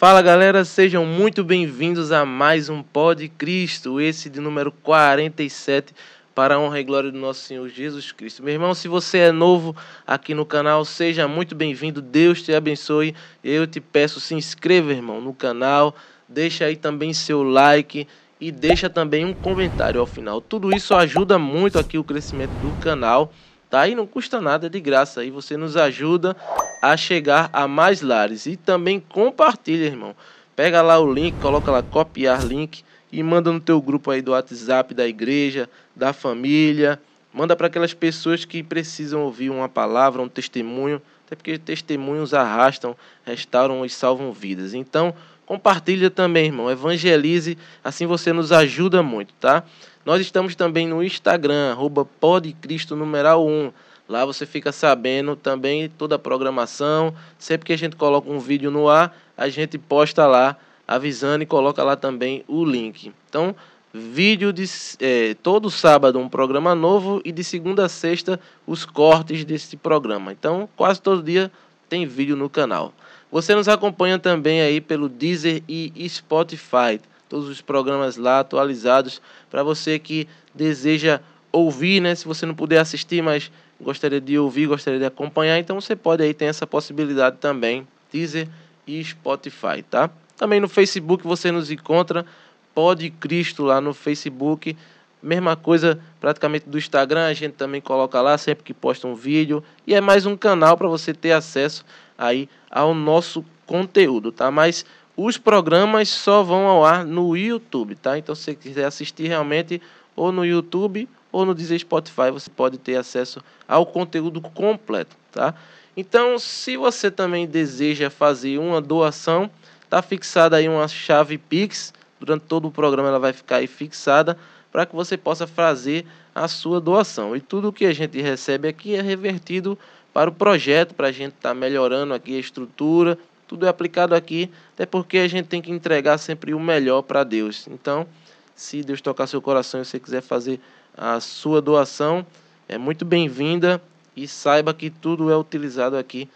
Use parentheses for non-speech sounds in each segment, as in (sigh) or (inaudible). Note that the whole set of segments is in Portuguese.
Fala galera, sejam muito bem-vindos a mais um Pod Cristo, esse de número 47, para a honra e glória do nosso Senhor Jesus Cristo. Meu irmão, se você é novo aqui no canal, seja muito bem-vindo, Deus te abençoe. Eu te peço, se inscreva, irmão, no canal, deixa aí também seu like e deixa também um comentário ao final. Tudo isso ajuda muito aqui o crescimento do canal tá? E não custa nada, de graça. Aí você nos ajuda a chegar a mais lares. E também compartilha, irmão. Pega lá o link, coloca lá copiar link e manda no teu grupo aí do WhatsApp da igreja, da família. Manda para aquelas pessoas que precisam ouvir uma palavra, um testemunho, até porque testemunhos arrastam, restauram e salvam vidas. Então, compartilha também, irmão. Evangelize, assim você nos ajuda muito, tá? Nós estamos também no Instagram, arroba podcristo numeral 1. Lá você fica sabendo também toda a programação. Sempre que a gente coloca um vídeo no ar, a gente posta lá avisando e coloca lá também o link. Então, vídeo de é, todo sábado um programa novo e de segunda a sexta os cortes desse programa. Então, quase todo dia tem vídeo no canal. Você nos acompanha também aí pelo Deezer e Spotify todos os programas lá atualizados para você que deseja ouvir, né? Se você não puder assistir, mas gostaria de ouvir, gostaria de acompanhar, então você pode aí ter essa possibilidade também, Deezer e Spotify, tá? Também no Facebook você nos encontra, Pode Cristo lá no Facebook, mesma coisa praticamente do Instagram, a gente também coloca lá sempre que posta um vídeo e é mais um canal para você ter acesso aí ao nosso conteúdo, tá? Mas os programas só vão ao ar no YouTube, tá? Então, se você quiser assistir realmente ou no YouTube ou no Deezer Spotify, você pode ter acesso ao conteúdo completo, tá? Então, se você também deseja fazer uma doação, tá fixada aí uma chave Pix. Durante todo o programa ela vai ficar aí fixada para que você possa fazer a sua doação. E tudo que a gente recebe aqui é revertido para o projeto, para a gente estar tá melhorando aqui a estrutura, tudo é aplicado aqui, até porque a gente tem que entregar sempre o melhor para Deus. Então, se Deus tocar seu coração e você quiser fazer a sua doação, é muito bem-vinda e saiba que tudo é utilizado aqui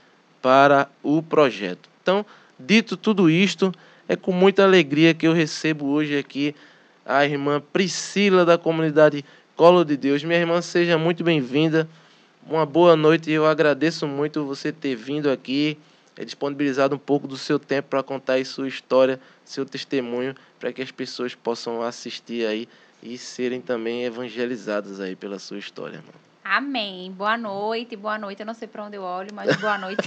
para o projeto. Então, dito tudo isto, é com muita alegria que eu recebo hoje aqui a irmã Priscila da comunidade Colo de Deus. Minha irmã, seja muito bem-vinda. Uma boa noite e eu agradeço muito você ter vindo aqui é disponibilizado um pouco do seu tempo para contar aí sua história, seu testemunho, para que as pessoas possam assistir aí e serem também evangelizadas aí pela sua história, irmão. Amém. Boa noite, boa noite. Eu não sei para onde eu olho, mas (laughs) boa noite.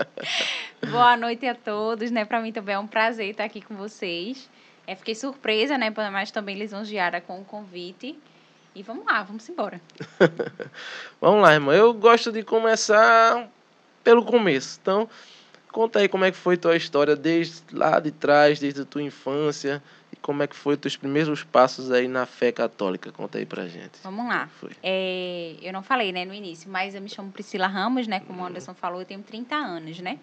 (laughs) boa noite a todos, né? Para mim também é um prazer estar aqui com vocês. É, fiquei surpresa, né? Mas também lisonjeada com o convite. E vamos lá, vamos embora. (laughs) vamos lá, irmão. Eu gosto de começar pelo começo. Então, conta aí como é que foi tua história desde lá de trás, desde a tua infância, e como é que foi teus primeiros passos aí na fé católica. Conta aí pra gente. Vamos lá. É, eu não falei, né, no início, mas eu me chamo Priscila Ramos, né, como o Anderson falou, eu tenho 30 anos, né?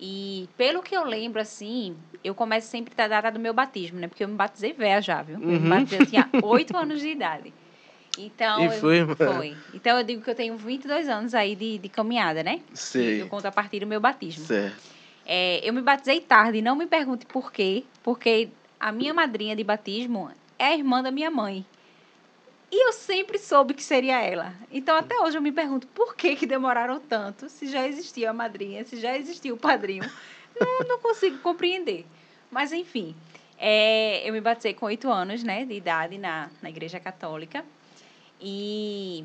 E pelo que eu lembro, assim, eu começo sempre da data do meu batismo, né? Porque eu me batizei velha já, viu? Uhum. Eu, me batizei, eu tinha (laughs) 8 anos de idade. Então, e foi, eu, foi. Então eu digo que eu tenho 22 anos aí de, de caminhada, né? Sei. Eu conto a partir do meu batismo. Certo. É, eu me batizei tarde, não me pergunte por quê, porque a minha madrinha de batismo é a irmã da minha mãe. E eu sempre soube que seria ela. Então, até hoje eu me pergunto por que, que demoraram tanto, se já existia a madrinha, se já existia o padrinho. (laughs) não, não consigo compreender. Mas, enfim, é, eu me batizei com oito anos né, de idade na, na Igreja Católica. E,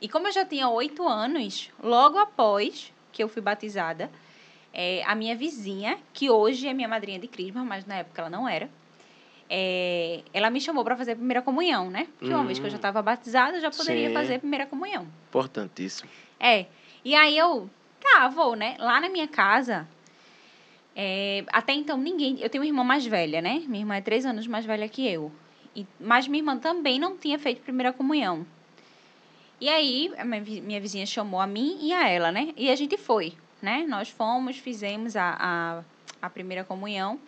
e como eu já tinha oito anos, logo após que eu fui batizada, é, a minha vizinha, que hoje é minha madrinha de crisma, mas na época ela não era, é, ela me chamou para fazer a primeira comunhão, né? Porque uma vez que eu já estava hum. batizada, eu já poderia Sim. fazer a primeira comunhão. Importantíssimo. É. E aí eu, tá, vou, né? Lá na minha casa, é, até então ninguém. Eu tenho uma irmã mais velha, né? Minha irmã é três anos mais velha que eu. E, mas minha irmã também não tinha feito primeira comunhão. E aí, minha vizinha chamou a mim e a ela, né? E a gente foi, né? Nós fomos, fizemos a, a, a primeira comunhão.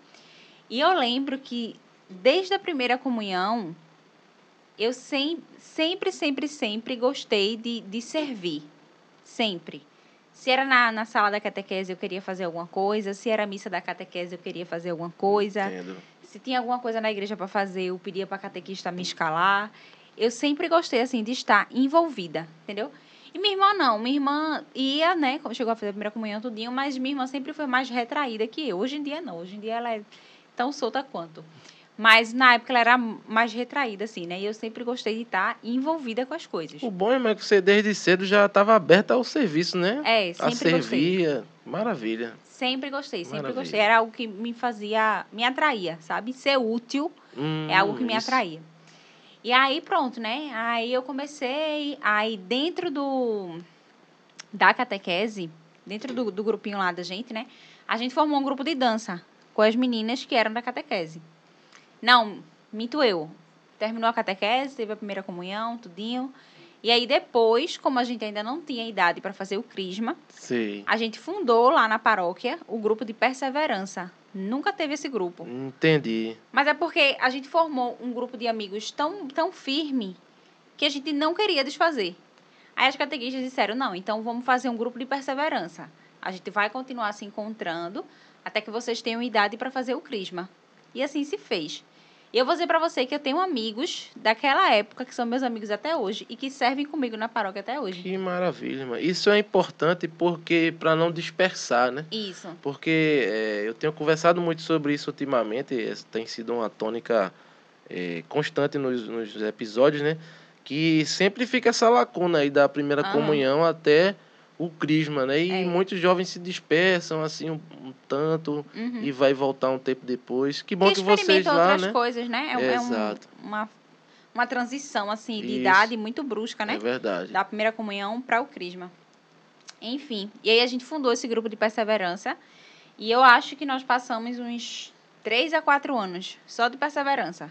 E eu lembro que, desde a primeira comunhão, eu sem, sempre, sempre, sempre gostei de, de servir. Sempre. Se era na, na sala da catequese, eu queria fazer alguma coisa. Se era missa da catequese, eu queria fazer alguma coisa. Entendo. Se tinha alguma coisa na igreja para fazer, eu pedia para a catequista me escalar. Eu sempre gostei, assim, de estar envolvida, entendeu? E minha irmã não. Minha irmã ia, né? Chegou a fazer a primeira comunhão, tudinho. Mas minha irmã sempre foi mais retraída que eu. Hoje em dia, não. Hoje em dia, ela é tão solta quanto. Mas na época ela era mais retraída, assim, né? E eu sempre gostei de estar envolvida com as coisas. O bom é que você desde cedo já estava aberta ao serviço, né? É, a sempre gostei. servir. Maravilha. Sempre gostei, sempre Maravilha. gostei. Era algo que me fazia, me atraía, sabe? Ser útil Hum, é algo que me isso. atraía. E aí, pronto, né? Aí eu comecei, aí dentro do da catequese, dentro do, do grupinho lá da gente, né? A gente formou um grupo de dança com as meninas que eram da catequese. Não, minto eu. Terminou a catequese, teve a primeira comunhão, tudinho. E aí depois, como a gente ainda não tinha idade para fazer o crisma, Sei. a gente fundou lá na paróquia o grupo de perseverança. Nunca teve esse grupo. Entendi. Mas é porque a gente formou um grupo de amigos tão, tão firme que a gente não queria desfazer. Aí as catequistas disseram: não, então vamos fazer um grupo de perseverança. A gente vai continuar se encontrando até que vocês tenham idade para fazer o crisma. E assim se fez. E eu vou dizer para você que eu tenho amigos daquela época, que são meus amigos até hoje, e que servem comigo na paróquia até hoje. Que maravilha, mano. Isso é importante porque para não dispersar, né? Isso. Porque é, eu tenho conversado muito sobre isso ultimamente, tem sido uma tônica é, constante nos, nos episódios, né? Que sempre fica essa lacuna aí da primeira Aham. comunhão até o crisma, né? E É. muitos jovens se dispersam assim um, um tanto Uhum. e vai voltar um tempo depois. Que bom E que vocês lá, outras né? coisas, né? É, um- é um- Exato. uma, uma transição, assim, de Isso. idade muito brusca, né? É verdade. da primeira comunhão para o crisma. Enfim, e aí a gente fundou esse grupo de perseverança e eu acho que nós passamos uns três a quatro anos só de perseverança.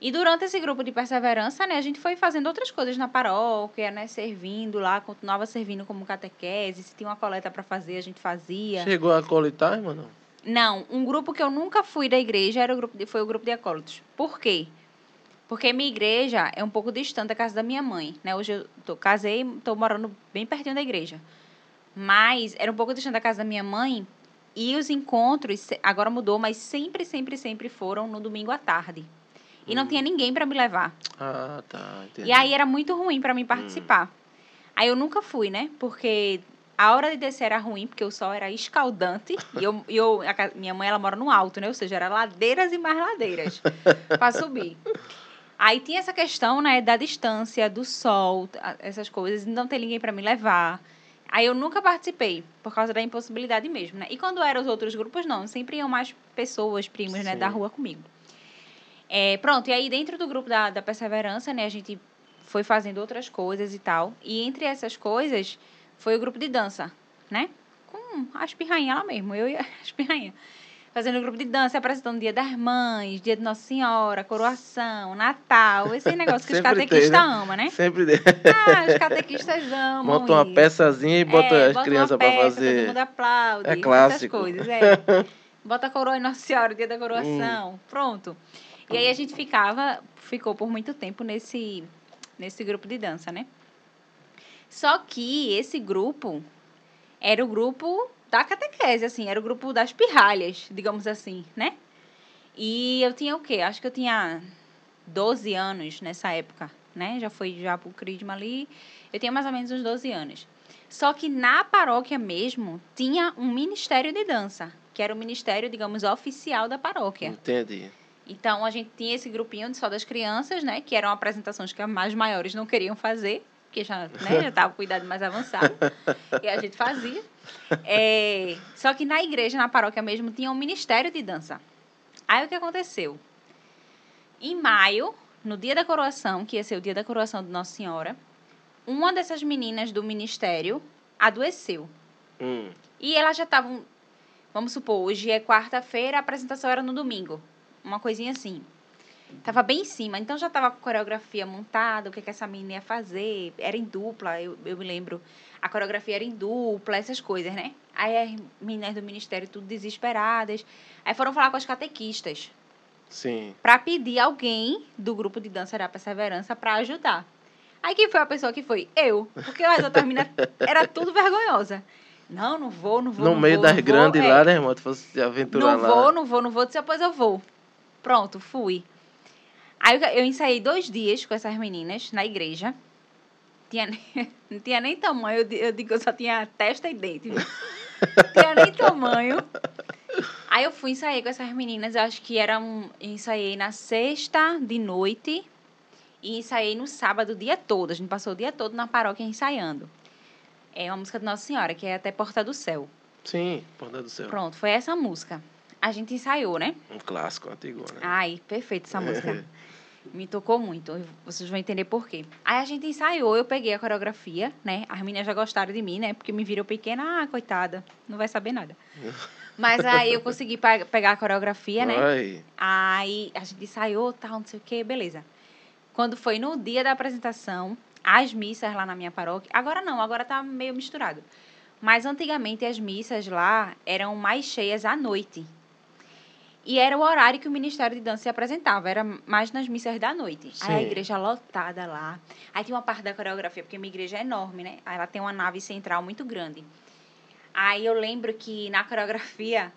E durante esse grupo de perseverança, né, a gente foi fazendo outras coisas na paróquia, né, servindo lá, continuava servindo como catequese, se tinha uma coleta para fazer, a gente fazia. Chegou a colitar, irmão? Não. Não, um grupo que eu nunca fui da igreja era o grupo de, foi o grupo de acólitos. Por quê? Porque minha igreja é um pouco distante da casa da minha mãe, né? Hoje eu tô, casei, tô morando bem pertinho da igreja. Mas era um pouco distante da casa da minha mãe e os encontros agora mudou, mas sempre, sempre, sempre foram no domingo à tarde. E não Hum. tinha ninguém para me levar. Ah, tá. Entendi. E aí era muito ruim para mim participar. Aí eu nunca fui, né? Porque a hora de descer era ruim, porque o sol era escaldante. e eu, eu a minha mãe ela mora no alto, né? Ou seja, era ladeiras e mais ladeiras (laughs) para subir. Aí tinha essa questão, né, da distância, do sol, essas coisas, não ter ninguém para me levar. Aí eu nunca participei, por causa da impossibilidade mesmo, né? E quando eram os outros grupos, não, sempre iam mais pessoas, primos, né, da Sim. rua comigo. É, pronto, e aí dentro do grupo da, da Perseverança, né, a gente foi fazendo outras coisas e tal. E entre essas coisas, foi o grupo de dança, né? Com as pirrainhas lá mesmo, eu e (laughs) as pirrainhas. Fazendo o grupo de dança, apresentando Dia das Mães, Dia de Nossa Senhora, Coroação, Natal, esse negócio que os Sempre tem, catequistas né? amam, né? Sempre de... Ah, os catequistas amam monta uma peçazinha e bota É, as bota crianças para peça, Todo fazer. mundo aplaude, É clássico. coisas, é. (laughs) Bota a coroa em Nossa Senhora, dia da coroação, Hum. pronto. E aí a gente ficava, ficou por muito tempo nesse, nesse grupo de dança, né? Só que esse grupo era o grupo da catequese, assim, era o grupo das pirralhas, digamos assim, né? E eu tinha o quê? Acho que eu tinha 12 anos nessa época, né? Já foi já pro Crisma ali. Eu tinha mais ou menos uns 12 anos. Só que na paróquia mesmo tinha um ministério de dança, que era o ministério, digamos, oficial da paróquia. Entendi. Então a gente tinha esse grupinho de só das crianças, né? Que eram apresentações que as mais maiores não queriam fazer, porque já né, já estava com idade mais avançada. e a gente fazia. É, só que na igreja, na paróquia mesmo, tinha um ministério de dança. Aí o que aconteceu? Em maio, no dia da coroação, que ia ser o dia da coroação de Nossa Senhora, uma dessas meninas do ministério adoeceu. Hum, E elas já estavam. Vamos supor, hoje é quarta-feira, a apresentação era no domingo. Uma coisinha assim. Tava bem em cima, então já tava com a coreografia montada, o que, que essa menina ia fazer. Era em dupla, eu, eu me lembro. A coreografia era em dupla, essas coisas, né? Aí as meninas do ministério tudo desesperadas. Aí foram falar com as catequistas sim. para pedir alguém do grupo de dança da perseverança para ajudar. Aí quem foi a pessoa que foi? Eu. Porque as outras meninas era tudo vergonhosa. Não, não vou, não vou. no não meio vou, das não grandes vou. lá, É, né, irmão? Tu fosse se aventurar Não lá. vou, não vou, não vou. Disse, depois eu vou. Pronto, fui. Aí eu, eu ensaiei dois dias com essas meninas na igreja. Tinha, (laughs) não tinha nem tamanho, eu, eu digo que eu só tinha testa e dente. Não tinha nem tamanho. Aí eu fui ensaiei com essas meninas, eu acho que era um. Ensaiei na sexta de noite e ensaiei no sábado o dia todo. A gente passou o dia todo na paróquia ensaiando. É uma música de Nossa Senhora, que é Até Porta do Céu. Sim, Porta do Céu. Pronto, foi essa música. A gente ensaiou, né? Um clássico antigo, né? Ai, perfeito essa música. Me tocou muito. Vocês vão entender por quê. Aí a gente ensaiou, eu peguei a coreografia, né? As meninas já gostaram de mim, né? Porque me viram pequena, ah, coitada, não vai saber nada. (laughs) Mas aí eu consegui pe- pegar a coreografia, né? Ai, Aí a gente ensaiou, tal, não sei o quê, beleza. Quando foi no dia da apresentação, as missas lá na minha paróquia, agora não, agora tá meio misturado. Mas antigamente as missas lá eram mais cheias à noite. E era o horário que o Ministério de Dança se apresentava, era mais nas missas da noite. Aí a Sim. igreja lotada lá. Aí tinha uma parte da coreografia, porque minha igreja é enorme, né? Aí ela tem uma nave central muito grande. Aí eu lembro que na coreografia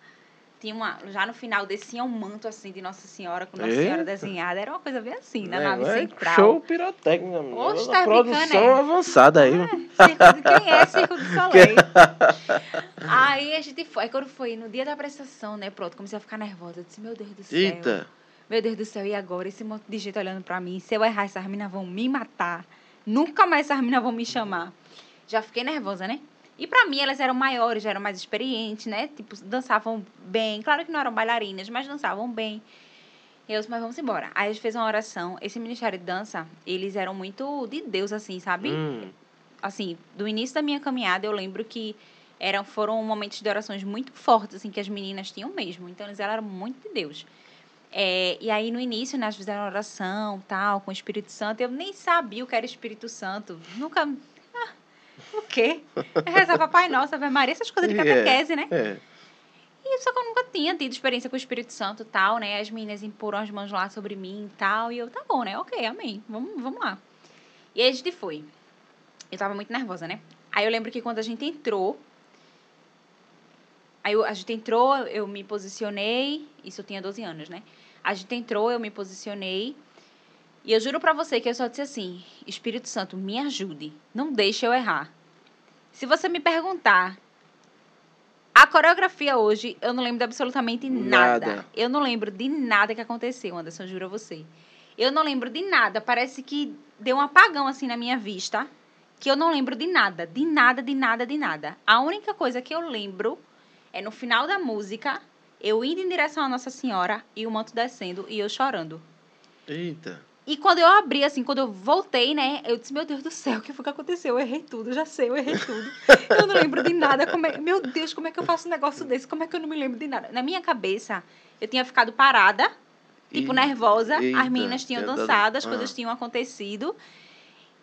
tinha uma. Já no final descia um manto assim de Nossa Senhora, com Nossa Senhora Eita. desenhada. Era uma coisa bem assim, na né, nave é central. Show pirotécnico, amigo. Oxe, tá produção é? avançada aí. Circo de- Quem é Circo do (laughs) Soleil? Aí a gente foi. Aí quando foi no dia da prestação, né? Pronto, comecei a ficar nervosa. Eu disse, meu Deus do céu. Eita. Meu Deus do céu, e agora? Esse monte de gente olhando pra mim. Se eu errar, essas minas vão me matar. Nunca mais essas minas vão me chamar. Já fiquei nervosa, né? E pra mim, elas eram maiores, já eram mais experientes, né? Tipo, dançavam bem. Claro que não eram bailarinas, mas dançavam bem. E eu disse, mas vamos embora. Aí a gente fez uma oração. Esse Ministério de Dança, eles eram muito de Deus, assim, sabe? Hum, assim, do início da minha caminhada, eu lembro que eram, foram momentos de orações muito fortes, assim, que as meninas tinham mesmo. Então, eles eram muito de Deus. É, e aí, no início, né, elas fizeram oração, tal, com o Espírito Santo. Eu nem sabia o que era Espírito Santo. Nunca... (laughs) O quê? Rezava Pai Nosso, Ave Maria, essas coisas de É. catequese, né? é. E só que eu nunca tinha tido experiência com o Espírito Santo e tal, né? As meninas imporam as mãos lá sobre mim e tal. E eu, tá bom, né? Ok, amém. Vamos, vamos lá. E aí a gente foi. Eu tava muito nervosa, né? Aí eu lembro que quando a gente entrou. Aí eu- a gente entrou, eu me posicionei. Isso eu tinha 12 anos, né? A gente entrou, eu me posicionei. E eu juro pra você que eu só disse assim: Espírito Santo, me ajude. Não deixe eu errar. Se você me perguntar a coreografia hoje, eu não lembro de absolutamente nada. Nada. Eu não lembro de nada que aconteceu, Anderson, juro a você. Eu não lembro de nada. Parece que deu um apagão assim na minha vista. Que eu não lembro de nada. De nada, de nada, de nada. A única coisa que eu lembro é no final da música, eu indo em direção à Nossa Senhora e o manto descendo e eu chorando. Eita. E quando eu abri, assim, quando eu voltei, né? Eu disse, meu Deus do céu, o que foi que aconteceu? Eu errei tudo, eu já sei, eu errei tudo. Eu não lembro de nada. Como é... Meu Deus, como é que eu faço um negócio desse? Como é que eu não me lembro de nada? Na minha cabeça, eu tinha ficado parada, tipo, Ih, nervosa. eita, as meninas tinham dançado, as ah. coisas tinham acontecido.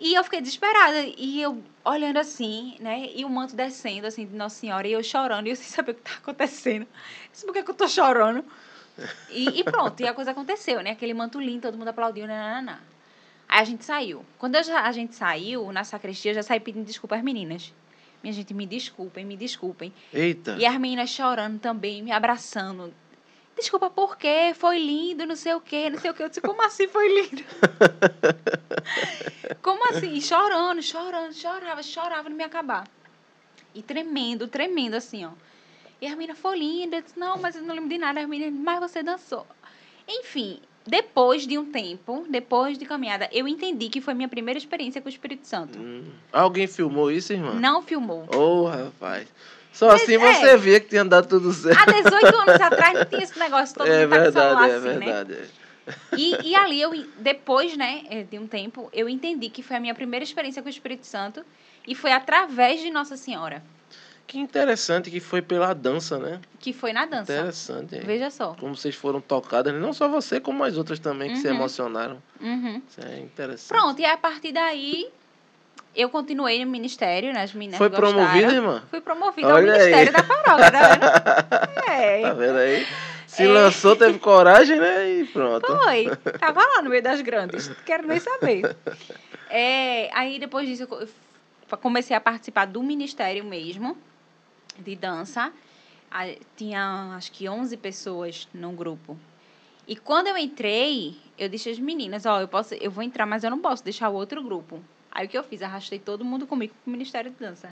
E eu fiquei desesperada. E eu olhando assim, né? E o manto descendo, assim, de Nossa Senhora. E eu chorando. E eu sem saber o que tá acontecendo. Por que, que eu tô chorando? E, e pronto. E a coisa aconteceu, né? Aquele manto lindo, todo mundo aplaudiu, nananana. Aí a gente saiu. Quando já- a gente saiu, na sacristia, eu já saí pedindo desculpa às meninas. Minha gente, me desculpem, me desculpem. Eita. E as meninas chorando também, me abraçando. Desculpa, por quê? Foi lindo, não sei o quê, não sei o quê. Eu disse, como assim foi lindo? (laughs) como assim? E chorando, chorando, chorava, chorava, não me acabar. E tremendo, tremendo, assim, ó. E a menina foi linda. Eu disse, não, mas eu não lembro de nada. A mas você dançou. Enfim, depois de um tempo, depois de caminhada, eu entendi que foi minha primeira experiência com o Espírito Santo. Hum. Alguém filmou isso, irmã? Não filmou. Ô, rapaz. Só Mas assim é. você via que tinha dado tudo certo. Há 18 anos atrás não tinha esse negócio todo (laughs) é mundo tá com celular verdade, é assim, né? verdade. é. E, e ali, eu, depois né, eh, de um tempo, eu entendi que foi a minha primeira experiência com o Espírito Santo e foi através de Nossa Senhora, Que interessante que foi pela dança, né? que foi na dança. Interessante. hein? Veja só. Como vocês foram tocadas, né? não só você, como as outras também que se Uhum. emocionaram. Uhum. Isso é interessante. Pronto, e a partir daí, eu continuei no ministério, né? As meninas Foi gostaram. promovida, irmã? Fui promovida Olha ao ministério aí. da paróquia, tá vendo? (laughs) É, Tá vendo aí? Se É. lançou, teve coragem, né? E pronto. foi. (laughs) Tava lá no meio das grandes, quero nem saber. (laughs) É, aí depois disso eu comecei a participar do ministério mesmo, de dança. Tinha acho que 11 pessoas num grupo. E quando eu entrei, eu disse às meninas, ó, eu posso, eu vou entrar, mas eu não posso deixar o outro grupo. Aí o que eu fiz? Arrastei todo mundo comigo pro Ministério de Dança.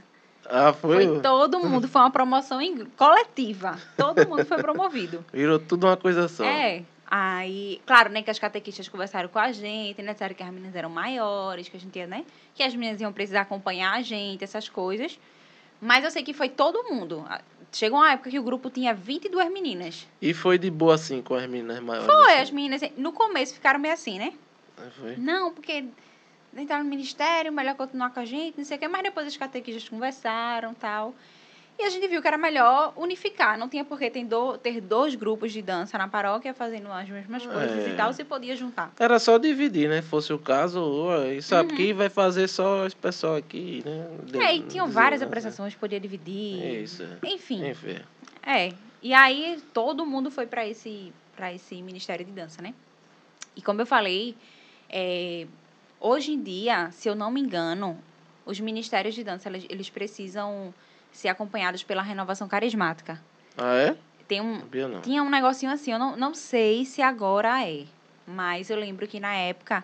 Ah, foi. Foi todo mundo, foi uma promoção em coletiva. Todo mundo foi promovido. (laughs) Virou tudo uma coisa só. É. Aí, claro, né, que as catequistas conversaram com a gente, né, disseram que as meninas eram maiores, que a gente ia, né, que as meninas iam precisar acompanhar a gente, essas coisas. Mas eu sei que foi todo mundo. Ah, Chegou uma época que o grupo tinha 22 meninas. E foi de boa assim com as meninas maiores. Foi, assim. as meninas, no começo ficaram meio assim, né? Ah, Foi. Não, porque entrar no ministério, melhor continuar com a gente, não sei o quê. Mas depois as catequistas conversaram tal. E a gente viu que era melhor unificar. Não tinha por que ter, do, ter dois grupos de dança na paróquia fazendo as mesmas coisas É. e tal. Você podia juntar. Era só dividir, né? Fosse o caso, isso Uhum. aqui vai fazer só esse pessoal aqui, né? De- É, e tinham várias né? apresentações, podia dividir. Isso. Enfim, Enfim. é. E aí todo mundo foi para esse, pra esse ministério de dança, né? E como eu falei, é, hoje em dia, se eu não me engano, os ministérios de dança, eles, eles precisam ser acompanhados pela renovação carismática. Ah, é? Tem um, não. tinha um negocinho assim, eu não, não sei se agora é, mas eu lembro que na época,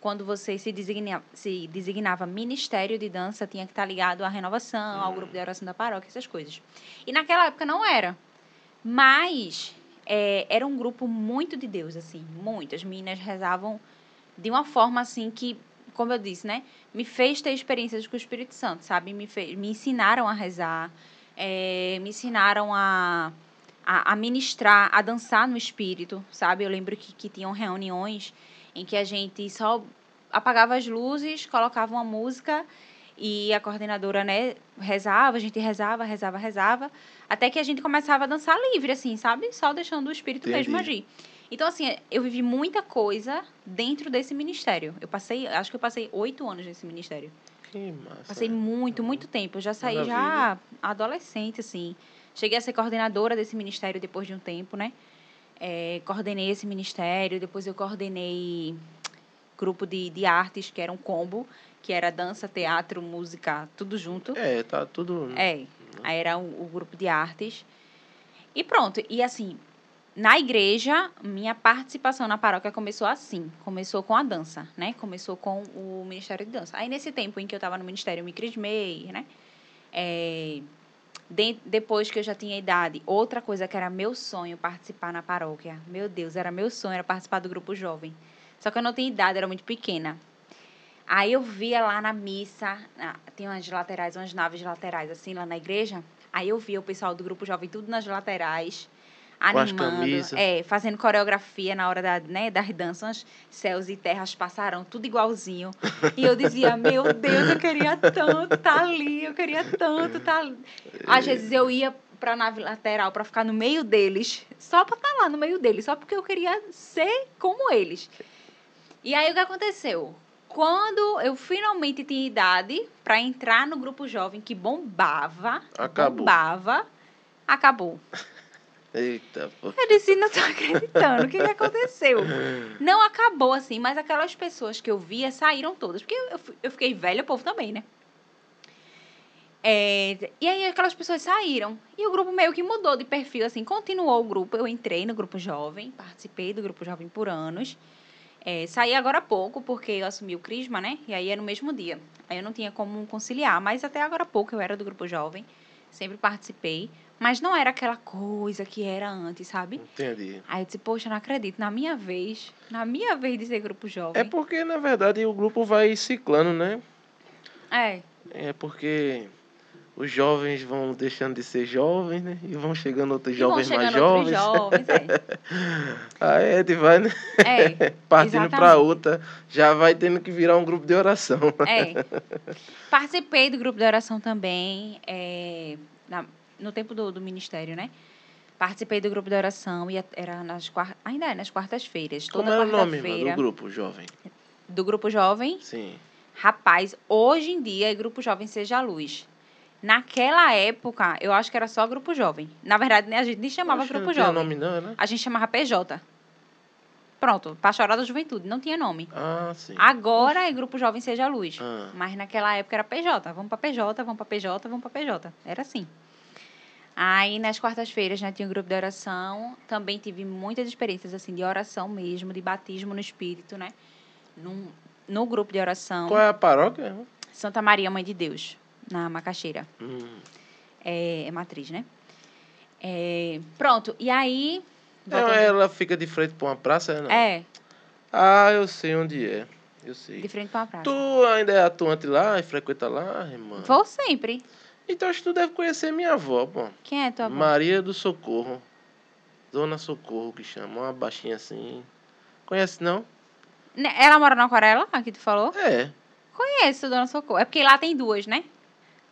quando você se, designa, se designava ministério de dança, tinha que estar ligado à renovação, ao Hum. grupo de oração da paróquia, essas coisas. E naquela época não era. Mas é, era um grupo muito de Deus, assim, muito. As meninas rezavam de uma forma assim que, como eu disse, né? Me fez ter experiências com o Espírito Santo, sabe? Me, fez, me ensinaram a rezar, é, me ensinaram a, a, a ministrar, a dançar no Espírito, sabe? Eu lembro que, que tinham reuniões em que a gente só apagava as luzes, colocava uma música e a coordenadora, né, rezava, a gente rezava, rezava, rezava, até que a gente começava a dançar livre, assim, sabe? Só deixando o espírito mesmo Entendi. agir. Então, assim, eu vivi muita coisa dentro desse ministério. Eu passei, acho que eu passei oito anos nesse ministério. Que massa. Passei muito, muito tempo. Eu já saí já adolescente, assim. Cheguei a ser coordenadora desse ministério depois de um tempo, né? É, coordenei esse ministério, depois eu coordenei grupo de, de artes, que era um combo, que era dança, teatro, música, tudo junto. É, tá tudo. É, aí era o, o grupo de artes. E pronto, e assim, na igreja, minha participação na paróquia começou assim. Começou com a dança, né? Começou com o Ministério de Dança. Aí, nesse tempo em que eu estava no Ministério, eu me crismei, né? É, de- depois que eu já tinha idade, outra coisa que era meu sonho, participar na paróquia. Meu Deus, era meu sonho, era participar do grupo jovem. Só que eu não tinha idade, era muito pequena. Aí eu via lá na missa, tem umas laterais, umas naves laterais, assim, lá na igreja. Aí eu via o pessoal do grupo jovem tudo nas laterais, animando, é, fazendo coreografia na hora da, né, das danças. Céus e terras passaram, tudo igualzinho. E eu dizia, (laughs) meu Deus, eu queria tanto estar ali, eu queria tanto estar ali. Às vezes eu ia pra nave lateral pra ficar no meio deles, só pra estar lá no meio deles, só porque eu queria ser como eles. E aí o que aconteceu? Quando eu finalmente tinha idade pra entrar no grupo jovem que bombava, Acabou. bombava, acabou. Eita, pô. Eu disse, não tô acreditando, o que, que aconteceu? Não acabou assim, mas aquelas pessoas que eu via saíram todas, porque eu, eu fiquei velha, o povo também, né? É, e aí aquelas pessoas saíram. E o grupo meio que mudou de perfil, assim, continuou o grupo. Eu entrei no grupo jovem, participei do grupo jovem por anos. É, saí agora há pouco, porque eu assumi o Crisma, né? E aí é no mesmo dia. Aí eu não tinha como conciliar, mas até agora há pouco eu era do grupo jovem. Sempre participei. Mas não era aquela coisa que era antes, sabe? Entendi. Aí eu disse, poxa, não acredito. Na minha vez, na minha vez de ser grupo jovem. É porque, na verdade, o grupo vai ciclando, né? É, É porque os jovens vão deixando de ser jovens, né? E vão chegando outros e jovens mais chegando outros jovens. jovens, é. (laughs) Aí a gente vai né? É, (laughs) partindo para outra, já vai tendo que virar um grupo de oração. é. (laughs) Participei do grupo de oração também, é, na- no tempo do, do ministério, né? Participei do grupo de oração e era nas quartas, ainda é nas quartas-feiras. Como Toda era o nome do grupo jovem? do grupo jovem. Sim. Rapaz, hoje em dia é grupo jovem Seja Luz. Naquela época, eu acho que era só grupo jovem. Na verdade, né, a gente nem chamava não grupo tinha jovem. nome não, né? A gente chamava PJ. Pronto, Pastoral da Juventude, não tinha nome. Ah, sim. Agora é Grupo Jovem Seja Luz. Ah. Mas naquela época era PJ. Vamos pra PJ, vamos pra PJ, vamos pra PJ. Era assim. Aí nas quartas-feiras, né, tinha um grupo de oração. Também tive muitas experiências assim de oração mesmo, de batismo no espírito, né? Num, no grupo de oração. Qual é a paróquia? Santa Maria Mãe de Deus, na Macaxeira. Hum. É, é matriz, né? É, pronto, e aí. Voltando- ela fica de frente pra uma praça, não? é, Ah, eu sei onde é. Eu sei. de frente pra uma praça. Tu ainda é atuante lá e frequenta lá, irmã? Vou sempre. Então acho que tu deve conhecer minha avó, pô. Quem é tua avó? Maria do Socorro. Dona Socorro que chama, uma baixinha assim. Conhece não? Né, Ela mora na Aquarela, a que tu falou? É. Conheço, Dona Socorro. É porque lá tem duas, né?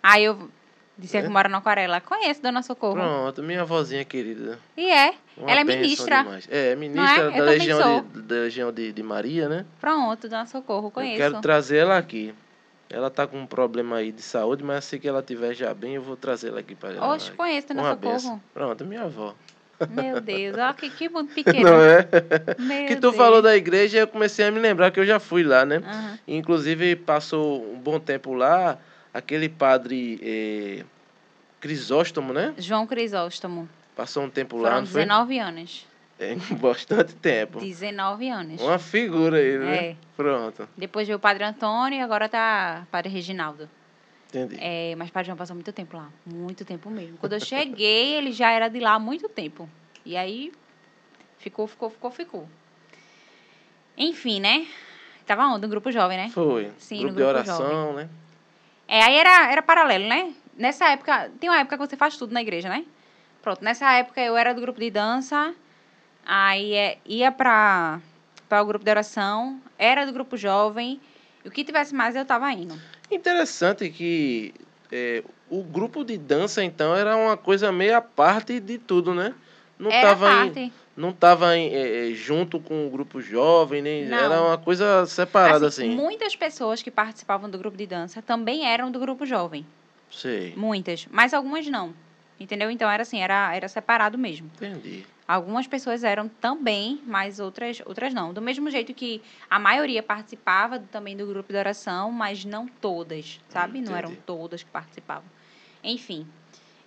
Aí eu disse É? que mora na Aquarela. Conheço, Dona Socorro. Pronto, minha avózinha querida. E é. Uma Ela é ministra. demais. É, Não ministra é? Eu da, Legião de, da Legião de, de Maria, né? Pronto, Dona Socorro, Eu conheço. quero trazer ela aqui. Ela tá com um problema aí de saúde, mas assim que ela tiver já bem, eu vou trazer ela aqui para ela. Oxe, conheço, Dona Uma Socorro. Pronto, minha avó. Meu Deus, olha que, que mundo (laughs) pequeno. Não é? Meu que tu Deus. falou da igreja, eu comecei a me lembrar que eu já fui lá, né? Aham. Inclusive, passou um bom tempo lá, aquele padre eh, Crisóstomo, né? João Crisóstomo. Passou um tempo lá, Foram não foi? 19 anos. É, bastante tempo. 19 anos. Uma figura ele, né? É. Pronto, Depois veio o Padre Antônio e agora tá Padre Reginaldo. entendi. É, mas Padre João passou muito tempo lá. Muito tempo mesmo. Quando eu cheguei, (laughs) ele já era de lá há muito tempo. E aí, ficou, ficou, ficou, ficou. Enfim, né? Tava onde? No grupo jovem, né? Foi. Sim, grupo no de grupo oração, né? É, aí era, era paralelo, né? Nessa época, tem uma época que você faz tudo na igreja, né? Pronto, nessa época eu era do grupo de dança, aí é, ia pra o grupo de oração, era do grupo jovem, e o que tivesse mais eu tava indo. Interessante que eh, o grupo de dança, então, era uma coisa meio à parte de tudo, né? Não era tava em- parte. não tava em, eh, eh, junto com o grupo jovem, nem Não. era uma coisa separada Assim, assim. Muitas pessoas que participavam do grupo de dança também eram do grupo jovem. Sei. Muitas. Mas algumas não. Entendeu? Então era assim, era, era separado mesmo. Entendi. Algumas pessoas eram também, mas outras, outras não. Do mesmo jeito que a maioria participava também do grupo de oração, mas não todas, sabe? Não eram Entendi. todas que participavam. Enfim.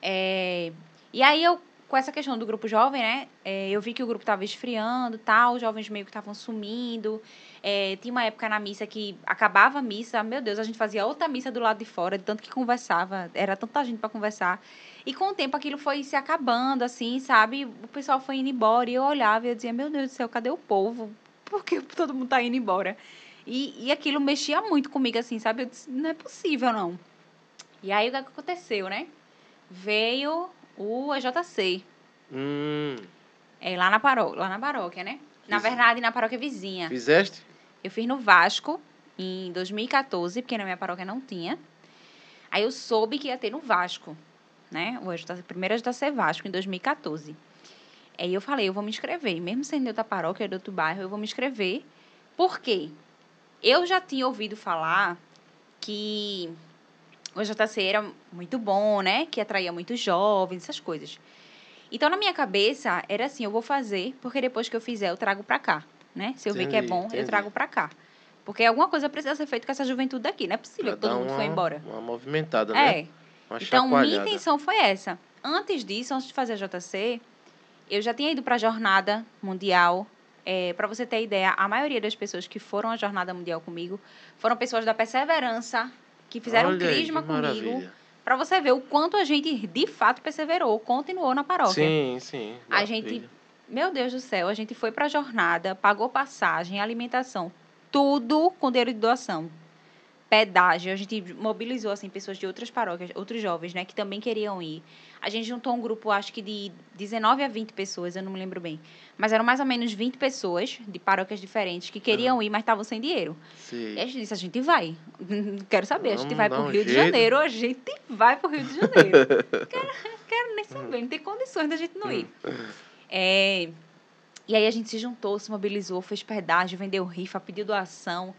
é, E aí eu, com essa questão do grupo jovem, né? é, eu vi que o grupo estava esfriando, tal, os jovens meio que estavam sumindo. É, tinha uma época na missa que acabava a missa, meu Deus, a gente fazia outra missa do lado de fora, de tanto que conversava, era tanta gente para conversar. E com o tempo aquilo foi se acabando, assim, sabe? O pessoal foi indo embora e eu olhava e eu dizia, meu Deus do céu, cadê o povo? Por que todo mundo tá indo embora? E, e aquilo mexia muito comigo, assim, sabe? Eu disse, não é possível, não. E aí o que aconteceu, né? Veio o EJC, Hum, é, lá, na paró lá na paróquia, né? Na Fiz- verdade, na paróquia vizinha. fizeste? Eu fiz no Vasco em 2014, porque na minha paróquia não tinha. Aí eu soube que ia ter no Vasco, né? O AJC, primeiro AJC Vasco, em 2014. Aí eu falei, eu vou me inscrever. Mesmo sendo de outra paróquia, de outro bairro, eu vou me inscrever. Por quê? Eu já tinha ouvido falar que o AJC era muito bom, né? Que atraía muitos jovens, essas coisas. Então, na minha cabeça, era assim, eu vou fazer, porque depois que eu fizer, eu trago pra cá, né? Se eu ver que é Entendi, bom, eu entendi. trago pra cá. Porque alguma coisa precisa ser feita com essa juventude daqui. Não é possível Pra que todo mundo uma, foi embora. Uma movimentada, né? É. Uma Então, minha intenção foi essa. Antes disso, antes de fazer a JC, eu já tinha ido para a Jornada Mundial. É, para você ter ideia, a maioria das pessoas que foram à Jornada Mundial comigo foram pessoas da Perseverança, que fizeram Olha aí, crisma que comigo. maravilha. Para você ver o quanto a gente, de fato, perseverou, continuou na paróquia. Sim, sim. A gente, meu Deus do céu, a gente foi para a jornada, pagou passagem, alimentação, tudo com dinheiro de doação. Pedágio, a gente mobilizou assim pessoas de outras paróquias, outros jovens, né, que também queriam ir. A gente juntou um grupo, acho que de 19 a 20 pessoas, eu não me lembro bem, mas eram mais ou menos 20 pessoas de paróquias diferentes que queriam ir, mas estavam sem dinheiro. Sim. E a gente disse, a gente vai. (laughs) Quero saber, a gente Vamos vai dar pro um Rio de jeito. Janeiro, a gente vai pro Rio de Janeiro. (laughs) quero, quero nem saber, não tem condições da gente não ir. (laughs) É, e aí a gente se juntou, se mobilizou, fez pedágio, vendeu rifa, pediu doação.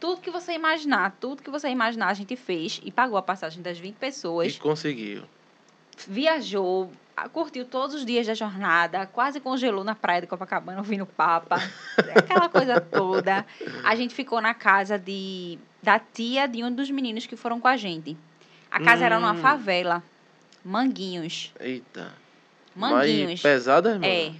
Tudo que você imaginar, tudo que você imaginar, a gente fez e pagou a passagem das 20 pessoas. E conseguiu. Viajou, curtiu todos os dias da jornada, quase congelou na praia de Copacabana ouvindo o Papa, (laughs) aquela coisa toda. A gente ficou na casa de, da tia de um dos meninos que foram com a gente. A casa era numa Hum. favela, Manguinhos. Eita. Manguinhos. Mais pesada, irmão? É.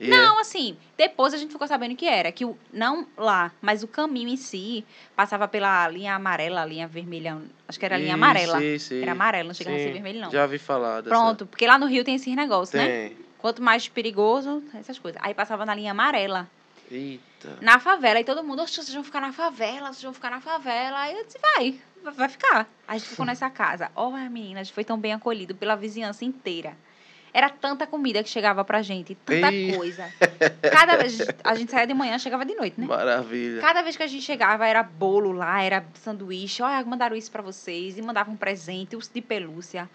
E Não, assim, depois a gente ficou sabendo que era, que o, não lá, mas o caminho em si passava pela linha amarela, a linha vermelha, acho que era a linha amarela. Sim, sim. Era amarela, não chegava a ser Sim, vermelho, não. Já vi falar dessa. Pronto, porque lá no Rio tem esses negócios, né? Quanto mais perigoso, essas coisas. Aí passava na linha amarela, Eita. na favela, e todo mundo, "Oxe, vocês vão ficar na favela, vocês vão ficar na favela. Aí eu disse, vai, vai ficar. Aí a gente ficou nessa casa. Olha, menina, a gente foi tão bem acolhido pela vizinhança inteira. Era tanta comida que chegava pra gente, tanta Ei. coisa. Cada vez a gente saía de manhã, chegava de noite, né? Maravilha. Cada vez que a gente chegava, era bolo lá, era sanduíche. Olha, mandaram isso pra vocês. E mandavam um presente, urso de pelúcia.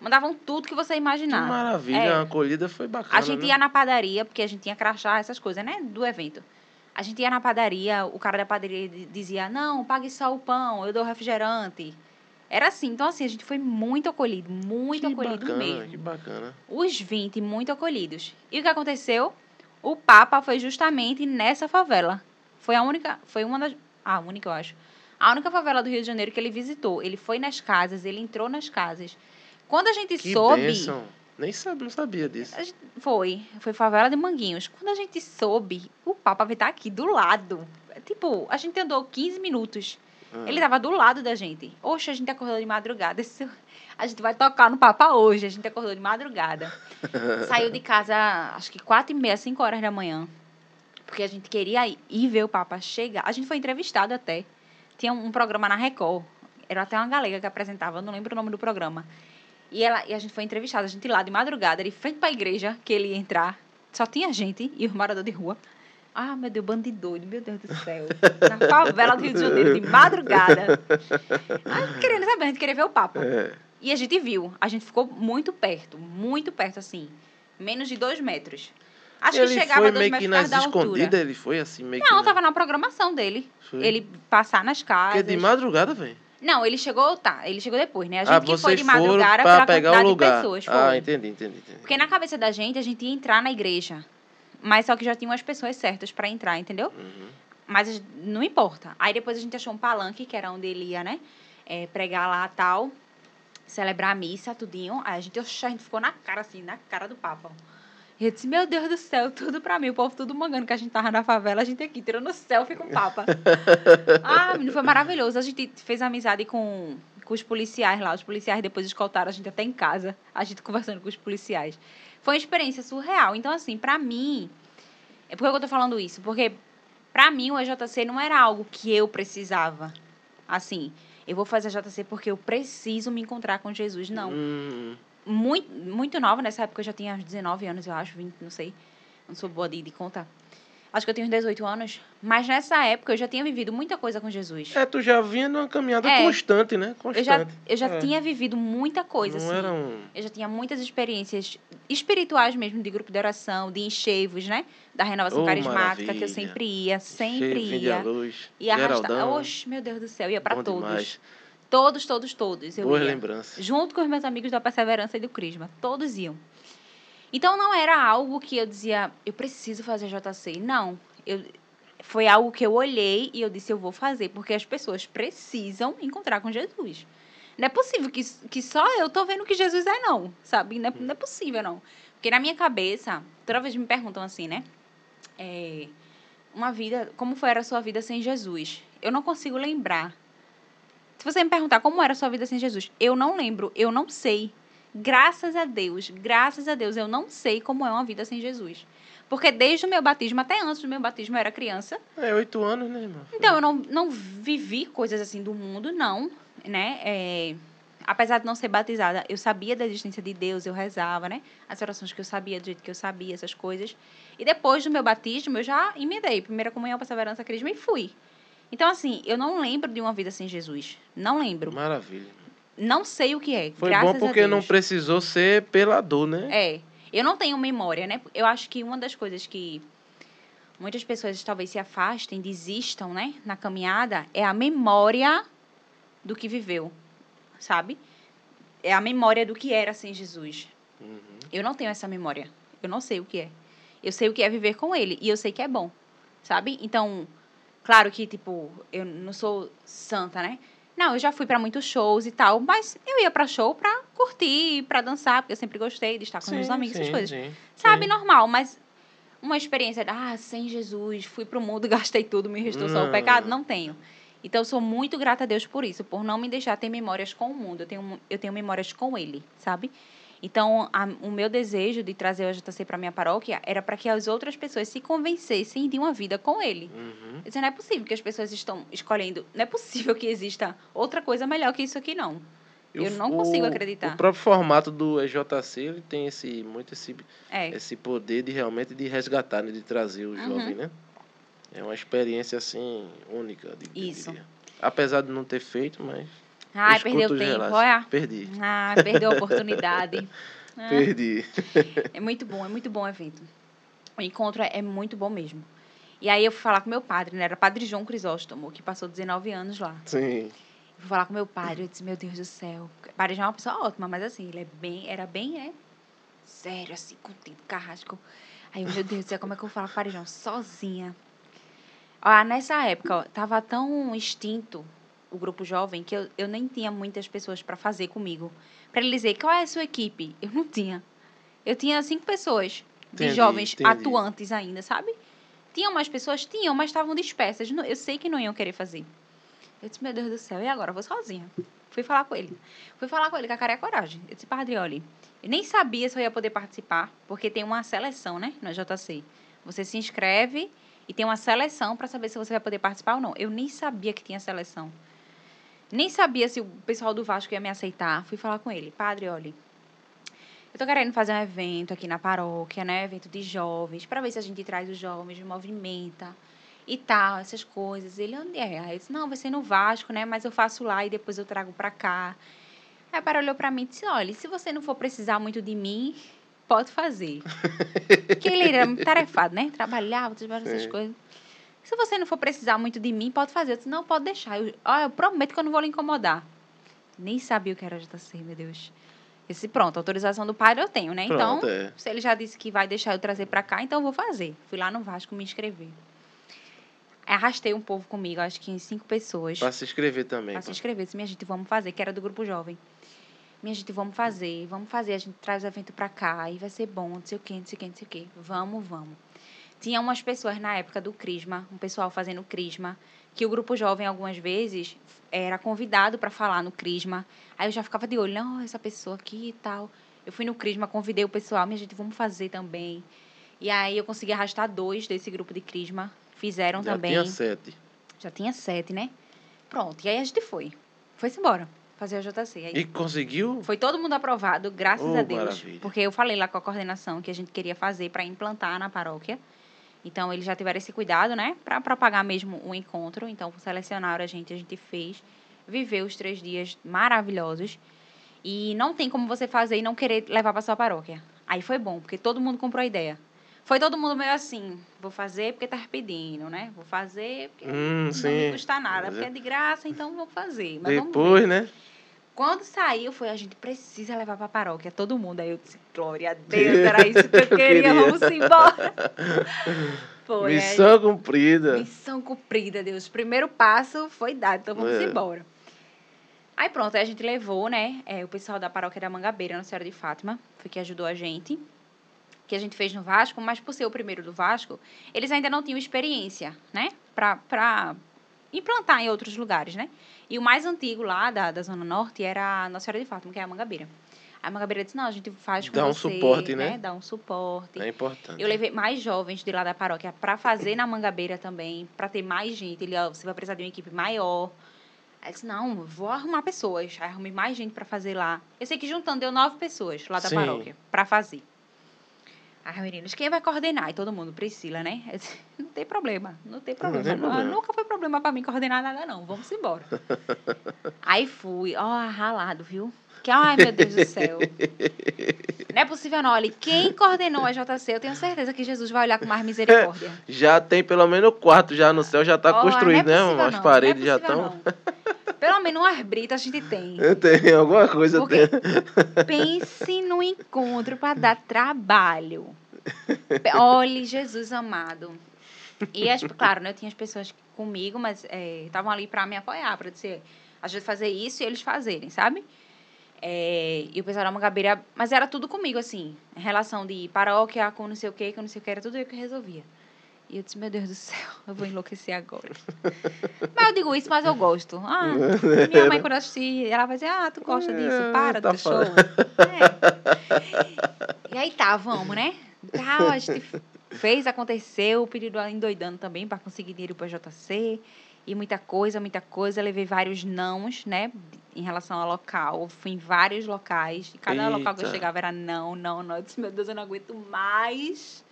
Mandavam tudo que você Que imaginar. maravilha. É. A acolhida foi bacana. A gente né? ia na padaria, porque a gente tinha crachá, essas coisas, né? Do evento. A gente ia na padaria, o cara da padaria di- dizia, não, pague só o pão, eu dou refrigerante. Era assim, então assim, a gente foi muito acolhido, muito que acolhido bacana, mesmo. Que bacana. Os 20 muito acolhidos. E o que aconteceu? O Papa foi justamente nessa favela. Foi a única, foi uma das, a única, eu acho. A única favela do Rio de Janeiro que ele visitou. Ele foi nas casas, ele entrou nas casas. Quando a gente Que soube, bênção. Nem sabe, não sabia disso. foi, foi favela de Manguinhos. Quando a gente soube, o Papa vai estar aqui do lado. Tipo, a gente andou 15 minutos. Ah. Ele tava do lado da gente. Oxe, a gente acordou de madrugada. Esse- A gente vai tocar no Papa hoje. A gente acordou de madrugada. (laughs) Saiu de casa, acho que quatro e meia, cinco horas da manhã. Porque a gente queria ir, ir ver o Papa chegar. A gente foi entrevistado até. Tinha um, um programa na Record. Era até uma galega que apresentava, eu não lembro o nome do programa. E, ela, e a gente foi entrevistada, a gente lá de madrugada, de frente pra igreja, que ele ia entrar. Só tinha gente e os moradores de rua. Ah, meu Deus, bando de doido, meu Deus do céu. Na favela do Rio de Janeiro, de madrugada. Ah, querendo saber, a gente queria ver o Papa. É. E a gente viu. A gente ficou muito perto, muito perto, assim. Menos de dois metros. Acho ele que chegava foi a dois meio que nas causa da altura. escondidas, ele foi assim, meio que. Não, na- tava na programação dele. Foi. Ele passar nas Porque casas. de madrugada, velho. Não, ele chegou, tá. Ele chegou depois, né? A gente Ah, que foi de madrugada pra pela pegar o lugar. de pessoas. Foi. Ah, entendi, entendi, entendi. Porque na cabeça da gente, a gente ia entrar na igreja. Mas só que já tinham as pessoas certas pra entrar, entendeu? Uhum. Mas não importa. Aí depois a gente achou um palanque, que era onde ele ia, né? É, pregar lá tal, celebrar a missa, tudinho. Aí a gente, oxe, a gente ficou na cara, assim, na cara do Papa. E eu disse, meu Deus do céu, tudo pra mim. O povo tudo mangando que a gente tava na favela, a gente aqui tirando selfie com o Papa. (laughs) ah, menino, foi maravilhoso. A gente fez amizade com, com os policiais lá. Os policiais depois escoltaram a gente até em casa. A gente conversando com os policiais. Foi uma experiência surreal. Então, assim, pra mim... É por que eu tô falando isso? Porque Pra mim, o EJC não era algo que eu precisava. Assim, eu vou fazer a JC porque eu preciso me encontrar com Jesus. Não. Hum, Muito, muito nova, nessa época eu já tinha uns 19 anos, eu acho, 20, não sei. Não sou boa de, de contar. Acho que eu tinha uns 18 anos. Mas nessa época eu já tinha vivido muita coisa com Jesus. É, tu já vinha numa caminhada É. constante, né? eu já, Constante. eu já É. tinha vivido muita coisa, Não assim. era um. Eu já tinha muitas experiências espirituais mesmo, de grupo de oração, de enchevos, né? Da renovação Oh, carismática, que eu maravilha. sempre ia, sempre Cheio, ia. luz. E arrastar. Oxe, meu Deus do céu, ia bom todos. demais. Todos, todos, todos. Eu Boas ia. lembranças. Junto com os meus amigos da Perseverança e do Crisma. Todos iam. Então não era algo que eu dizia, eu preciso fazer JC. Não. Eu, foi algo que eu olhei e eu disse, eu vou fazer, porque as pessoas precisam encontrar com Jesus. Não é possível que, que só eu tô vendo que Jesus é, não. Sabe? Não é, não é possível, não. Porque na minha cabeça, toda vez me perguntam assim, né? É, uma vida, como foi a sua vida sem Jesus? Eu não consigo lembrar. Se você me perguntar como era a sua vida sem Jesus, eu não lembro, eu não sei. Graças a Deus, graças a Deus, eu não sei como é uma vida sem Jesus. Porque desde o meu batismo, até antes do meu batismo, eu era criança. É, oito anos, né, irmão? Então, eu não, não vivi coisas assim do mundo, não, né? É, apesar de não ser batizada, eu sabia da existência de Deus, eu rezava, né? As orações que eu sabia, do jeito que eu sabia, essas coisas. E depois do meu batismo, eu já emendei. Primeira comunhão, perseverança, crisma e fui. Então, assim, eu não lembro de uma vida sem Jesus. Não lembro. Maravilha. Não sei o que é. Foi bom porque não precisou ser pela dor, né? É. Eu não tenho memória, né? Eu acho que uma das coisas que muitas pessoas talvez se afastem, desistam, né? Na caminhada, é a memória do que viveu, sabe? É a memória do que era sem Jesus. Uhum. Eu não tenho essa memória. Eu não sei o que é. Eu sei o que é viver com ele e eu sei que é bom, sabe? Então, claro que tipo, eu não sou santa, né? Não, eu já fui para muitos shows e tal, mas eu ia para show pra curtir, pra dançar, porque eu sempre gostei de estar com meus amigos, essas coisas. sim, Sabe, sim. normal, mas uma experiência, de, ah, sem Jesus, fui pro mundo, (laughs) gastei tudo, me restou só o Não. pecado, não tenho. Então, eu sou muito grata a Deus por isso, por não me deixar ter memórias com o mundo. Eu tenho, eu tenho memórias com Ele, sabe? Então, a- o meu desejo de trazer o JC para minha paróquia era para que as outras pessoas se convencessem de uma vida com Ele. Uhum. Eu disse, não é possível que as pessoas estão escolhendo, não é possível que exista outra coisa melhor que isso aqui, não. Eu f- não consigo o- acreditar. O próprio formato do EJC, ele tem esse, muito esse, É, esse poder de realmente de resgatar, né, de trazer o Uhum. jovem, né? É uma experiência, assim, única, de, Isso. Apesar de não ter feito, mas... ai, eu perdeu os tempo, olha. Perdi. Ah, perdeu a oportunidade. (laughs) Ah. Perdi. É muito bom, é muito bom o evento. O encontro é, muito bom mesmo. E aí eu fui falar com meu padre, né? Era padre João Crisóstomo, que passou 19 anos lá. Sim. Eu fui falar com meu padre, eu disse, meu Deus do céu. O padre já é uma pessoa ótima, mas assim, ele é bem, era bem, é, sério, assim, contido, carrasco. Aí, eu, meu Deus do céu, como é que eu falo com o padre João? Sozinha. Ó, nessa época, ó, tava tão extinto o grupo jovem que eu, eu nem tinha muitas pessoas para fazer comigo. Para ele dizer, qual é a sua equipe? (laughs) Eu não tinha. Eu tinha cinco pessoas de Entendi, jovens entendi. atuantes ainda, sabe? Tinham mais pessoas? Tinham, mas estavam dispersas. Eu sei que não iam querer fazer. Eu disse, meu Deus do céu, e agora? Eu vou sozinha. Fui falar com ele. Fui falar com ele com a cara e a coragem. Eu disse, padre, olha, eu nem sabia se eu ia poder participar, porque tem uma seleção, né, no JC. Você se inscreve e tem uma seleção para saber se você vai poder participar ou não. Eu nem sabia que tinha seleção. Nem sabia se o pessoal do Vasco ia me aceitar. Fui falar com ele, padre, olha, eu tô querendo fazer um evento aqui na paróquia, né? Evento de jovens, para ver se a gente traz os jovens, movimenta e tal, essas coisas. Ele, onde é? Aí eu disse, não, vai ser no Vasco, né? Mas eu faço lá e depois eu trago pra cá. Aí o pai olhou pra mim e disse, olha, se você não for precisar muito de mim, pode fazer. (laughs) Porque ele era muito tarefado, né? Trabalhava, essas coisas. Se você não for precisar muito de mim, pode fazer. Eu disse, não, pode deixar. Eu, ó, eu prometo que eu não vou lhe incomodar. Nem sabia o que era JC, meu Deus. Esse pronto, autorização do padre eu tenho, né? Pronto, então, é. se ele já disse que vai deixar eu trazer pra cá, então eu vou fazer. Fui lá no Vasco me inscrever. Arrastei um povo comigo, acho que em cinco pessoas. Pra se inscrever também. Pra se inscrever. Disse, minha gente, vamos fazer, que era do grupo jovem. Minha gente, vamos fazer, vamos fazer, a gente traz o evento pra cá, e vai ser bom, não sei o quê, não sei o quê, não sei o quê. Vamos, vamos. Tinha umas pessoas na época do Crisma, um pessoal fazendo Crisma, que o grupo jovem, algumas vezes, era convidado para falar no Crisma. Aí eu já ficava de olho, não, essa pessoa aqui e tal. Eu fui no Crisma, convidei o pessoal, minha gente, vamos fazer também. E aí eu consegui arrastar dois desse grupo de Crisma. Fizeram Já também. tinha sete. Já tinha sete, né? Pronto. E aí a gente foi. Foi-se embora fazer o JC. Aí E conseguiu? foi todo mundo aprovado, graças Oh, a Deus. maravilha. Porque eu falei lá com a coordenação que a gente queria fazer para implantar na paróquia. Então, eles já tiveram esse cuidado, né? Para propagar mesmo o encontro. Então, selecionaram a gente, a gente fez. Viveu os três dias maravilhosos. E não tem como você fazer e não querer levar para sua paróquia. Aí foi bom, porque todo mundo comprou a ideia. Foi todo mundo meio assim, vou fazer porque tá pedindo, né? Vou fazer porque Hum, não me sim. custa nada, porque é- de graça, então vou fazer. Mas. Depois, né? Quando saiu, foi, a gente precisa levar pra paróquia, todo mundo. Aí eu disse, glória a Deus, era isso que eu (laughs) queria, vamos embora. (laughs) Foi, aí, Missão cumprida. missão cumprida, Deus. Primeiro passo foi dado, então vamos É. embora. Aí pronto, aí a gente levou, né, é, o pessoal da paróquia da Mangabeira, Nossa Senhora de Fátima, foi que ajudou a gente, que a gente fez no Vasco, mas por ser o primeiro do Vasco, eles ainda não tinham experiência, né, pra, pra implantar em outros lugares, né. E o mais antigo lá da, da Zona Norte era a Nossa Senhora de Fátima, que é a Mangabeira. A Mangabeira disse, não, a gente faz com Dá um você, suporte, né? Dá um suporte. É importante. Eu levei mais jovens de lá da paróquia para fazer na Mangabeira também, para ter mais gente. Ele, ó, você vai precisar de uma equipe maior. Aí disse, não, vou arrumar pessoas. Aí arrumei mais gente para fazer lá. Eu sei que juntando deu nove pessoas lá da Sim. paróquia para fazer. Aí, meninos, quem vai coordenar? E todo mundo, Priscila, né? Disse, (laughs) não tem problema, não tem problema. tem Não- problema. Nunca foi problema para mim coordenar nada, não. Vamos embora. (laughs) Aí fui, ó, ralado, viu? Que, ai, meu Deus do céu. (laughs) Não é possível, não. Olha, quem coordenou a JC, eu tenho certeza que Jesus vai olhar com mais misericórdia. Já tem pelo menos quatro já no céu, já tá Ó, construído, é né? possível, As não, paredes não já é possível, estão. Pelo menos umas britas a gente tem. Tem alguma coisa Porque- tem. Pense numa um encontro para dar trabalho. Olhe, Jesus amado. E, as, claro, né, eu tinha as pessoas comigo, mas estavam é, ali para me apoiar, para dizer, a gente fazer isso e eles fazerem, sabe? É, e o pessoal da Mangabeira, mas era tudo comigo, assim, em relação de paróquia com não sei o que, com não sei o que, era tudo eu que resolvia. E eu disse, meu Deus do céu, (laughs) eu vou enlouquecer agora. mas eu digo isso, mas eu gosto. Ah, minha mãe, quando assistir, ela vai dizer, ah, tu gosta disso, é, para tá do show. É. E aí tá, vamos, né? Tal, a gente fez, aconteceu, o pedido endoidando também para conseguir dinheiro para JC. E muita coisa, muita coisa. Levei vários nãos, né? Em relação ao local. Fui em vários locais. E cada Eita. local que eu chegava era não, não, não. Eu disse, meu Deus, eu não aguento mais.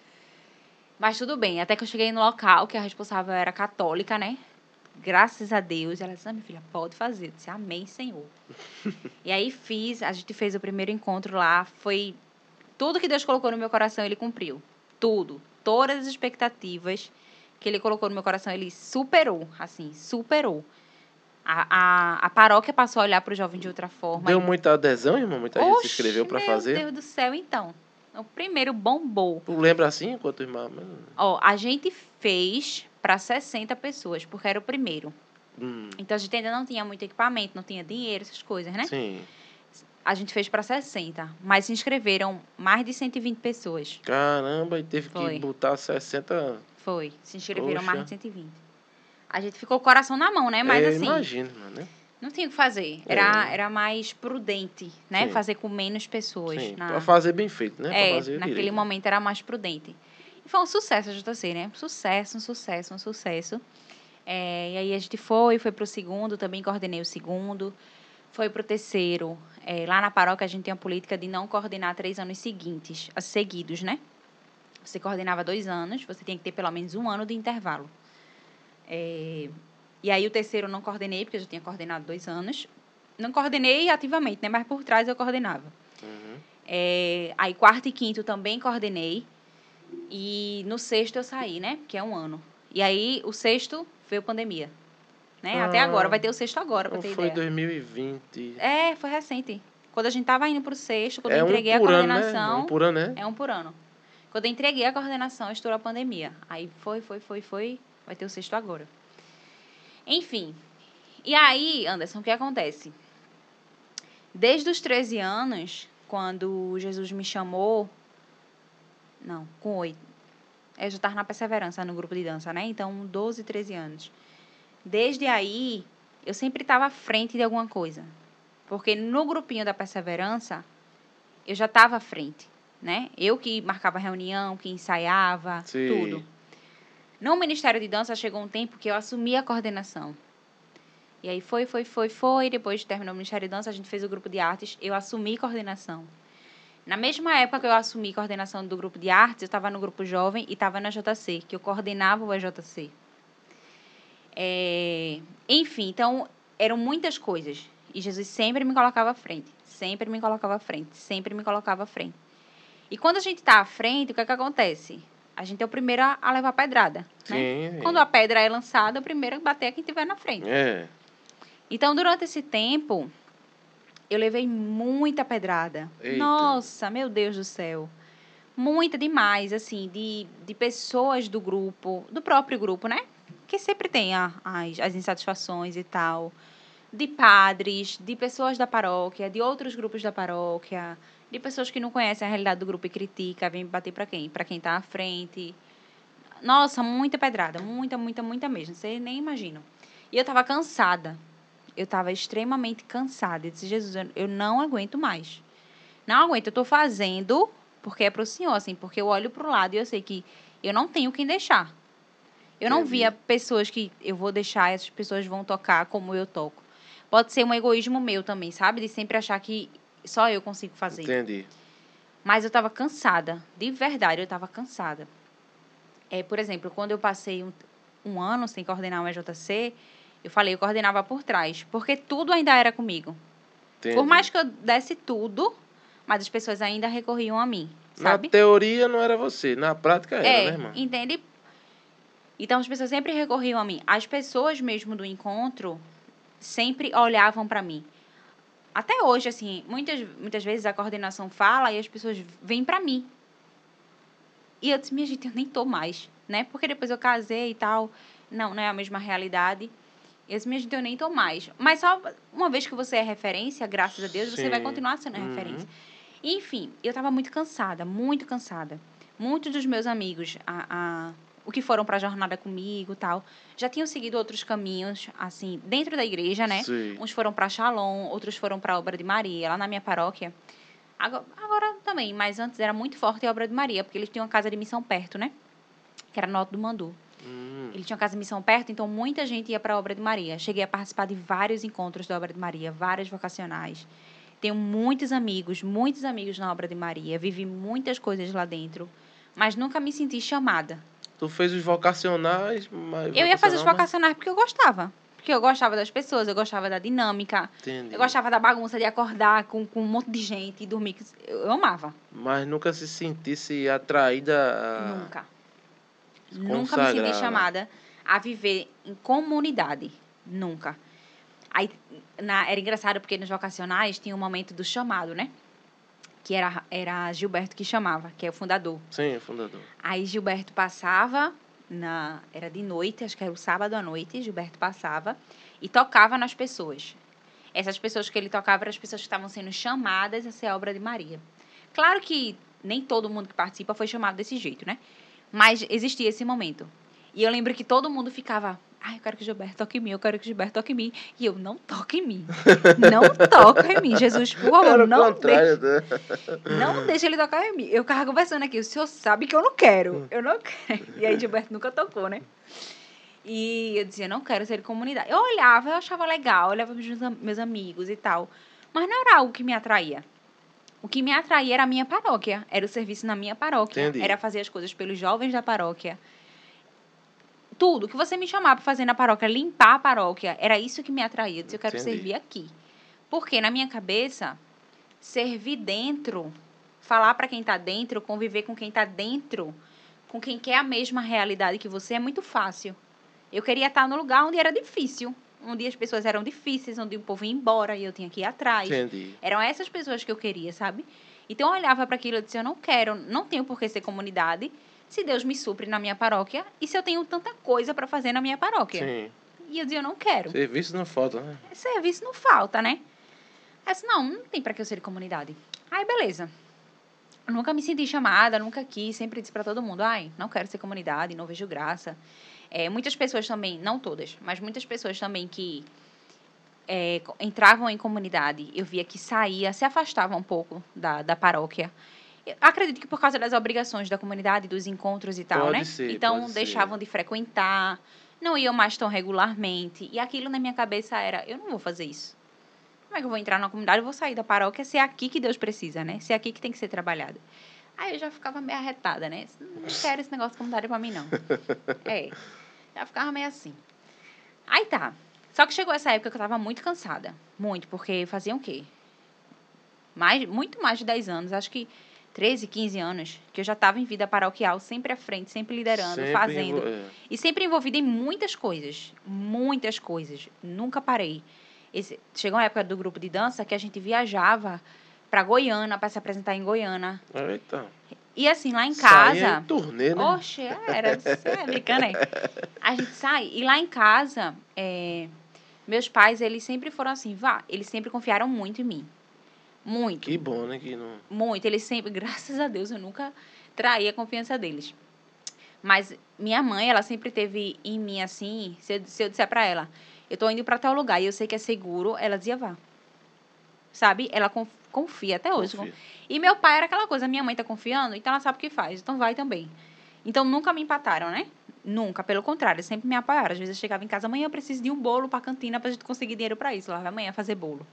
Mas tudo bem. Até que eu cheguei no local, que a responsável era católica, né? Graças a Deus. Ela disse, ah, minha filha, pode fazer. Eu disse, amém, Senhor. (laughs) e aí fiz. A gente fez o primeiro encontro lá. Foi... Tudo que Deus colocou no meu coração, Ele cumpriu. Tudo. Todas as expectativas que ele colocou no meu coração, ele superou, assim, superou. A, a, a paróquia passou a olhar para o jovem de outra forma. Deu muita adesão, irmão? Muita Oxe, gente se inscreveu para fazer? Meu Deus do céu, então. O primeiro bombou. Tu lembra assim, enquanto irmã? Ó, a gente fez para 60 pessoas, porque era o primeiro. Hum. Então a gente ainda não tinha muito equipamento, não tinha dinheiro, essas coisas, né? Sim. A gente fez para 60, mas se inscreveram mais de 120 pessoas. Caramba, e teve Foi. que botar 60 foi. Se inscreveram Poxa. mais de 120. A gente ficou com o coração na mão, né? Mas é, assim. Imagino, né? Não tinha o que fazer. Era, é. era mais prudente, né? Sim. Fazer com menos pessoas. Sim, na... Pra fazer bem feito, né? É, naquele direito, momento era mais prudente. E foi um sucesso a JC, né? Sucesso, um sucesso, um sucesso. É, e aí a gente foi, foi pro segundo, também coordenei o segundo. Foi pro terceiro. É, lá na paróquia a gente tem a política de não coordenar três anos seguintes, seguidos, né? Você coordenava dois anos, você tinha que ter pelo menos um ano de intervalo. É, e aí o terceiro eu não coordenei, porque eu já tinha coordenado dois anos. Não coordenei ativamente, né? Mas por trás eu coordenava. Uhum. É, aí quarto e quinto também coordenei. E no sexto eu saí, né? Que é um ano. E aí o sexto veio pandemia. Né? Ah, Até agora, vai ter o sexto agora, pra ter foi ideia. Foi 2020. É, foi recente. Quando a gente tava indo pro sexto, quando é eu entreguei um a coordenação. Ano, né? Um por ano, né? É um por ano. Quando eu entreguei a coordenação, estourou a pandemia. Aí foi, foi, foi, foi. Vai ter o sexto agora. Enfim. E aí, Anderson, o que acontece? Desde os 13 anos, quando Jesus me chamou. Não, com oito. Eu já estava na perseverança no grupo de dança, né? Então, 12, 13 anos. Desde aí, eu sempre estava à frente de alguma coisa. Porque no grupinho da perseverança, eu já estava à frente né? Eu que marcava reunião, que ensaiava, Sim. tudo. No Ministério de Dança chegou um tempo que eu assumi a coordenação. E aí foi, foi, foi, foi. Depois de terminar o Ministério de Dança, a gente fez o grupo de artes. Eu assumi coordenação. Na mesma época que eu assumi coordenação do grupo de artes, eu estava no grupo jovem e estava na JC, que eu coordenava o EJC. É... Enfim, então eram muitas coisas. E Jesus sempre me colocava à frente. Sempre me colocava à frente. Sempre me colocava à frente. E quando a gente está à frente, o que é que acontece? A gente é o primeiro a levar a pedrada. Né? Sim, Quando a pedra é lançada, o primeiro a bater é quem estiver na frente. É. Então, durante esse tempo, eu levei muita pedrada. Eita. Nossa, meu Deus do céu. Muita demais, assim, de, de pessoas do grupo, do próprio grupo, né? Que sempre tem a, as, as insatisfações e tal. De padres, de pessoas da paróquia, de outros grupos da paróquia de pessoas que não conhecem a realidade do grupo e critica, vem bater para quem? Para quem está à frente. Nossa, muita pedrada, muita, muita, muita mesmo. Você nem imagina. E eu estava cansada. Eu estava extremamente cansada. Eu disse, Jesus, eu não aguento mais. Não aguento, eu estou fazendo porque é para o Senhor, assim, porque eu olho para o lado e eu sei que eu não tenho quem deixar. Eu não via pessoas que eu vou deixar, essas pessoas vão tocar como eu toco. Pode ser um egoísmo meu também, sabe? De sempre achar que só eu consigo fazer. Entendi. Mas eu estava cansada, de verdade, eu estava cansada. É, por exemplo, quando eu passei um, um ano sem coordenar o EJC, eu falei, eu coordenava por trás, porque tudo ainda era comigo. Entendi. Por mais que eu desse tudo, mas as pessoas ainda recorriam a mim, sabe? Na teoria não era você, na prática era, é, né, irmã? entende? Então as pessoas sempre recorriam a mim. As pessoas mesmo do encontro sempre olhavam para mim Até hoje, assim, muitas, muitas vezes a coordenação fala e as pessoas vêm para mim. E eu disse, minha gente, eu nem tô mais, né? Porque depois eu casei e tal. Não, não é a mesma realidade. E eu disse, minha gente, eu nem tô mais. Mas só uma vez que você é referência, graças a Deus, você vai Sim. continuar sendo Uhum. referência. Enfim, eu tava muito cansada, muito cansada. Muitos dos meus amigos, a, a, o que foram pra jornada comigo tal, já tinham seguido outros caminhos, assim, dentro da igreja, né? Sim. Uns foram para Shalom, outros foram para a Obra de Maria, lá na minha paróquia. Agora, agora também, mas antes era muito forte a Obra de Maria, porque eles tinham uma casa de missão perto, né? Que era no Alto do Mandu. Hum, Ele tinha uma casa de missão perto, então muita gente ia para a Obra de Maria. Cheguei a participar de vários encontros da Obra de Maria, várias vocacionais. Tenho muitos amigos, muitos amigos na Obra de Maria. Vivi muitas coisas lá dentro, mas nunca me senti chamada. Tu fez os vocacionais, mas. Eu ia fazer os vocacional, vocacionais porque eu gostava. Porque eu gostava das pessoas, eu gostava da dinâmica, Entendi. Eu gostava da bagunça de acordar com, com um monte de gente e dormir. Eu, amava. Mas nunca se sentisse atraída a. Nunca. Nunca me senti né? chamada a viver em comunidade. Nunca. Aí, na, era engraçado porque nos vocacionais tinha um momento do chamado, né? Que era, era Gilberto que chamava, que é o fundador. Sim, fundador. Aí Gilberto passava, na, era de noite, acho que era o sábado à noite, Gilberto passava e tocava nas pessoas. Essas pessoas que ele tocava eram as pessoas que estavam sendo chamadas a ser a obra de Maria. Claro que nem todo mundo que participa foi chamado desse jeito, né? Mas existia esse momento. E eu lembro que todo mundo ficava, ai, eu quero que Gilberto toque em mim, eu quero que Gilberto toque em mim. E eu, não toque em mim. Não toca em mim. Jesus, por favor, não contrário, né? Não deixa ele tocar em mim. Eu ficava conversando aqui, o senhor sabe que eu não quero. Eu não quero. E aí Gilberto nunca tocou, né? E eu dizia, não quero ser de comunidade. Eu olhava, eu achava legal, eu olhava meus amigos e tal. Mas não era algo que me atraía. O que me atraía era a minha paróquia. Era o serviço na minha paróquia. Entendi. Era fazer as coisas pelos jovens da paróquia. Tudo que você me chamava para fazer na paróquia, limpar a paróquia, era isso que me atraía. Eu disse, eu quero Entendi. servir aqui. Porque na minha cabeça, servir dentro, falar para quem está dentro, conviver com quem está dentro, com quem quer a mesma realidade que você, é muito fácil. Eu queria estar no lugar onde era difícil, onde as pessoas eram difíceis, onde o povo ia embora e eu tinha que ir atrás. Entendi. Eram essas pessoas que eu queria, sabe? Então eu olhava para aquilo e disse: eu não quero, não tenho por que ser comunidade. Se Deus me supre na minha paróquia e se eu tenho tanta coisa para fazer na minha paróquia. Sim. E eu dizia: eu não quero. Serviço não falta, né? Serviço não falta, né? Eu disse, não, não tem para que eu ser de comunidade. Aí, beleza. Eu nunca me senti chamada, nunca quis, sempre disse para todo mundo: ai, não quero ser comunidade, não vejo graça. É, muitas pessoas também, não todas, mas muitas pessoas também que é, entravam em comunidade, eu via que saía, se afastava um pouco da, da paróquia. Acredito que por causa das obrigações da comunidade, dos encontros e tal, Pode né? ser, então pode ser. deixavam de frequentar, não iam mais tão regularmente. E aquilo na minha cabeça era: eu não vou fazer isso. Como é que eu vou entrar na comunidade? Eu vou sair da paróquia se é aqui que Deus precisa, né? Se é aqui que tem que ser trabalhado. Aí eu já ficava meio arretada, né? Não quero esse negócio de comunidade pra mim, não. (laughs) É. Já ficava meio assim. Aí tá. Só que chegou essa época que eu tava muito cansada. Muito, porque faziam o quê? Mais, muito mais de 10 anos, acho que 13, 15 anos, que eu já estava em vida paroquial, sempre à frente, sempre liderando, Sempre fazendo. envol- é. E sempre envolvida em muitas coisas. Muitas coisas. Nunca parei. Esse, chegou uma época do grupo de dança que a gente viajava para Goiânia, para se apresentar em Goiânia. Eita. E assim, lá em casa. em turnê, né? Oxe, era. É brincando aí. A gente sai. E lá em casa, é, meus pais, eles sempre foram assim, vá. Eles sempre confiaram muito em mim. Muito. Que bom, né? Que não... Muito. Eles sempre, (laughs) graças a Deus, eu nunca traí a confiança deles. Mas minha mãe, ela sempre teve em mim assim, se eu, se eu disser pra ela, eu tô indo pra tal lugar e eu sei que é seguro, ela dizia vá. Sabe? Ela conf- confia até hoje. Confia. E meu pai era aquela coisa, minha mãe tá confiando, então ela sabe o que faz, então vai também. Então nunca me empataram, né? Nunca, pelo contrário, sempre me apoiaram. Às vezes eu chegava em casa, amanhã eu preciso de um bolo pra cantina pra gente conseguir dinheiro pra isso. Lá vai amanhã fazer bolo.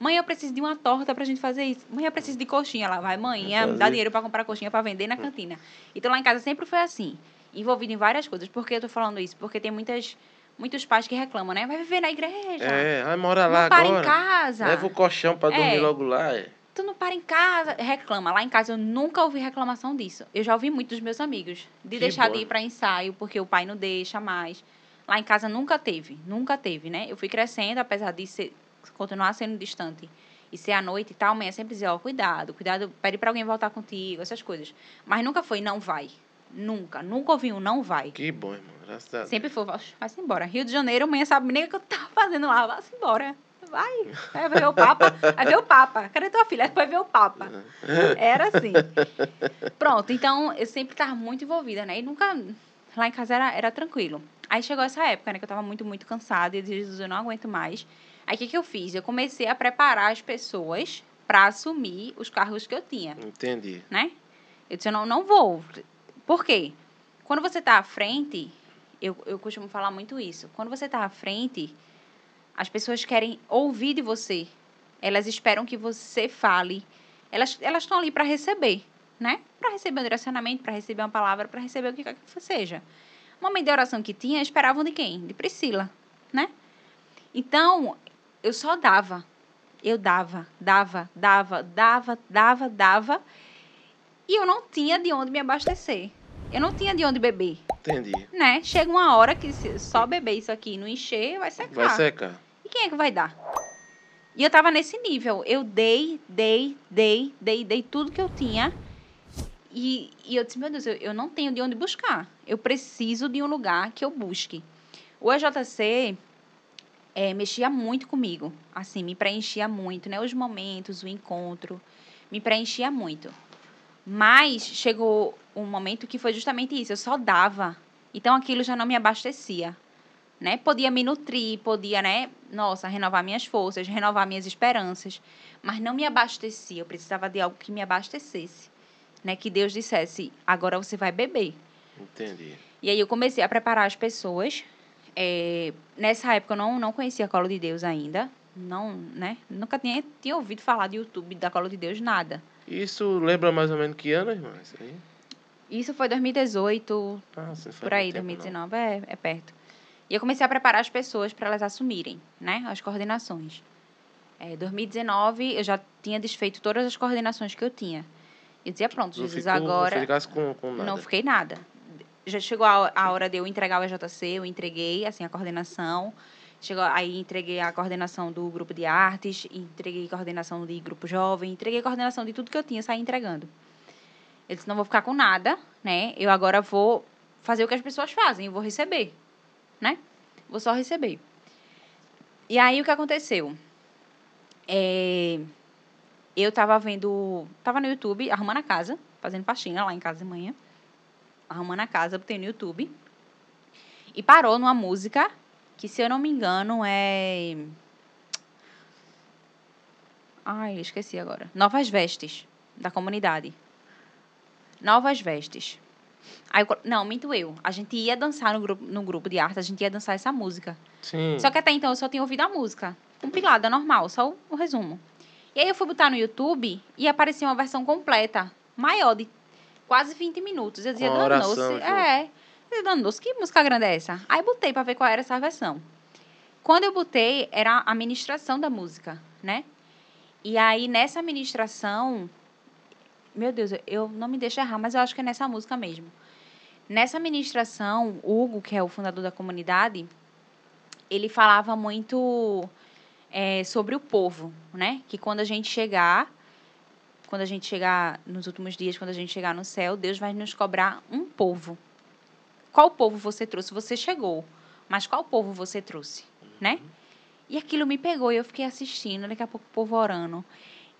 Mãe, eu preciso de uma torta pra gente fazer isso. Mãe, eu preciso de coxinha. Lá vai, mãe, é, dá dinheiro pra comprar coxinha pra vender na cantina. Então lá em casa sempre foi assim, envolvido em várias coisas. Por que eu tô falando isso? Porque tem muitas, muitos pais que reclamam, né? Vai viver na igreja. É, vai morar lá não para agora. em casa. Leva o colchão pra dormir É. logo lá. É. Tu não para em casa, reclama. Lá em casa eu nunca ouvi reclamação disso. Eu já ouvi muito dos meus amigos de Que deixar bom. de ir para ensaio porque o pai não deixa mais. Lá em casa nunca teve, nunca teve, né? Eu fui crescendo, apesar de ser, continuar sendo distante e ser à noite e tal, mãe sempre dizia, ó, cuidado, cuidado, pede para alguém voltar contigo, essas coisas. Mas nunca foi, não vai. Nunca, nunca ouvi um não vai. Que bom, irmão. Graças a Deus. Sempre foi, vai-se embora. Rio de Janeiro, mãe sabe nem o que eu tava (laughs) fazendo lá, vai-se embora. Vai, vai ver o Papa, vai ver o Papa. Cadê tua filha? Vai ver o Papa. (laughs) Era assim. Pronto, então eu sempre estava muito envolvida, né? E nunca. Lá em casa era, era tranquilo. Aí chegou essa época, né? Que eu estava muito, muito cansada. E eu disse, Jesus, eu não aguento mais. Aí o que, que eu fiz? Eu comecei a preparar as pessoas para assumir os cargos que eu tinha. Entendi. Né? Eu disse, eu não, não vou. Por quê? Quando você está à frente, eu, eu costumo falar muito isso. Quando você está à frente, as pessoas querem ouvir de você. Elas esperam que você fale. Elas elas estão ali para receber, né? Para receber um direcionamento, para receber uma palavra, para receber o que quer que seja. O momento de oração que tinha, esperavam de quem? De Priscila, né? Então, eu só dava. Eu dava, dava, dava, dava, dava, dava. E eu não tinha de onde me abastecer. Eu não tinha de onde beber. Entendi. Né? Chega uma hora que se só beber isso aqui e não encher, vai secar. Vai secar. E quem é que vai dar? E eu tava nesse nível. Eu dei, dei, dei, dei, dei tudo que eu tinha. E, e eu disse, meu Deus, eu, eu não tenho de onde buscar. Eu preciso de um lugar que eu busque. O EJC é, mexia muito comigo. Assim, me preenchia muito, né? Os momentos, o encontro. Me preenchia muito. Mas chegou um momento que foi justamente isso. Eu só dava. Então aquilo já não me abastecia. Né? Podia me nutrir, podia, né? Nossa, renovar minhas forças, renovar minhas esperanças. Mas não me abastecia. Eu precisava de algo que me abastecesse. Né? Que Deus dissesse, agora você vai beber. Entendi. E aí eu comecei a preparar as pessoas. É, nessa época eu não, não conhecia a Colo de Deus ainda. Não, né? Nunca tinha, tinha ouvido falar de YouTube da Colo de Deus, nada. Isso lembra mais ou menos que ano, irmã? Isso, aí? Isso foi 2018, Ah, por aí, 2019, é, é perto. E eu comecei a preparar as pessoas para elas assumirem, né? As coordenações. É, 2019, eu já tinha desfeito todas as coordenações que eu tinha. Eu dizia, pronto, Não Jesus, ficou- agora... Não com, com. Não fiquei nada. Já chegou a, a hora de eu entregar o EJC, eu entreguei, assim, a coordenação. Chegou, aí entreguei a coordenação do grupo de artes, entreguei coordenação de grupo jovem, entreguei coordenação de tudo que eu tinha, saí entregando. Eu disse, não vou ficar com nada, né? Eu agora vou fazer o que as pessoas fazem, eu vou receber, né? Vou só receber. E aí, o que aconteceu? É, eu tava vendo, tava no YouTube, arrumando a casa, fazendo faxina lá em casa de manhã arrumando a casa, botei no YouTube. E parou numa música que, se eu não me engano, é. Ai, esqueci agora. Novas Vestes, da comunidade. Novas Vestes. Aí, eu não, minto eu. A gente ia dançar no grupo, no grupo de arte, a gente ia dançar essa música. Sim. Só que até então eu só tinha ouvido a música. Compilada, normal, só o, o resumo. E aí eu fui botar no YouTube e aparecia uma versão completa, maior, de quase 20 minutos. Eu dizia, danou-se. É. Eu dizia, danou-se, que música grande é essa? Aí botei pra ver qual era essa versão. Quando eu botei, era a ministração da música, né? E aí, nessa ministração, meu Deus, eu não me deixo errar, mas eu acho que é nessa música mesmo. Nessa ministração, Hugo, que é o fundador da comunidade, ele falava muito é, sobre o povo, né? Que quando a gente chegar, quando a gente chegar nos últimos dias, quando a gente chegar no céu, Deus vai nos cobrar um povo. Qual povo você trouxe? Você chegou, mas qual povo você trouxe, né? E aquilo me pegou e eu fiquei assistindo, daqui a pouco o povo orando.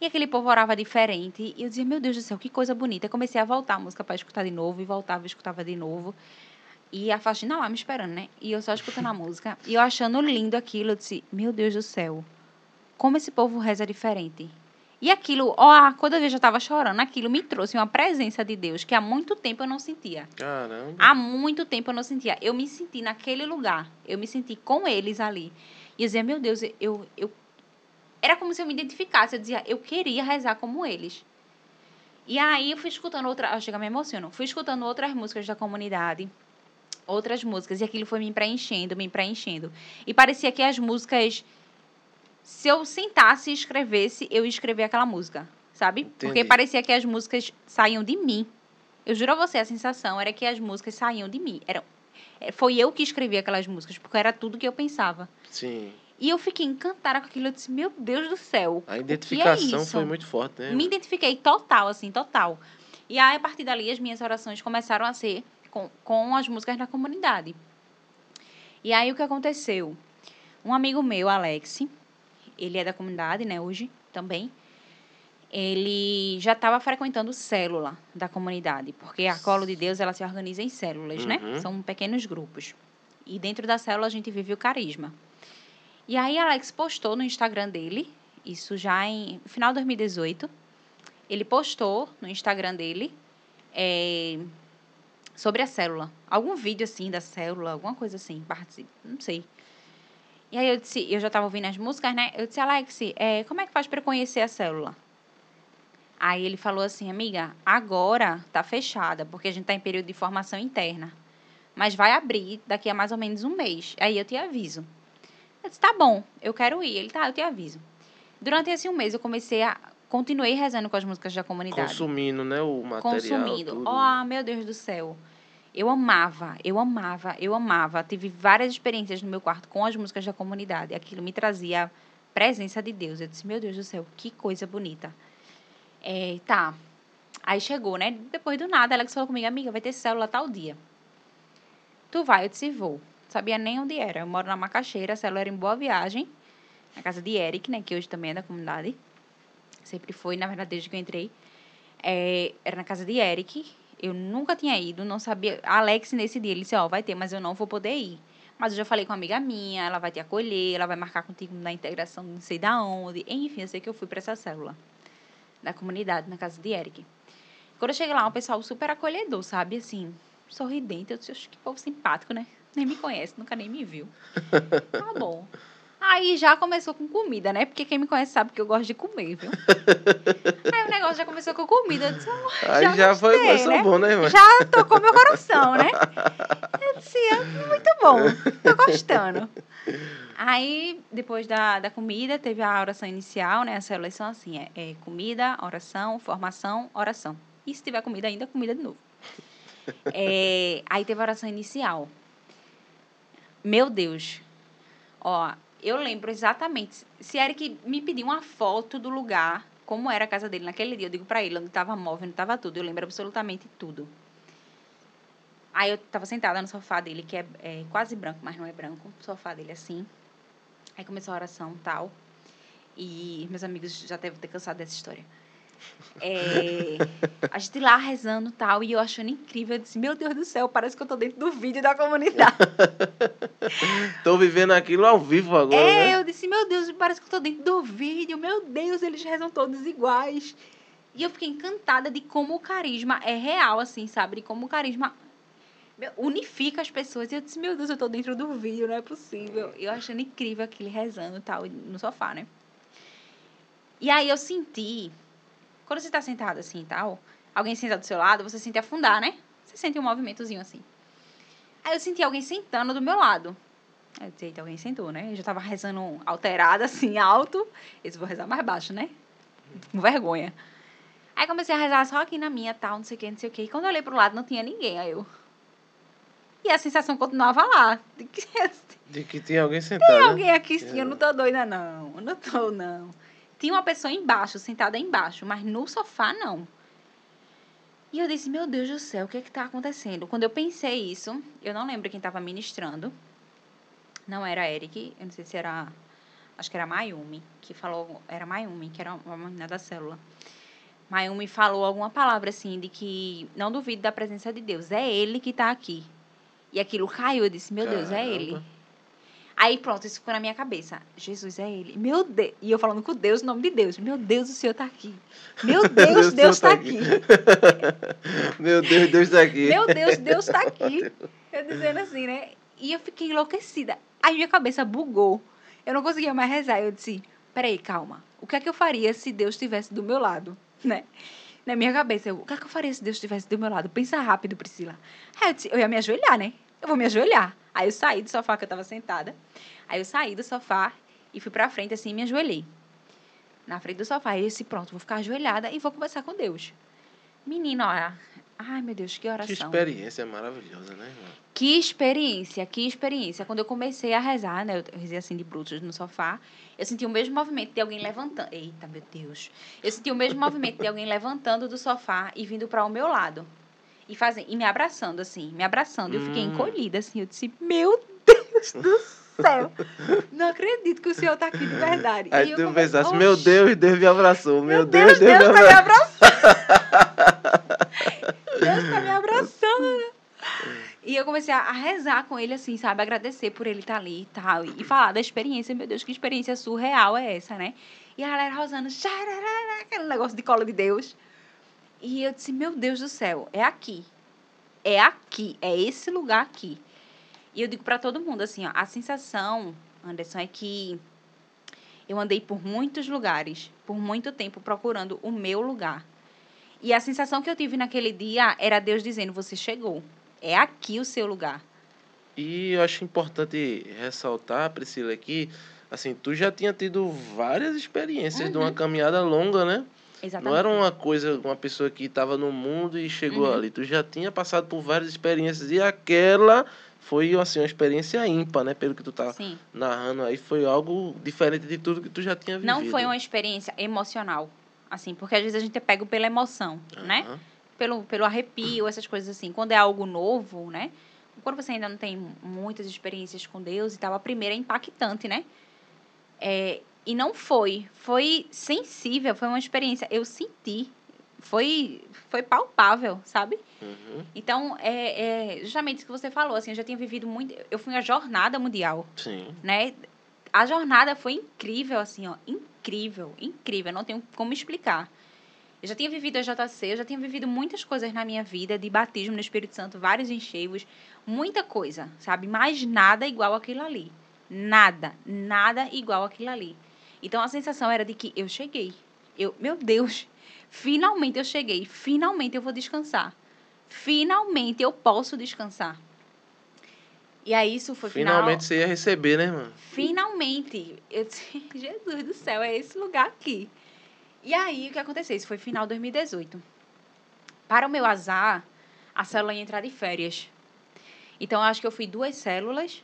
E aquele povo orava diferente. E eu dizia, meu Deus do céu, que coisa bonita. Eu comecei a voltar a música para escutar de novo, e voltava e escutava de novo. E a faxina lá me esperando, né? E eu só escutando a música. E eu achando lindo aquilo, eu disse, meu Deus do céu, como esse povo reza diferente. E aquilo, ó, quando eu já estava chorando, aquilo me trouxe uma presença de Deus que há muito tempo eu não sentia. Caramba. Há muito tempo eu não sentia. Eu me senti naquele lugar. Eu me senti com eles ali. E eu dizia, meu Deus, eu, eu. Era como se eu me identificasse. Eu dizia, eu queria rezar como eles. E aí eu fui escutando outra. Ah, chega, me emociono. Fui escutando outras músicas da comunidade. Outras músicas. E aquilo foi me preenchendo, me preenchendo. E parecia que as músicas. Se eu sentasse e escrevesse, eu ia escrever aquela música. Sabe? Porque Entendi. parecia que as músicas saíam de mim. Eu juro a você, a sensação era que as músicas saíam de mim. Era, é, foi eu que escrevi aquelas músicas, porque era tudo que eu pensava. Sim. E eu fiquei encantada com aquilo. Eu disse, meu Deus do céu. A é identificação isso? foi muito forte, né? Me identifiquei total, assim, total. E aí, a partir dali, as minhas orações começaram a ser com, com as músicas da comunidade. E aí, o que aconteceu? Um amigo meu, Alex, ele é da comunidade, né, hoje também. Ele já estava frequentando célula da comunidade, porque a Colo de Deus, ela se organiza em células, né? Uhum. São pequenos grupos. E dentro da célula, a gente vive o carisma. E aí, Alex postou no Instagram dele, isso já em final de 2018, ele postou no Instagram dele é, sobre a célula. Algum vídeo assim da célula, alguma coisa assim, não sei. E aí eu disse, eu já estava ouvindo as músicas, né? Eu disse, Alex, é, como é que faz para conhecer a célula? Aí ele falou assim, amiga, agora tá fechada, porque a gente tá em período de formação interna. Mas vai abrir daqui a mais ou menos um mês. Aí eu te aviso. Eu disse, tá bom, eu quero ir. Ele, tá, eu te aviso. Durante esse um mês eu comecei a. Continuei rezando com as músicas da comunidade. Consumindo, né, o material. Consumindo. tudo. Oh, meu Deus do céu. Eu amava, eu amava, eu amava. Tive várias experiências no meu quarto com as músicas da comunidade. Aquilo me trazia a presença de Deus. Eu disse, meu Deus do céu, que coisa bonita. É, tá. Aí chegou, né? Depois do nada, Alex falou comigo, amiga, vai ter célula tal dia. Tu vai? Eu disse, vou. Sabia nem onde era. Eu moro na Macaxeira, a célula era em Boa Viagem, na casa de Eric, né? Que hoje também é da comunidade. Sempre foi, na verdade, desde que eu entrei. É, era na casa de Eric. Eu nunca tinha ido, não sabia. A Alex, nesse dia, ele disse: Ó, vai ter, mas eu não vou poder ir. Mas eu já falei com uma amiga minha, ela vai te acolher, ela vai marcar contigo na integração, não sei da onde. Enfim, eu sei que eu fui para essa célula da comunidade, na casa de Eric. Quando eu cheguei lá, um pessoal super acolhedor, sabe? Assim, sorridente. Eu disse: que povo simpático, né? Nem me conhece, nunca nem me viu. (laughs) Tá bom. Aí já começou com comida, né? Porque quem me conhece sabe que eu gosto de comer, viu? (laughs) Aí o negócio já começou com comida. Eu disse, "Oh, Aí já, foi, gostei, começou né? bom, né, irmã? Já tocou meu coração, né? Eu disse, é muito bom, tô gostando. Aí, depois da, da comida, teve a oração inicial, né? Células são assim, é, é comida, oração, formação, oração. E se tiver comida ainda, comida de novo. É, aí teve a oração inicial. Meu Deus. Ó, eu lembro exatamente. Se Eric me pediu uma foto do lugar, como era a casa dele naquele dia, eu digo pra ele onde tava móvel, onde tava tudo. Eu lembro absolutamente tudo. Aí eu tava sentada no sofá dele, que é, é quase branco, mas não é branco. Sofá dele assim. Aí começou a oração tal. E meus amigos já devem ter cansado dessa história. (laughs) É, a gente lá rezando e tal, e eu achando incrível. Eu disse, meu Deus do céu, parece que eu tô dentro do vídeo da comunidade. (laughs) Tô vivendo aquilo ao vivo agora, É, né? eu disse, meu Deus, parece que eu tô dentro do vídeo. Meu Deus, eles rezam todos iguais. E eu fiquei encantada de como o carisma é real, assim, sabe? De como o carisma unifica as pessoas. E eu disse, meu Deus, eu tô dentro do vídeo, não é possível. E eu achando incrível aquele rezando tal, no sofá, né? E aí eu senti, quando você tá sentado assim e tal, alguém senta do seu lado, você sente afundar, né? Você sente um movimentozinho assim. Aí eu senti alguém sentando do meu lado. Eu disse, alguém sentou, né? Eu já tava rezando alterada, assim, alto. Eu disse, vou rezar mais baixo, né? Com vergonha. Aí comecei a rezar só aqui na minha, tal, não sei o que, não sei o que. E quando eu olhei pro lado, não tinha ninguém. Aí eu... E a sensação continuava lá. De que De que tinha alguém sentado. tem né? alguém aqui sim, eu não tô doida, não. Eu não tô, não. Tinha uma pessoa embaixo, sentada embaixo, mas no sofá, não. E eu disse, meu Deus do céu, o que é que tá acontecendo? Quando eu pensei isso, eu não lembro quem tava ministrando. Não era Eric, eu não sei se era... Acho que era Mayumi, que falou... Era Mayumi, que era uma menina da célula. Mayumi falou alguma palavra, assim, de que não duvido da presença de Deus. É Ele que tá aqui. E aquilo caiu, eu disse, meu Deus, é Ele. Aí pronto, isso ficou na minha cabeça. Jesus é ele. Meu Deus. E eu falando com Deus, em nome de Deus. Meu Deus, o Senhor está aqui. (laughs) Meu Deus, Deus está aqui. (laughs) Meu Deus, Deus tá aqui. Meu Deus, Deus está aqui. Eu dizendo assim, né? E eu fiquei enlouquecida. Aí minha cabeça bugou. Eu não conseguia mais rezar. Eu disse, peraí, calma. O que é que eu faria se Deus estivesse do meu lado? (laughs) Né? Na minha cabeça, eu, o que é que eu faria se Deus estivesse do meu lado? Pensa rápido, Priscila. Aí eu disse, eu ia me ajoelhar, né? Eu vou me ajoelhar. Aí eu saí do sofá que eu tava sentada. Aí eu saí do sofá e fui pra frente assim e me ajoelhei. Na frente do sofá. Aí eu disse, pronto, vou ficar ajoelhada e vou conversar com Deus. Menina, olha, Ai, meu Deus, que Que oração. experiência maravilhosa, né, irmão? Que experiência, que experiência. Quando eu comecei a rezar, né? Eu rezei assim de brutos no sofá. Eu senti o mesmo movimento de alguém levantando. Eita, meu Deus. Eu senti o mesmo movimento de alguém levantando do sofá e vindo para o meu lado. E, e me abraçando, assim, me abraçando. Eu fiquei Hum. encolhida, assim. Eu disse, meu Deus do céu. Não acredito que o senhor tá aqui de verdade. Aí E eu tu comecei, pensasse, meu "Oxe, Deus, Deus me abraçou. Meu, Meu Deus, Deus, Deus, me tá me abraçou. abraçando. Deus tá me abraçando. E eu comecei a rezar com ele, assim, sabe? Agradecer por ele estar ali e tal. E falar da experiência. Meu Deus, que experiência surreal é essa, né? E a galera rosando, aquele negócio de colo de Deus. E eu disse, meu Deus do céu, é aqui. É aqui, é esse lugar aqui. E eu digo pra todo mundo, assim, ó, a sensação, Anderson, é que eu andei por muitos lugares, por muito tempo, procurando o meu lugar. E a sensação que eu tive naquele dia era Deus dizendo: Você chegou. É aqui o seu lugar. E eu acho importante ressaltar, Priscila, que assim, tu já tinha tido várias experiências de uma caminhada longa, né? Uhum. Exatamente. Não era uma coisa, uma pessoa que estava no mundo e chegou Uhum. ali. Tu já tinha passado por várias experiências e aquela foi assim, uma experiência ímpar, né? Pelo que tu tá Sim. narrando aí, foi algo diferente de tudo que tu já tinha vivido. Não foi uma experiência emocional. Assim, porque às vezes a gente é pego pela emoção, né? Aham. Pelo, pelo arrepio, essas coisas assim. Quando é algo novo, né? Quando você ainda não tem muitas experiências com Deus e tal, a primeira é impactante, né? É, e não foi. Foi sensível, foi uma experiência. Eu senti. Foi, foi palpável, sabe? Uhum. Então, é, é justamente isso que você falou. Assim, eu já tinha vivido muito. Eu fui uma jornada mundial, Sim. né? A jornada foi incrível, assim, ó. Incrível, incrível. Não tenho como explicar. Eu já tinha vivido a JC, eu já tinha vivido muitas coisas na minha vida, de batismo no Espírito Santo, vários encheios, muita coisa, sabe? Mas nada igual aquilo ali. Nada, nada igual aquilo ali. Então a sensação era de que eu cheguei. Eu, meu Deus, finalmente eu cheguei, finalmente eu vou descansar. Finalmente eu posso descansar. E aí isso foi final- Finalmente você ia receber, né, mano? Finalmente. Eu disse, (laughs) Jesus do céu, é esse lugar aqui. E aí, o que aconteceu? Isso foi final de 2018. Para o meu azar, a célula ia entrar de férias. Então, eu acho que eu fui duas células,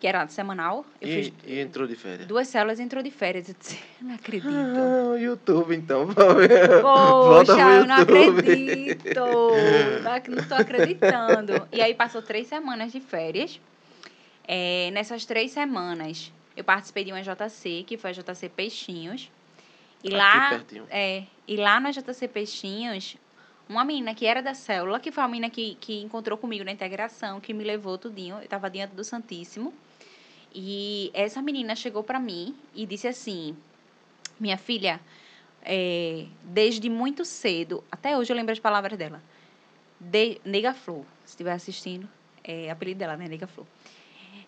que era semanal. Eu E, fiz e entrou de férias. duas células entrou de férias. Eu disse, não acredito. Ah, o YouTube, então. (laughs) Poxa, eu não acredito. Não tô acreditando. E aí passou três semanas de férias. É, nessas três semanas, eu participei de uma JC, que foi a JC Peixinhos. E Aqui lá, pertinho. é, e lá na JC Peixinhos, uma menina que era da célula, que foi a menina que, que encontrou comigo na integração, que me levou tudinho, eu estava diante do Santíssimo. E essa menina chegou para mim e disse assim: Minha filha, é, desde muito cedo, até hoje eu lembro as palavras dela. De, Nega Flor, se estiver assistindo, é apelido dela, né? Nega Flor.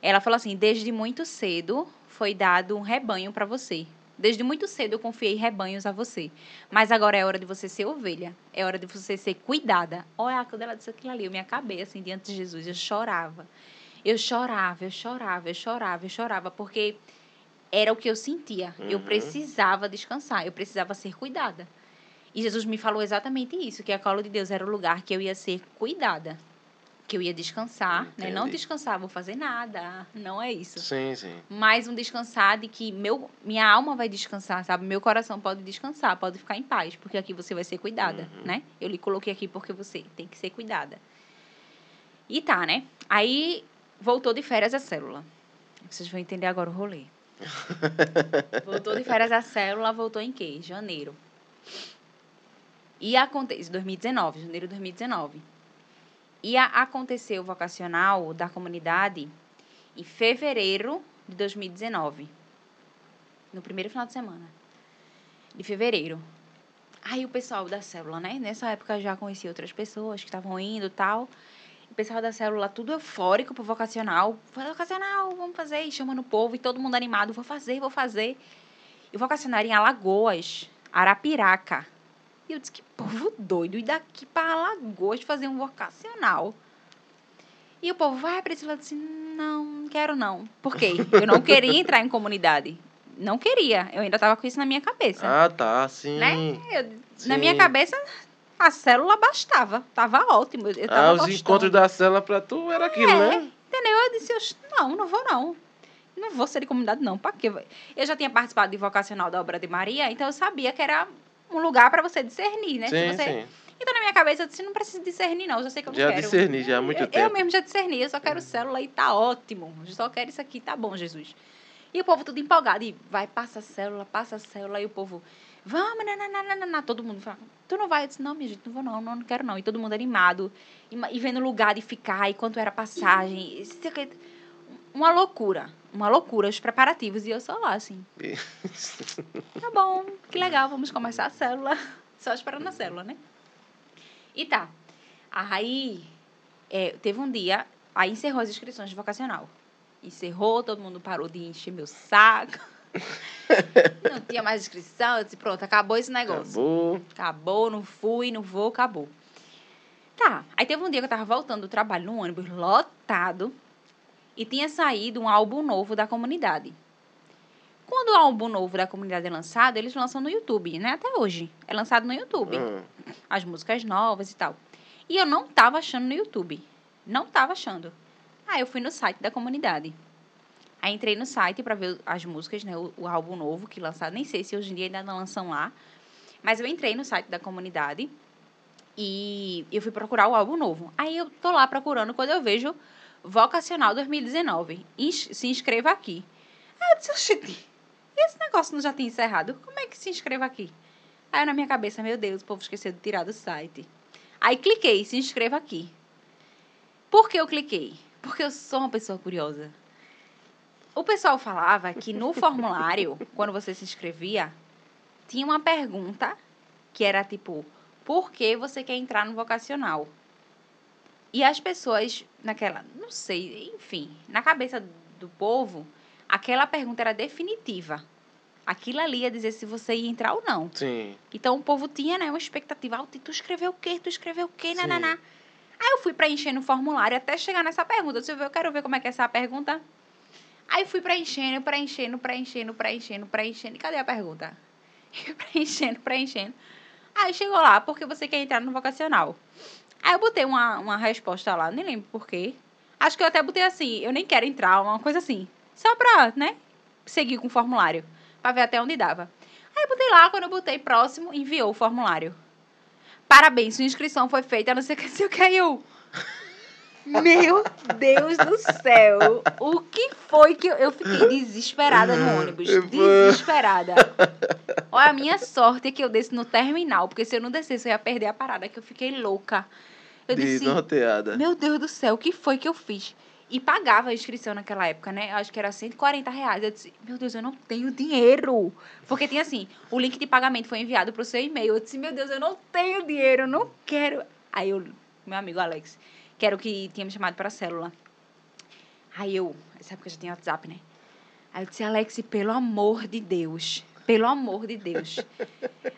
Ela falou assim: desde muito cedo foi dado um rebanho para você. Desde muito cedo eu confiei rebanhos a você. Mas agora é hora de você ser ovelha. É hora de você ser cuidada. Olha, quando ela disse aquilo ali, eu me acabei assim diante de Jesus. Eu chorava. Eu chorava, eu chorava, eu chorava, eu chorava, porque era o que eu sentia. Eu Uhum. precisava descansar, eu precisava ser cuidada. E Jesus me falou exatamente isso, que a colo de Deus era o lugar que eu ia ser cuidada, que eu ia descansar, né? Não descansar, vou fazer nada, não é isso. Sim, sim. Mas um descansar de que meu, minha alma vai descansar, sabe? Meu coração pode descansar, pode ficar em paz, porque aqui você vai ser cuidada, Uhum. né? Eu lhe coloquei aqui porque você tem que ser cuidada. E tá, né? Aí voltou de férias a célula. Vocês vão entender agora o rolê. (laughs) voltou de férias a célula, voltou em quê? Janeiro. E aconteceu, 2019, janeiro de 2019. Ia acontecer o vocacional da comunidade em fevereiro de 2019. No primeiro final de semana. De fevereiro. Aí o pessoal da célula, né? Nessa época eu já conheci outras pessoas que estavam indo e tal. O pessoal da célula tudo eufórico pro vocacional. Vocacional, vamos fazer. E chamando o povo e todo mundo animado. Vou fazer, vou fazer. E o vocacional em Alagoas, Arapiraca. E eu disse, que povo doido. E daqui para Alagoas fazer um vocacional. E o povo, vai, Priscila. Eu disse, não, não quero não. Por quê? Eu não queria entrar em comunidade. Não queria. Eu ainda tava com isso na minha cabeça. Ah, tá, sim. Né? Eu- na Sim. minha cabeça, A célula bastava, tava ótimo. Eu tava Ah, os gostando. encontros da cela pra tu era aquilo, É, né? Entendeu? Eu disse, "Oxe, não, não vou não. Não vou ser de comunidade, não. Pra quê? Eu já tinha participado de vocacional da obra de Maria, então eu sabia que era um lugar para você discernir, né? Se Sim, você... sim. Então, na minha cabeça, eu disse, não preciso discernir, não. Eu já sei que eu Já quero. discerni, já há muito eu, tempo. Eu mesmo já discerni, eu só quero célula e tá ótimo. Eu só quero isso aqui, tá bom, Jesus. E o povo tudo empolgado. E vai, passa a célula, passa a célula. E o povo, vamos, nananana. Todo mundo fala, tu não vai? Eu disse, não, minha gente, não vou não, não, não quero não. E todo mundo animado. E, e vendo lugar de ficar, e quanto era passagem. Isso aqui- Uma loucura. Uma loucura, os preparativos. E eu só lá, assim. (laughs) Tá bom, que legal, vamos começar a célula. (laughs) Só esperando a célula, né? E tá. Aí, é, teve um dia, aí encerrou as inscrições de vocacional. Encerrou, todo mundo parou de encher meu saco. (laughs) não tinha mais inscrição, eu disse, pronto, acabou esse negócio. Acabou. Acabou, não fui, não vou, acabou. Tá, aí teve um dia que eu tava voltando do trabalho no ônibus lotado e tinha saído um álbum novo da comunidade. Quando o álbum novo da comunidade é lançado, eles lançam no YouTube, né? Até hoje. É lançado no YouTube. Hum. As músicas novas e tal. E eu não tava achando no YouTube. Não tava achando. Aí eu fui no site da comunidade. Aí entrei no site para ver as músicas, né? O, o álbum novo que lançaram. Nem sei se hoje em dia ainda não lançam lá. Mas eu entrei no site da comunidade e eu fui procurar o álbum novo. Aí eu tô lá procurando quando eu vejo Vocacional 2019. Ins- se inscreva aqui. Aí eu disse, "Oxente, esse negócio não já tinha encerrado? Como é que se inscreva aqui? Aí na minha cabeça, meu Deus, o povo esqueceu de tirar do site. Aí cliquei, se inscreva aqui. Por que eu cliquei? Porque eu sou uma pessoa curiosa. O pessoal falava que no formulário, quando você se inscrevia, tinha uma pergunta que era tipo, por que você quer entrar no vocacional? E as pessoas, naquela, não sei, enfim, na cabeça do povo, aquela pergunta era definitiva. Aquilo ali ia dizer se você ia entrar ou não. Sim. Então o povo tinha, né, uma expectativa alta. E tu escreveu o quê? Tu escreveu o quê? Nananá. Aí eu fui preenchendo o formulário até chegar nessa pergunta. Eu quero ver como é que é essa pergunta. Aí fui preenchendo, preenchendo, preenchendo, preenchendo, preenchendo. E cadê a pergunta? (laughs) preenchendo, preenchendo. Aí chegou lá, porque você quer entrar no vocacional. Aí eu botei uma, uma resposta lá, nem lembro por quê. Acho que eu até botei assim, eu nem quero entrar, uma coisa assim. Só pra, né, seguir com o formulário. Pra ver até onde dava. Aí eu botei lá, quando eu botei próximo, enviou o formulário. Parabéns, sua inscrição foi feita, não sei o que, sei o que. Eu... Meu Deus do céu! O que foi que eu, eu fiquei desesperada no ônibus? Desesperada. Olha, a minha sorte é que eu desci no terminal, porque se eu não descesse, eu ia perder a parada, que eu fiquei louca. Eu disse, Desnorteada. meu Deus do céu, o que foi que eu fiz? E pagava a inscrição naquela época, né? Acho que era 140 reais. Eu disse, meu Deus, eu não tenho dinheiro. Porque tinha assim, o link de pagamento foi enviado para o seu e-mail. Eu disse, meu Deus, eu não tenho dinheiro, eu não quero. Aí eu, meu amigo Alex, que era o que tinha me chamado para a célula. Aí eu, essa época já tinha WhatsApp, né? Aí eu disse, Alex, pelo amor de Deus, pelo amor de Deus.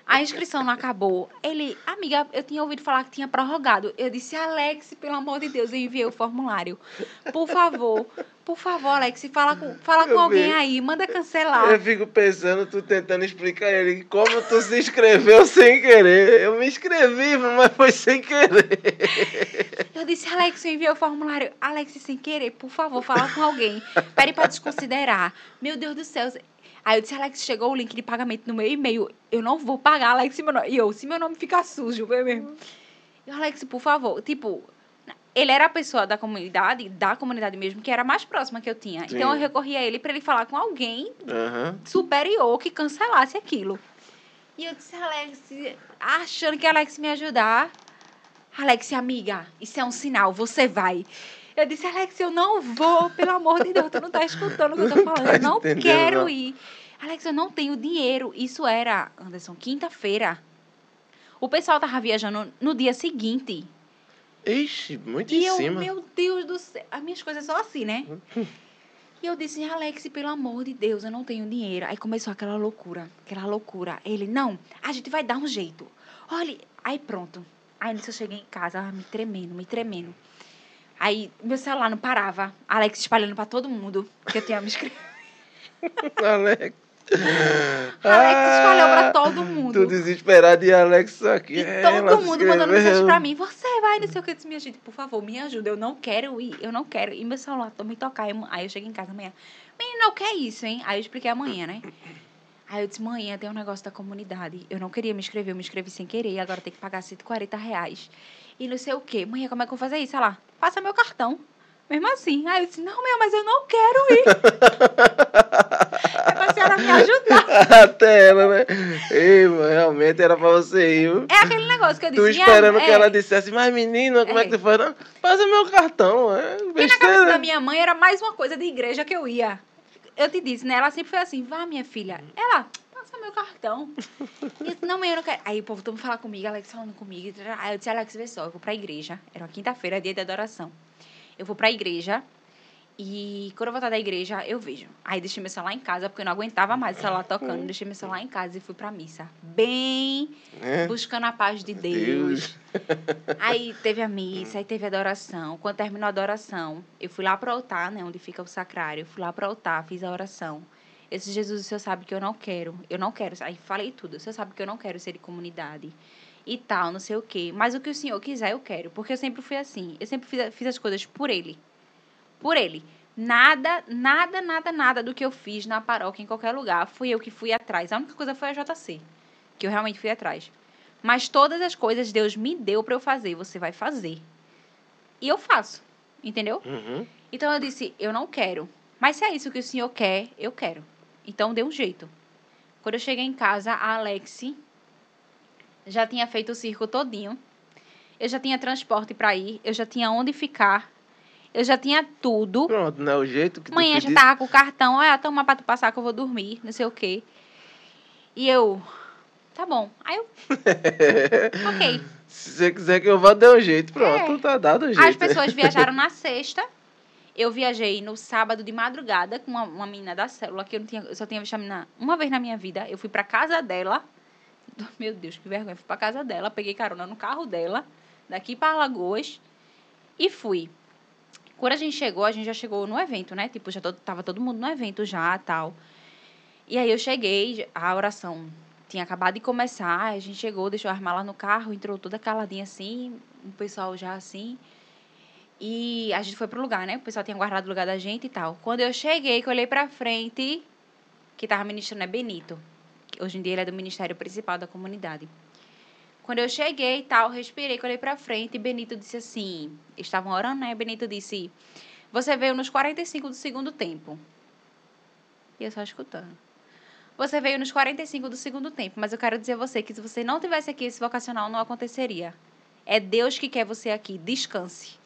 A inscrição não acabou. Ele, amiga, eu tinha ouvido falar que tinha prorrogado. Eu disse, Alex, pelo amor de Deus, eu enviei o formulário. Por favor, por favor, Alex, fala com, fala com alguém vi. aí, manda cancelar. Eu fico pensando, tu tentando explicar a ele como tu se inscreveu sem querer. Eu me inscrevi, mas foi sem querer. Eu disse, Alex, eu enviei o formulário. Alex, sem querer, por favor, fala com alguém. Pede pra desconsiderar. Meu Deus do céu. Aí eu disse, Alex, chegou o link de pagamento no meu e-mail. Eu não vou pagar, Alex, meu nome... E eu, se meu nome ficar sujo, eu mesmo. E o Alex, por favor, tipo... Ele era a pessoa da comunidade, da comunidade mesmo, que era mais próxima que eu tinha. Sim. Então eu recorri a ele pra ele falar com alguém Aham. superior que cancelasse aquilo. E eu disse, Alex, achando que Alex me ajudar. Alex, amiga, isso é um sinal, você vai. Eu disse, Alex, eu não vou, pelo amor de Deus, tu não tá escutando o que eu tô falando. Tá Eu não quero ir. Alex, eu não tenho dinheiro. Isso era, Anderson, quinta-feira. O pessoal tava viajando no dia seguinte. Ixi, muito E em eu, cima. meu Deus do céu. As minhas coisas são assim, né? E eu disse, Alex, pelo amor de Deus, eu não tenho dinheiro. Aí começou aquela loucura, aquela loucura. Ele, não, a gente vai dar um jeito. Olha, aí pronto. Aí nisso eu cheguei em casa, ah, me tremendo, me tremendo. Aí meu celular não parava. Alex espalhando pra todo mundo que eu tinha me inscrito. (laughs) Alex. Alex espalhou pra todo mundo. tu desesperado e Alex aqui. E é, todo mundo mandando mensagem pra mim. Você vai, não sei o que. Eu disse, minha gente, por favor, me ajuda. Eu não quero ir, eu não quero. E meu celular tô me tocar. Aí eu cheguei em casa amanhã. Menina, o que é isso, hein? Aí eu expliquei amanhã, né? Aí eu disse, manhã tem um negócio da comunidade. Eu não queria me inscrever, eu me inscrevi sem querer. Agora tem que pagar 140 reais. E não sei o quê. Manhã, como é que eu vou fazer isso? Ela, passa meu cartão. Mesmo assim. Aí eu disse, não, meu, mas eu não quero ir. (laughs) é pra senhora me ajudar. (laughs) Até ela, né? Ei, realmente era pra você ir. É aquele negócio que eu disse. Tu esperando é, que ela dissesse, mas menina, como é, É. que tu faz? Não, passa meu cartão, é Porque na cabeça da minha mãe era mais uma coisa de igreja que eu ia. Eu te disse, né? Ela sempre foi assim, vá, minha filha. Ela, passa meu cartão. E eu disse, não, mãe, eu não quero. Aí o povo todo falar comigo, Alex falando comigo. Aí eu disse, Alex, vê só, eu vou pra igreja. Era uma quinta-feira, dia de adoração. Eu vou pra igreja. E quando eu voltar da igreja, eu vejo. Aí deixei meu celular em casa, porque eu não aguentava mais o celular tocando. Deixei meu celular em casa e fui pra missa. Bem É. buscando a paz de Deus. (laughs) Aí teve a missa, aí teve a adoração. Quando terminou a adoração, eu fui lá pro altar, né, onde fica o sacrário. Eu fui lá pro altar, fiz a oração. Eu disse, Jesus, o senhor sabe que eu não quero, eu não quero. Aí falei tudo, o senhor sabe que eu não quero ser de comunidade e tal, não sei o quê. Mas o que o senhor quiser, eu quero. Porque eu sempre fui assim, eu sempre fiz, fiz as coisas por ele. Por ele. Nada, nada, nada, nada do que eu fiz na paróquia, em qualquer lugar, fui eu que fui atrás. A única coisa foi a JC, que eu realmente fui atrás. Mas todas as coisas Deus me deu para eu fazer, você vai fazer. E eu faço, entendeu? Uhum. Então eu disse, eu não quero. Mas se é isso que o senhor quer, eu quero. Então dê um jeito. Quando eu cheguei em casa, a Alex já tinha feito o circo todinho. Eu já tinha transporte para ir, eu já tinha onde ficar. Eu já tinha tudo. Pronto, não é o jeito que tu Amanhã já tava com o cartão, olha, toma pra tu passar que eu vou dormir, não sei o quê. E eu, tá bom. Aí eu, (laughs) ok. Se você quiser que eu vá, dê um jeito. Pronto, É. tá dado o jeito. As pessoas viajaram na sexta. Eu viajei no sábado de madrugada com uma, uma menina da célula que eu, não tinha, eu só tinha visto a menina uma vez na minha vida. Eu fui pra casa dela. (laughs) Meu Deus, que vergonha. Fui pra casa dela, peguei carona no carro dela, daqui pra Alagoas, e fui. Quando a gente chegou, a gente já chegou no evento, né? Tipo, já to- tava todo mundo no evento já, tal. E aí eu cheguei, a oração tinha acabado de começar, a gente chegou, deixou a arma lá no carro, entrou toda caladinha assim, o pessoal já assim. E a gente foi pro lugar, né? O pessoal tinha guardado o lugar da gente e tal. Quando eu cheguei, que eu olhei pra frente, que tava ministrando é Benito. Hoje em dia ele é do Ministério Principal da Comunidade. Quando eu cheguei e tal, respirei, que olhei pra frente e Benito disse assim, estavam orando, né? Benito disse, você veio nos 45 do segundo tempo. E eu só escutando. Você veio nos 45 do segundo tempo, mas eu quero dizer a você que se você não tivesse aqui, esse vocacional não aconteceria. É Deus que quer você aqui, descanse.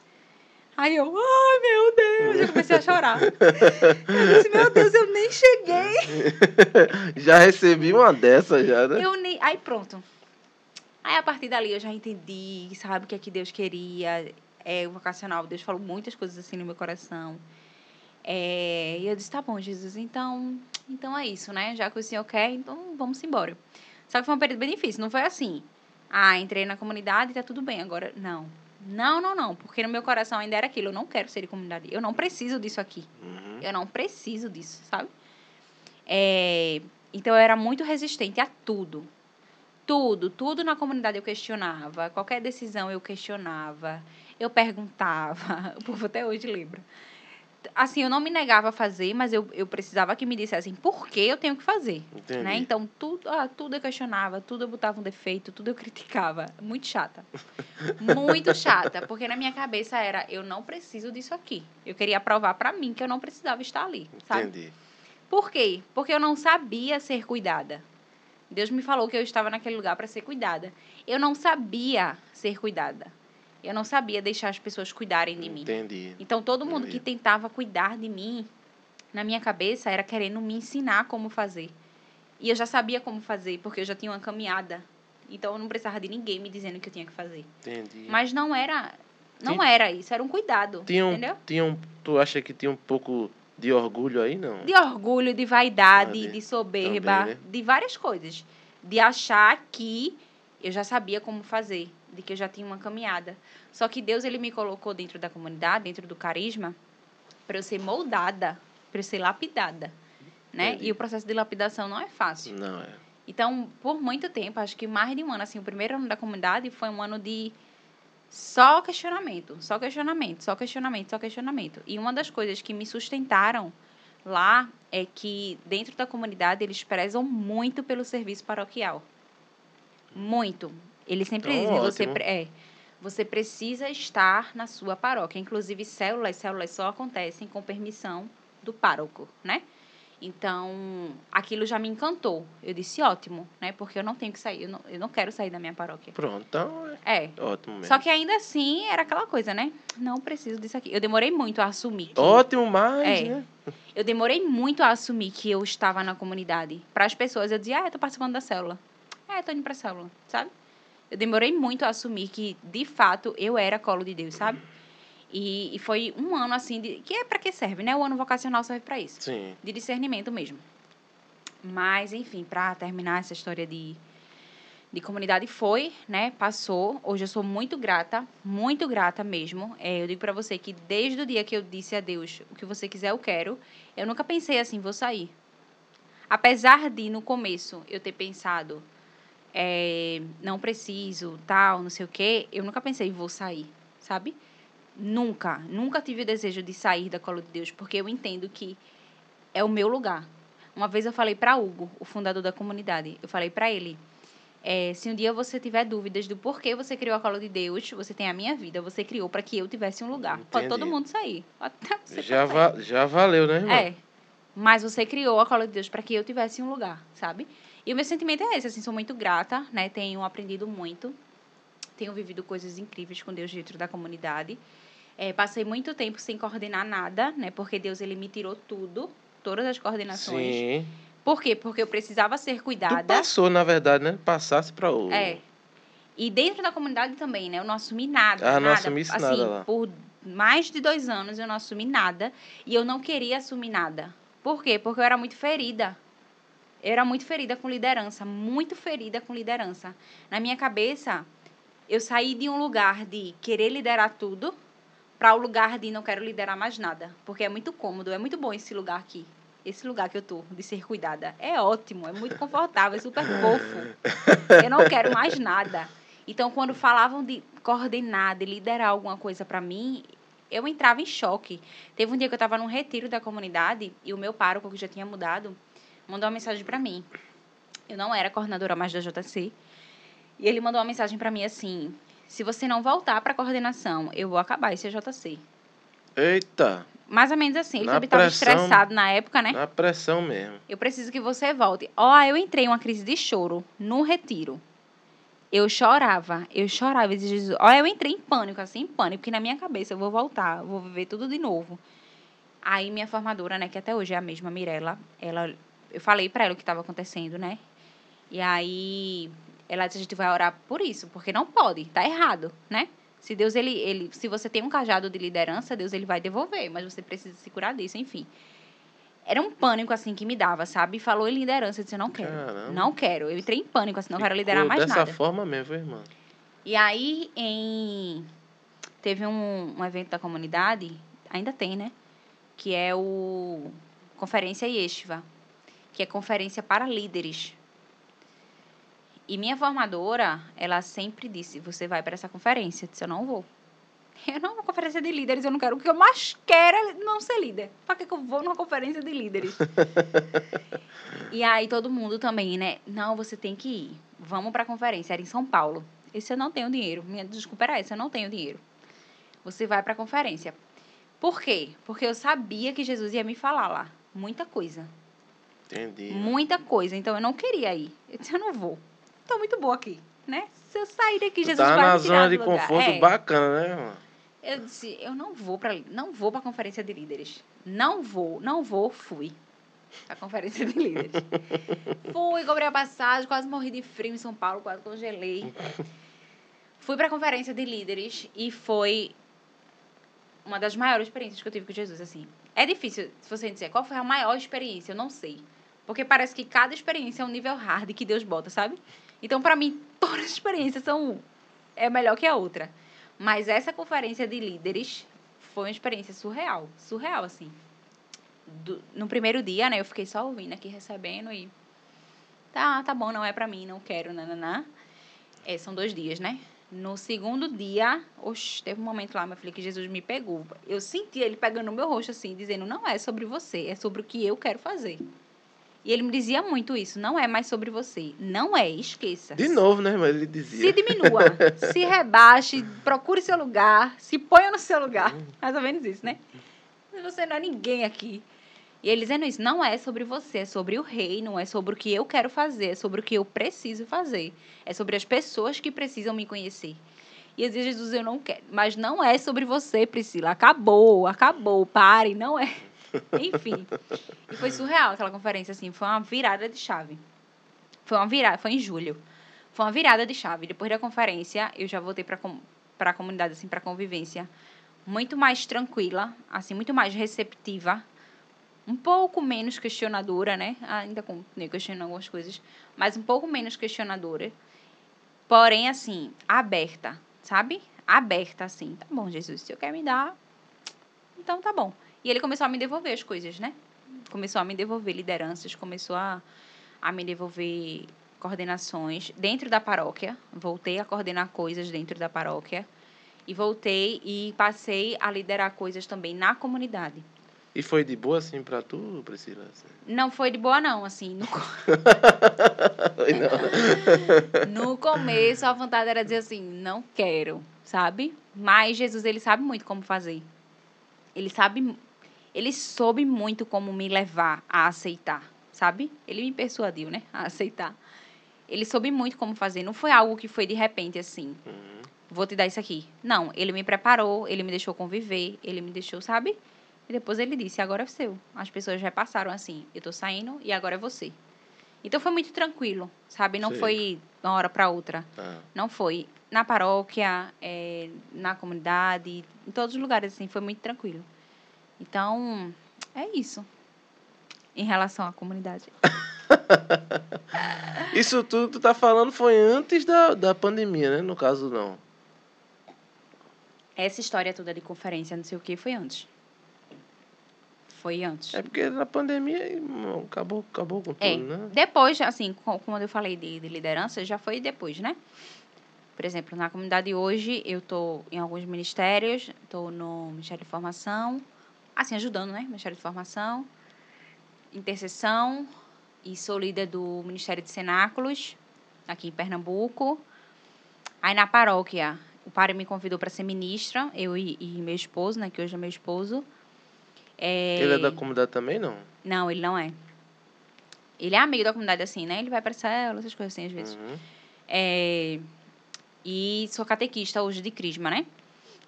Aí eu, ai meu Deus, eu comecei a chorar. Eu disse, meu Deus, eu nem cheguei. (laughs) já recebi uma dessa já, né? Eu nem. Aí pronto. Aí a partir dali eu já entendi, sabe, o que é que Deus queria. É, o vocacional, Deus falou muitas coisas assim no meu coração. É, e eu disse, tá bom, Jesus, então, então é isso, né? Já que o Senhor quer, então vamos embora. Só que foi um período bem difícil, não foi assim. Ah, entrei na comunidade e tá tudo bem. Agora, não. Não, não, não. Porque no meu coração ainda era aquilo. Eu não quero ser de comunidade. Eu não preciso disso aqui. Uhum. Eu não preciso disso, sabe? É, então eu era muito resistente a tudo. Tudo, tudo na comunidade eu questionava. Qualquer decisão eu questionava. Eu perguntava. (laughs) O povo até hoje lembra. Assim, eu não me negava a fazer, mas eu, eu precisava que me dissessem por que eu tenho que fazer. Entendi. Né? Então, tudo, ah, tudo eu questionava, tudo eu botava um defeito, tudo eu (laughs) criticava. Muito chata. Muito chata. Porque na minha cabeça era, eu não preciso disso aqui. Eu queria provar pra mim que eu não precisava estar ali, sabe? Entendi. Por quê? Porque eu não sabia ser cuidada. Deus me falou que eu estava naquele lugar para ser cuidada. Eu não sabia ser cuidada. Eu não sabia deixar as pessoas cuidarem de mim. Entendi. Então, todo mundo que Entendi. tentava cuidar de mim, na minha cabeça, era querendo me ensinar como fazer. E eu já sabia como fazer, porque eu já tinha uma caminhada. Então, eu não precisava de ninguém me dizendo o que eu tinha que fazer. Entendi. Mas não era. Não era isso, era um cuidado. tinha um, Entendeu? tinha um, tu acha que tinha um pouco de orgulho aí, não? De orgulho, de vaidade, de- de soberba, também, né? de várias coisas. De achar que eu já sabia como fazer, de que eu já tinha uma caminhada. Só que Deus ele me colocou dentro da comunidade, dentro do carisma, para eu ser moldada, para eu ser lapidada, né? Entendi. E o processo de lapidação não é fácil. Não é. Então, por muito tempo, acho que mais de um ano, assim, o primeiro ano da comunidade foi um ano de só questionamento, só questionamento, só questionamento, só questionamento. E uma das coisas que me sustentaram lá é que dentro da comunidade eles prezam muito pelo serviço paroquial. Muito. Eles sempre Então, dizem, você, ótimo. é, você precisa estar na sua paróquia. Inclusive, células, células só acontecem com permissão do pároco, né? Então, aquilo já me encantou. Eu disse, ótimo, né? Porque eu não tenho que sair, eu não, eu não quero sair da minha paróquia. Pronto, então É. é ótimo mesmo. Só que ainda assim, era aquela coisa, né? Não preciso disso aqui. Eu demorei muito a assumir que... Ótimo, mas, É. né? Eu demorei muito a assumir que eu estava na comunidade. Para as pessoas, eu dizia, ah, eu tô participando da célula. É, tô indo pra célula, sabe? Eu demorei muito a assumir que, de fato, eu era colo de Deus, sabe? E, e foi um ano, assim, de, que é para que serve, né? O ano vocacional serve para isso. Sim. De discernimento mesmo. Mas, enfim, para terminar essa história de, de comunidade, foi, né? Passou. Hoje eu sou muito grata, muito grata mesmo. É, eu digo para você que desde o dia que eu disse a Deus, o que você quiser eu quero, eu nunca pensei assim, vou sair. Apesar de, no começo, eu ter pensado, é, não preciso, tal, não sei o quê, eu nunca pensei, vou sair, sabe? Nunca, nunca tive o desejo de sair da cola de Deus, porque eu entendo que é o meu lugar. Uma vez eu falei para Hugo, o fundador da comunidade, eu falei para ele, é, se um dia você tiver dúvidas do porquê você criou a cola de Deus, você tem a minha vida, você criou para que eu tivesse um lugar. Pode todo Entendi. mundo sair. Até (laughs) você Já, va já valeu, né, irmão? É. Mas você criou a cola de Deus para que eu tivesse um lugar, sabe? E o meu sentimento é esse, assim, sou muito grata, né? Tenho aprendido muito. Tenho vivido coisas incríveis com Deus dentro da comunidade. É, passei muito tempo sem coordenar nada, né? Porque Deus, ele me tirou tudo, todas as coordenações. Sim. Por quê? Porque eu precisava ser Tu cuidada. passou, na verdade, né? Passasse pra o... É. E dentro da comunidade também, né? Eu não assumi nada. Ah, não nada. assumisse assim, nada lá. Por mais de dois anos eu não assumi nada. E eu não queria assumir nada. Por quê? Porque eu era muito ferida. Eu era muito ferida com liderança. Muito ferida com liderança. Na minha cabeça, eu saí de um lugar de querer liderar tudo para o lugar de não quero liderar mais nada. Porque é muito cômodo, é muito bom esse lugar aqui. Esse lugar que eu tô, de ser cuidada. É ótimo, é muito confortável, é super fofo. Eu não quero mais nada. Então, quando falavam de coordenar, de liderar alguma coisa para mim, eu entrava em choque. Teve um dia que eu estava num retiro da comunidade e o meu pároco, que já tinha mudado, mandou uma mensagem para mim. Eu não era coordenadora mais da JC. E ele mandou uma mensagem para mim assim: se você não voltar para coordenação, eu vou acabar esse JC. Eita, Mais ou menos assim. Ele Na estava estressado na época, né? na pressão mesmo. Eu preciso que você volte. Ó, eu entrei em uma crise de choro no retiro. Eu chorava, eu chorava. Jesus, ó, eu entrei em pânico, assim, em pânico, porque na minha cabeça eu vou voltar, eu vou viver tudo de novo. Aí minha formadora, né, que até hoje é a mesma, Mirella, ela, eu falei pra ela o que estava acontecendo, né? E aí ela disse, a gente vai orar por isso, porque não pode, tá errado, né? Se Deus, ele, ele, se você tem um cajado de liderança, Deus, ele vai devolver, mas você precisa se curar disso, enfim. Era um pânico, assim, que me dava, sabe? Falou em liderança, eu disse, não quero, Caramba. não quero. Eu entrei em pânico, assim, não quero liderar Ficou mais dessa nada. forma mesmo, irmão. E aí, em... teve um, um evento da comunidade, ainda tem, né? Que é o Conferência Yeshiva, que é conferência para líderes. E minha formadora, ela sempre disse, você vai para essa conferência. Eu disse, eu não vou. (laughs) Eu não vou conferência de líderes, eu não quero. O que eu mais quero é não ser líder. Para que que eu vou numa conferência de líderes? (laughs) e aí todo mundo também, né? Não, você tem que ir. Vamos para a conferência. Era em São Paulo. Esse eu não tenho dinheiro. Minha desculpa era essa, eu não tenho dinheiro. Você vai para a conferência. Por quê? Porque eu sabia que Jesus ia me falar lá. Muita coisa. Entendi. Muita coisa. Então eu não queria ir. Eu disse, eu não vou. Tô muito boa aqui, né? Se eu sair daqui, Tu Jesus tá vai na me tirar zona de lugar. conforto É. bacana, né, irmão? Eu disse, eu não vou para não vou para conferência de líderes. Não vou, não vou, fui. A conferência de líderes. (laughs) fui, comprei a passagem, quase morri de frio em São Paulo, quase congelei. Fui para a conferência de líderes e foi uma das maiores experiências que eu tive com Jesus, assim. É difícil se você dizer qual foi a maior experiência, eu não sei. Porque parece que cada experiência é um nível hard que Deus bota, sabe? Então, para mim, (laughs) todas as experiências são é melhor que a outra. Mas essa conferência de líderes foi uma experiência surreal. Surreal, assim. Do- no primeiro dia, né? Eu fiquei só ouvindo aqui, recebendo e... Tá, tá bom, não é pra mim, não quero, nananá. É, são dois dias, né? No segundo dia, oxe, teve um momento lá, meu filho, que Jesus me pegou. Eu senti ele pegando no meu rosto assim, dizendo: Não é sobre você, é sobre o que eu quero fazer. E ele me dizia muito isso: Não é mais sobre você. Não é, esqueça. De novo, né? Mas ele dizia. Se diminua, (laughs) se rebaixe, procure seu lugar, se ponha no seu lugar. Mais ou menos isso, né? Você não é ninguém aqui. E ele dizendo isso, não é sobre você, é sobre o rei, não é sobre o que eu quero fazer, é sobre o que eu preciso fazer. É sobre as pessoas que precisam me conhecer. E eu dizia, Jesus, eu não quero. Mas não é sobre você, Priscila. Acabou, acabou, pare, não é. (laughs) Enfim. E foi surreal aquela conferência, assim. Foi uma virada de chave. Foi uma virada, foi em julho. Foi uma virada de chave. Depois da conferência, eu já voltei para para a comunidade, assim, para convivência, muito mais tranquila, assim, muito mais receptiva um pouco menos questionadora, né? Ainda continuei questionando algumas coisas, mas um pouco menos questionadora. Porém, assim, aberta, sabe? Aberta, assim. Tá bom, Jesus, se eu quer me dar, então tá bom. E ele começou a me devolver as coisas, né? Começou a me devolver lideranças, começou a, a me devolver coordenações dentro da paróquia. Voltei a coordenar coisas dentro da paróquia. E voltei e passei a liderar coisas também na comunidade. E foi de boa, assim, pra tu, Priscila? Não foi de boa, não, assim. No, (laughs) (laughs) no começo, a vontade era dizer assim, não quero, sabe? Mas Jesus, ele sabe muito como fazer. Ele sabe... Ele soube muito como me levar a aceitar, sabe? Ele me persuadiu, né? A aceitar. Ele soube muito como fazer. Não foi algo que foi de repente, assim. Uhum. Vou te dar isso aqui. Não, ele me preparou, ele me deixou conviver, ele me deixou, sabe? E depois ele disse: agora é seu. As pessoas já passaram assim: eu tô saindo e agora é você. Então foi muito tranquilo, sabe? Não Sim. foi de uma hora para outra. Ah. Não foi. Na paróquia, é, na comunidade, em todos os lugares, assim, foi muito tranquilo. Então, é isso. Em relação à comunidade. (laughs) isso tudo que tu tá falando foi antes da, da pandemia, né? No caso, não. Essa história toda de conferência, não sei o que, foi antes. Foi antes. É porque na pandemia acabou, acabou com é. tudo, né? Depois, assim, como eu falei de, de liderança, já foi depois, né? Por exemplo, na comunidade hoje, eu estou em alguns ministérios, estou no Ministério de Formação, assim, ajudando, né? Ministério de Formação, intercessão, e sou líder do Ministério de Cenáculos, aqui em Pernambuco. Aí na paróquia, o padre me convidou para ser ministra, eu e, e meu esposo, né? Que hoje é meu esposo. É... Ele é da comunidade também, não? Não, ele não é. Ele é amigo da comunidade, assim, né? Ele vai para célula, essas coisas assim, às vezes. Uhum. É... E sou catequista hoje de Crisma, né?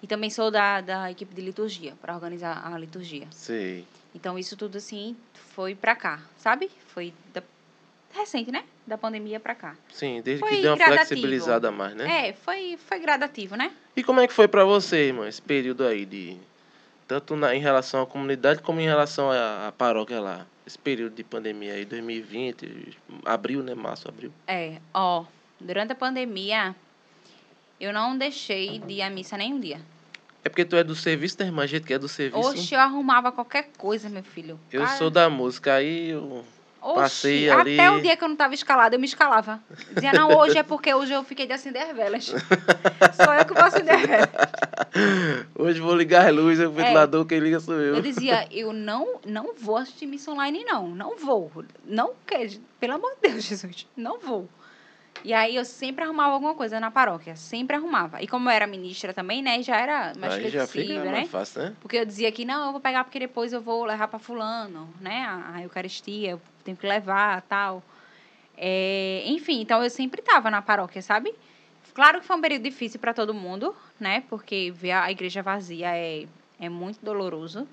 E também sou da, da equipe de liturgia, para organizar a liturgia. Sim. Então, isso tudo, assim, foi para cá, sabe? Foi da... recente, né? Da pandemia para cá. Sim, desde foi que deu uma gradativo. flexibilizada mais, né? É, foi, foi gradativo, né? E como é que foi para você, irmão, esse período aí de tanto na, em relação à comunidade como em relação à, à paróquia lá. Esse período de pandemia aí, 2020, abril, né? Março, abril. É, ó, durante a pandemia, eu não deixei de ir à missa nenhum dia. É porque tu é do serviço, né, irmã? A gente que é do serviço. Oxe, eu arrumava qualquer coisa, meu filho. Eu Cara... sou da música, aí eu Oxi, Passei ali. Até o dia que eu não estava escalada, eu me escalava. Dizia, não, hoje é porque hoje eu fiquei de acender velas. (laughs) sou eu que vou acender velas. Hoje vou ligar a luz, o ventilador, é, quem liga sou eu. Eu dizia, eu não, não vou assistir missa online, não. Não vou. Não quero. Pelo amor de Deus, Jesus. Não vou. E aí eu sempre arrumava alguma coisa na paróquia, sempre arrumava. E como eu era ministra também, né, já era mais aí flexível, já fica né? Mais fácil, né? Porque eu dizia que não, eu vou pegar porque depois eu vou levar para fulano, né, a, a Eucaristia, eu tenho que levar, tal. É, enfim, então eu sempre estava na paróquia, sabe? Claro que foi um período difícil para todo mundo, né? Porque ver a igreja vazia é, é muito doloroso.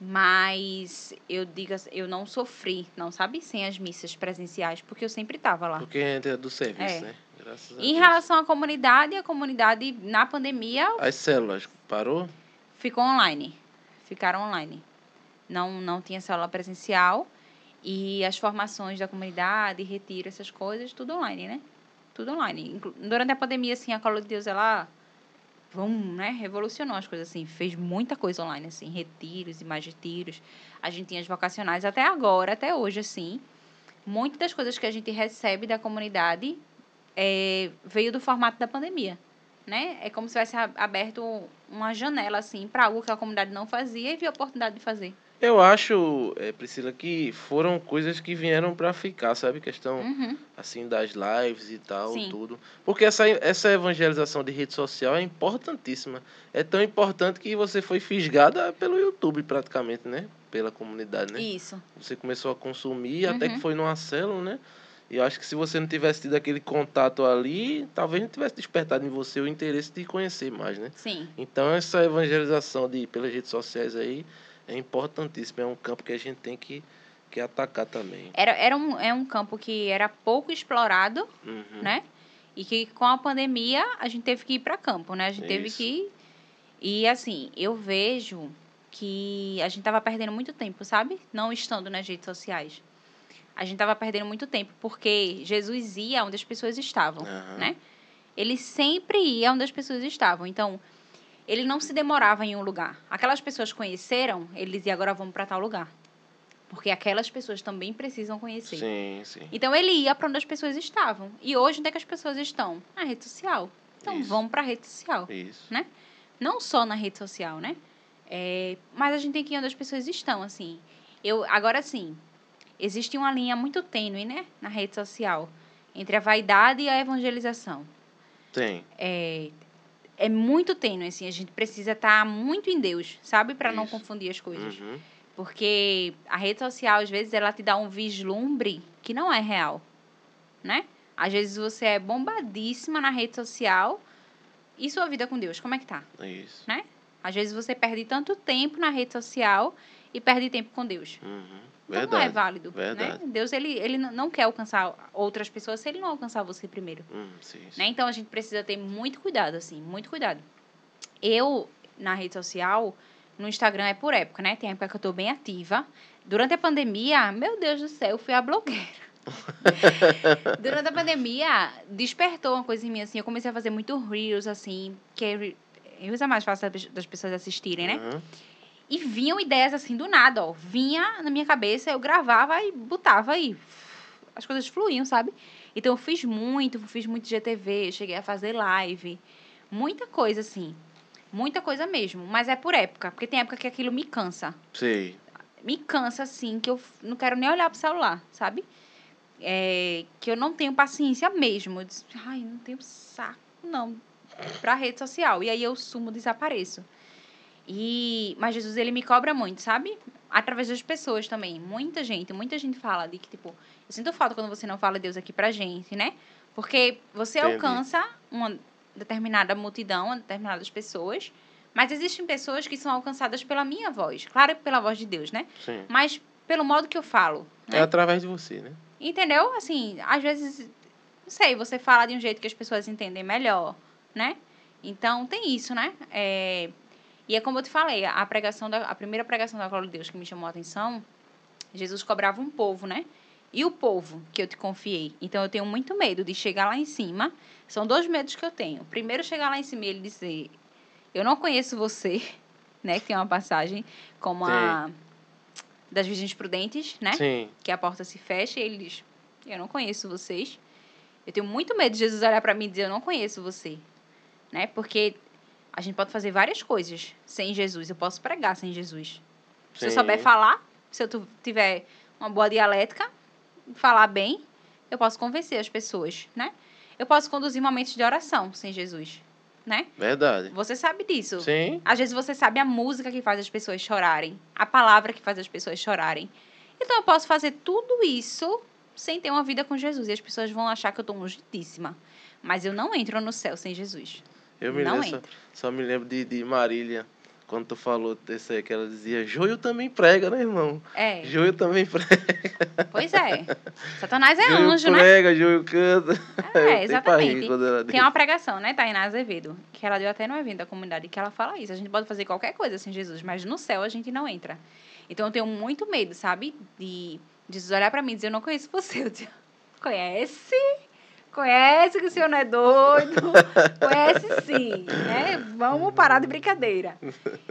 Mas eu digo assim, eu não sofri, não sabe, sem as missas presenciais, porque eu sempre estava lá. Porque é do serviço, é. né? Graças a em Deus. relação à comunidade, a comunidade na pandemia. As células parou? Ficou online. Ficaram online. Não, não tinha célula presencial. E as formações da comunidade, retiro, essas coisas, tudo online, né? Tudo online. Durante a pandemia, assim, a Cola de Deus, ela vum, né, revolucionou as coisas assim, fez muita coisa online assim, retiros e mais retiros. A gente tinha as vocacionais até agora, até hoje assim. muitas das coisas que a gente recebe da comunidade é, veio do formato da pandemia. Né? É como se tivesse aberto uma janela assim para algo que a comunidade não fazia e viu a oportunidade de fazer. Eu acho, eh, Priscila, que foram coisas que vieram para ficar, sabe? Questão Uhum. assim das lives e tal, Sim. tudo. Porque essa, essa evangelização de rede social é importantíssima. É tão importante que você foi fisgada pelo YouTube praticamente, né? Pela comunidade, né? Isso. Você começou a consumir, até Uhum. que foi numa célula, né? E eu acho que se você não tivesse tido aquele contato ali, talvez não tivesse despertado em você o interesse de conhecer mais, né? Sim. Então essa evangelização de pelas redes sociais aí é importantíssima, é um campo que a gente tem que, que atacar também. Era, era um, é um campo que era pouco explorado, Uhum. né? E que com a pandemia a gente teve que ir para campo, né? A gente teve Isso. que ir. E assim, eu vejo que a gente tava perdendo muito tempo, sabe? Não estando nas redes sociais. A gente tava perdendo muito tempo porque Jesus ia onde as pessoas estavam, Aham. né? Ele sempre ia onde as pessoas estavam. Então, ele não se demorava em um lugar. Aquelas pessoas conheceram, ele dizia agora vamos para tal lugar. Porque aquelas pessoas também precisam conhecer. Sim, sim. Então ele ia para onde as pessoas estavam. E hoje onde é que as pessoas estão? Na rede social. Então Isso. vamos para a rede social. Isso. Não só na rede social, né? É, mas a gente tem que ir onde as pessoas estão, assim. Eu, agora sim, existe uma linha muito tênue, né? Na rede social. Entre a vaidade e a evangelização. Tem. É, é muito tênue, assim. A gente precisa estar muito em Deus, sabe? Para não confundir as coisas. Uhum. Porque a rede social, às vezes, ela te dá um vislumbre que não é real, né? Às vezes você é bombadíssima na rede social e sua vida com Deus, como é que tá? Isso. Às vezes você perde tanto tempo na rede social e perde tempo com Deus. Uhum. Então Verdade. não é válido, verdade. né? Deus, ele, ele não quer alcançar outras pessoas se ele não alcançar você primeiro. Hum, sim, sim. Né? Então a gente precisa ter muito cuidado, assim, muito cuidado. Eu, na rede social, no Instagram é por época, né? Tem época que eu tô bem ativa. Durante a pandemia, meu Deus do céu, eu fui a blogueira. (laughs) Durante a pandemia, despertou uma coisa em mim, assim. Eu comecei a fazer muito reels, assim, que é re- reels é mais fácil das- das pessoas assistirem, né? Uhum. E vinham ideias assim do nada, ó. Vinha na minha cabeça, eu gravava e botava aí. As coisas fluíam, sabe? Então eu fiz muito, fiz muito GTV, cheguei a fazer live. Muita coisa, assim. Muita coisa mesmo. Mas é por época, porque tem época que aquilo me cansa. Sei. Me cansa, assim, que eu não quero nem olhar pro celular, sabe? É, que eu não tenho paciência mesmo. Eu disse, ai, não tenho saco, não, pra rede social. E aí eu sumo, desapareço. E, mas Jesus, ele me cobra muito, sabe? Através das pessoas também. Muita gente, muita gente fala de que, tipo, eu sinto falta quando você não fala Deus aqui pra gente, né? Porque você Entendi. alcança uma determinada multidão, determinadas pessoas, mas existem pessoas que são alcançadas pela minha voz. Claro, pela voz de Deus, né? Sim. Mas pelo modo que eu falo. É Né? através de você, né? Entendeu? Assim, às vezes, não sei, você fala de um jeito que as pessoas entendem melhor, né? Então, tem isso, né? É, e é como eu te falei, a pregação da, a primeira pregação da glória de Deus que me chamou a atenção, Jesus cobrava um povo, né? E o povo que eu te confiei. Então, eu tenho muito medo de chegar lá em cima. São dois medos que eu tenho. Primeiro, chegar lá em cima e ele dizer, eu não conheço você, (laughs) né? Que tem uma passagem como a das virgens prudentes, né? Sim. que a porta se fecha e ele diz: Eu não conheço vocês. Eu tenho muito medo de Jesus olhar para mim e dizer: Eu não conheço você. Né? Porque a gente pode fazer várias coisas sem Jesus. Eu posso pregar sem Jesus. Se eu Sim. souber falar, se eu tiver uma boa dialética, falar bem, eu posso convencer as pessoas, né? Eu posso conduzir momentos de oração sem Jesus, né? Verdade. Você sabe disso. Sim. Às vezes você sabe a música que faz as pessoas chorarem, a palavra que faz as pessoas chorarem. Então eu posso fazer tudo isso sem ter uma vida com Jesus. E as pessoas vão achar que eu tô ungitíssima. Mas eu não entro no céu sem Jesus. Eu me Não lembro, só, só me lembro de, de Marília, quando tu falou desse aí, que ela dizia, joio também prega, né, irmão? É, Joio também (laughs) prega. pois é. Satanás é joio anjo, né? prega, joio canta. É, (laughs) exatamente. Tem uma pregação, né, Tainá Azevedo, que ela deu até no evento da comunidade, que ela fala isso. A gente pode fazer qualquer coisa sem Jesus, mas no céu a gente não entra. Então eu tenho muito medo, sabe? De Jesus olhar pra mim e dizer, eu não conheço você. Eu digo, conhece? Conhece que o senhor não é doido? (laughs) Conhece sim, né? Vamos parar de brincadeira.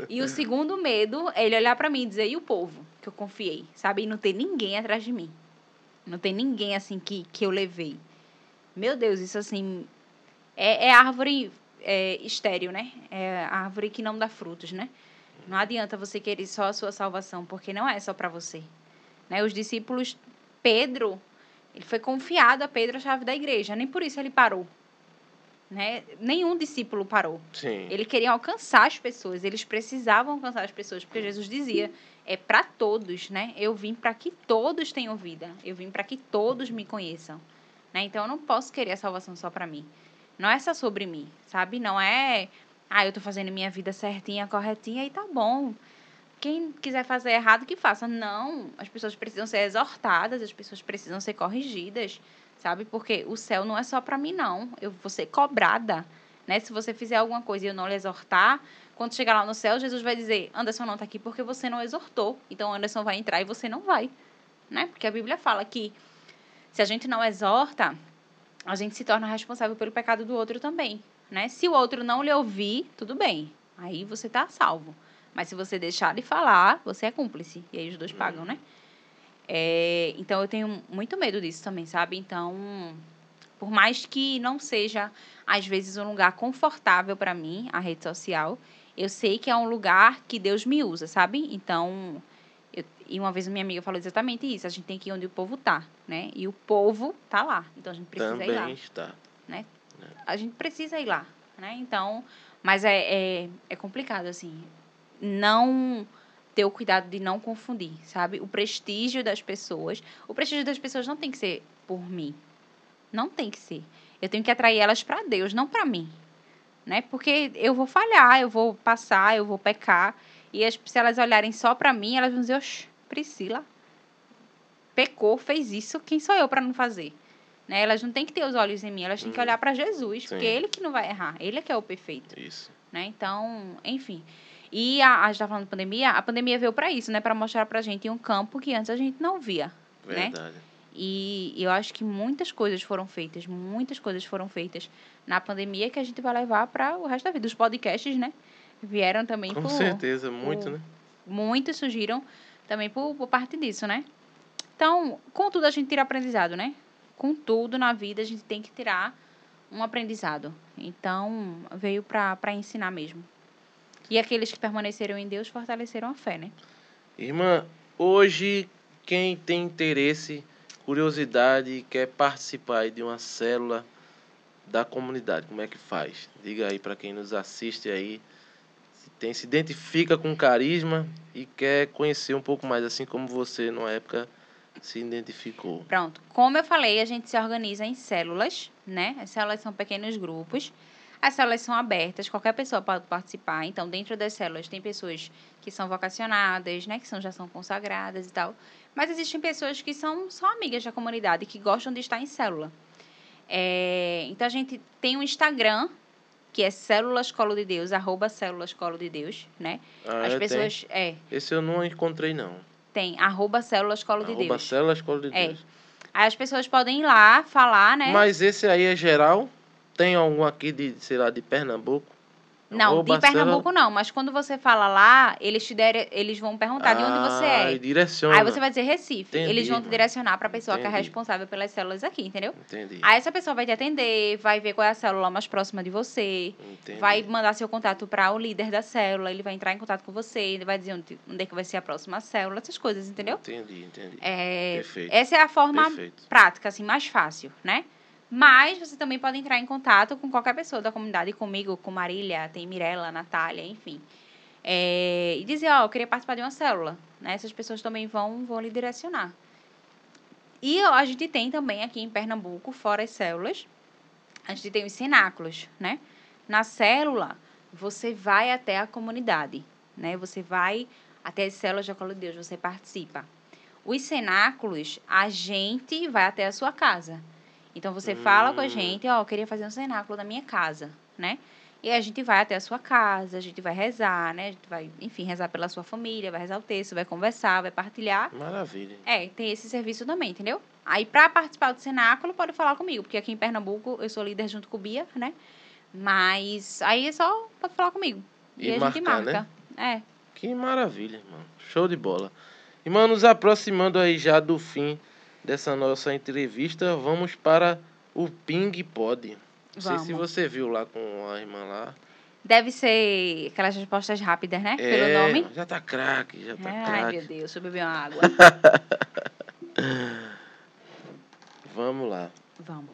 E o segundo medo é ele olhar pra mim e dizer, e o povo que eu confiei, sabe? E não ter ninguém atrás de mim. Não tem ninguém assim que, que eu levei. Meu Deus, isso assim. É, é árvore é, estéreo, né? É árvore que não dá frutos, né? Não adianta você querer só a sua salvação, porque não é só para você. Né? Os discípulos, Pedro, ele foi confiado a Pedro a chave da igreja, nem por isso ele parou. Né? Nenhum discípulo parou. Sim. Ele queria alcançar as pessoas, eles precisavam alcançar as pessoas, porque Jesus dizia: é para todos, né? Eu vim para que todos tenham vida, eu vim para que todos me conheçam. Né? Então eu não posso querer a salvação só para mim. Não é só sobre mim, sabe? Não é, ah, eu tô fazendo minha vida certinha, corretinha e tá bom. Quem quiser fazer errado, que faça. Não, as pessoas precisam ser exortadas, as pessoas precisam ser corrigidas, sabe? Porque o céu não é só para mim, não. Eu vou ser cobrada, né? Se você fizer alguma coisa e eu não lhe exortar, quando chegar lá no céu, Jesus vai dizer: Anderson não está aqui porque você não exortou. Então Anderson vai entrar e você não vai, né? Porque a Bíblia fala que se a gente não exorta, a gente se torna responsável pelo pecado do outro também, né? Se o outro não lhe ouvir, tudo bem. Aí você está salvo. Mas se você deixar de falar, você é cúmplice. E aí os dois pagam, né? É, então eu tenho muito medo disso também, sabe? Então, por mais que não seja, às vezes, um lugar confortável para mim, a rede social, eu sei que é um lugar que Deus me usa, sabe? Então, eu, e uma vez minha amiga falou exatamente isso: a gente tem que ir onde o povo tá, né? E o povo tá lá. Então a gente precisa Também ir lá. está. Né? A gente precisa ir lá, né? Então, mas é, é, é complicado, assim não ter o cuidado de não confundir, sabe? O prestígio das pessoas. O prestígio das pessoas não tem que ser por mim. Não tem que ser. Eu tenho que atrair elas para Deus, não para mim. Né? Porque eu vou falhar, eu vou passar, eu vou pecar. E as, se elas olharem só para mim, elas vão dizer: Oxe, Priscila pecou, fez isso, quem sou eu para não fazer? Né? Elas não têm que ter os olhos em mim, elas têm que Uhum. olhar para Jesus, Sim. porque ele que não vai errar, ele é que é o perfeito Isso. né? Então, enfim. E a, a gente tá falando de pandemia, a pandemia veio para isso, né? Para mostrar pra gente um campo que antes a gente não via. Né? Verdade. E eu acho que muitas coisas foram feitas, muitas coisas foram feitas na pandemia que a gente vai levar para o resto da vida. Os podcasts, né? Vieram também Com por. certeza, muito, o- né? Muitos surgiram também por, por parte disso, né? Então, com tudo a gente tira aprendizado, né? Com tudo na vida a gente tem que tirar um aprendizado. Então, veio para ensinar mesmo. E aqueles que permaneceram em Deus fortaleceram a fé, né? Irmã, hoje quem tem interesse, curiosidade e quer participar de uma célula da comunidade, como é que faz? Diga aí para quem nos assiste aí, se tem se identifica com carisma e quer conhecer um pouco mais assim como você na época se identificou. Pronto. Como eu falei, a gente se organiza em células, né? As células são pequenos grupos. As células são abertas, qualquer pessoa pode participar. Então, dentro das células tem pessoas que são vocacionadas, né? Que são, já são consagradas e tal. Mas existem pessoas que são só amigas da comunidade, que gostam de estar em célula. É, então, a gente tem um Instagram, que é Células Colo de Deus, arroba Células Colo de Deus, né? Ah, As é, pessoas... É, Esse eu não encontrei não. tem, arroba Células Colo de Arroba Deus. Células Colo de É. Deus. Aí as pessoas podem ir lá, falar, né? Mas esse aí é geral? Tem algum aqui de, sei lá, de Pernambuco? Não, Arroba de Pernambuco não, mas quando você fala lá, eles te der, eles vão perguntar de onde você Ah, é. e direciona. Aí você vai dizer Recife. Entendi, eles vão te direcionar para a pessoa que é Entendi. responsável pelas células aqui, entendeu? Entendi. Aí essa pessoa vai te atender, vai ver qual é a célula mais próxima de você, Entendi. vai mandar seu contato para o líder da célula, ele vai entrar em contato com você, ele vai dizer onde, onde é que vai ser a próxima célula, essas coisas, entendeu? Entendi, entendi. É, Perfeito. essa é a forma Perfeito. prática, assim, mais fácil, né? Mas você também pode entrar em contato com qualquer pessoa da comunidade, comigo, com Marília, tem Mirella, Natália, enfim. É, e dizer, ó, eu queria participar de uma célula, né? Essas pessoas também vão, vão lhe direcionar. E a gente tem também aqui em Pernambuco, fora as células, a gente tem os cenáculos, né? Na célula, você vai até a comunidade, né? Você vai até as células da Cola de Deus, você participa. Os cenáculos, a gente vai até a sua casa. Então você fala com a Hum. gente, ó, eu queria fazer um cenáculo na minha casa, né? E a gente vai até a sua casa, a gente vai rezar, né? A gente vai, enfim, rezar pela sua família, vai rezar o texto, vai conversar, vai partilhar. Maravilha. É, tem esse serviço também, entendeu? Aí, para participar do cenáculo, pode falar comigo, porque aqui em Pernambuco eu sou líder junto com o Bia, né? Mas aí é só pode falar comigo. E, E a gente marcar, né? marca. É. Que maravilha, irmão. Show de bola. Irmão, nos aproximando aí já do fim dessa nossa entrevista, vamos para o Ping Pod. Não sei se Vamos. você viu lá com a irmã lá. Deve ser aquelas respostas rápidas, né? É, Pelo nome. Já tá craque, já tá Ai, craque. meu Deus, deixa eu beber uma água. (laughs) Vamos lá. Vamos.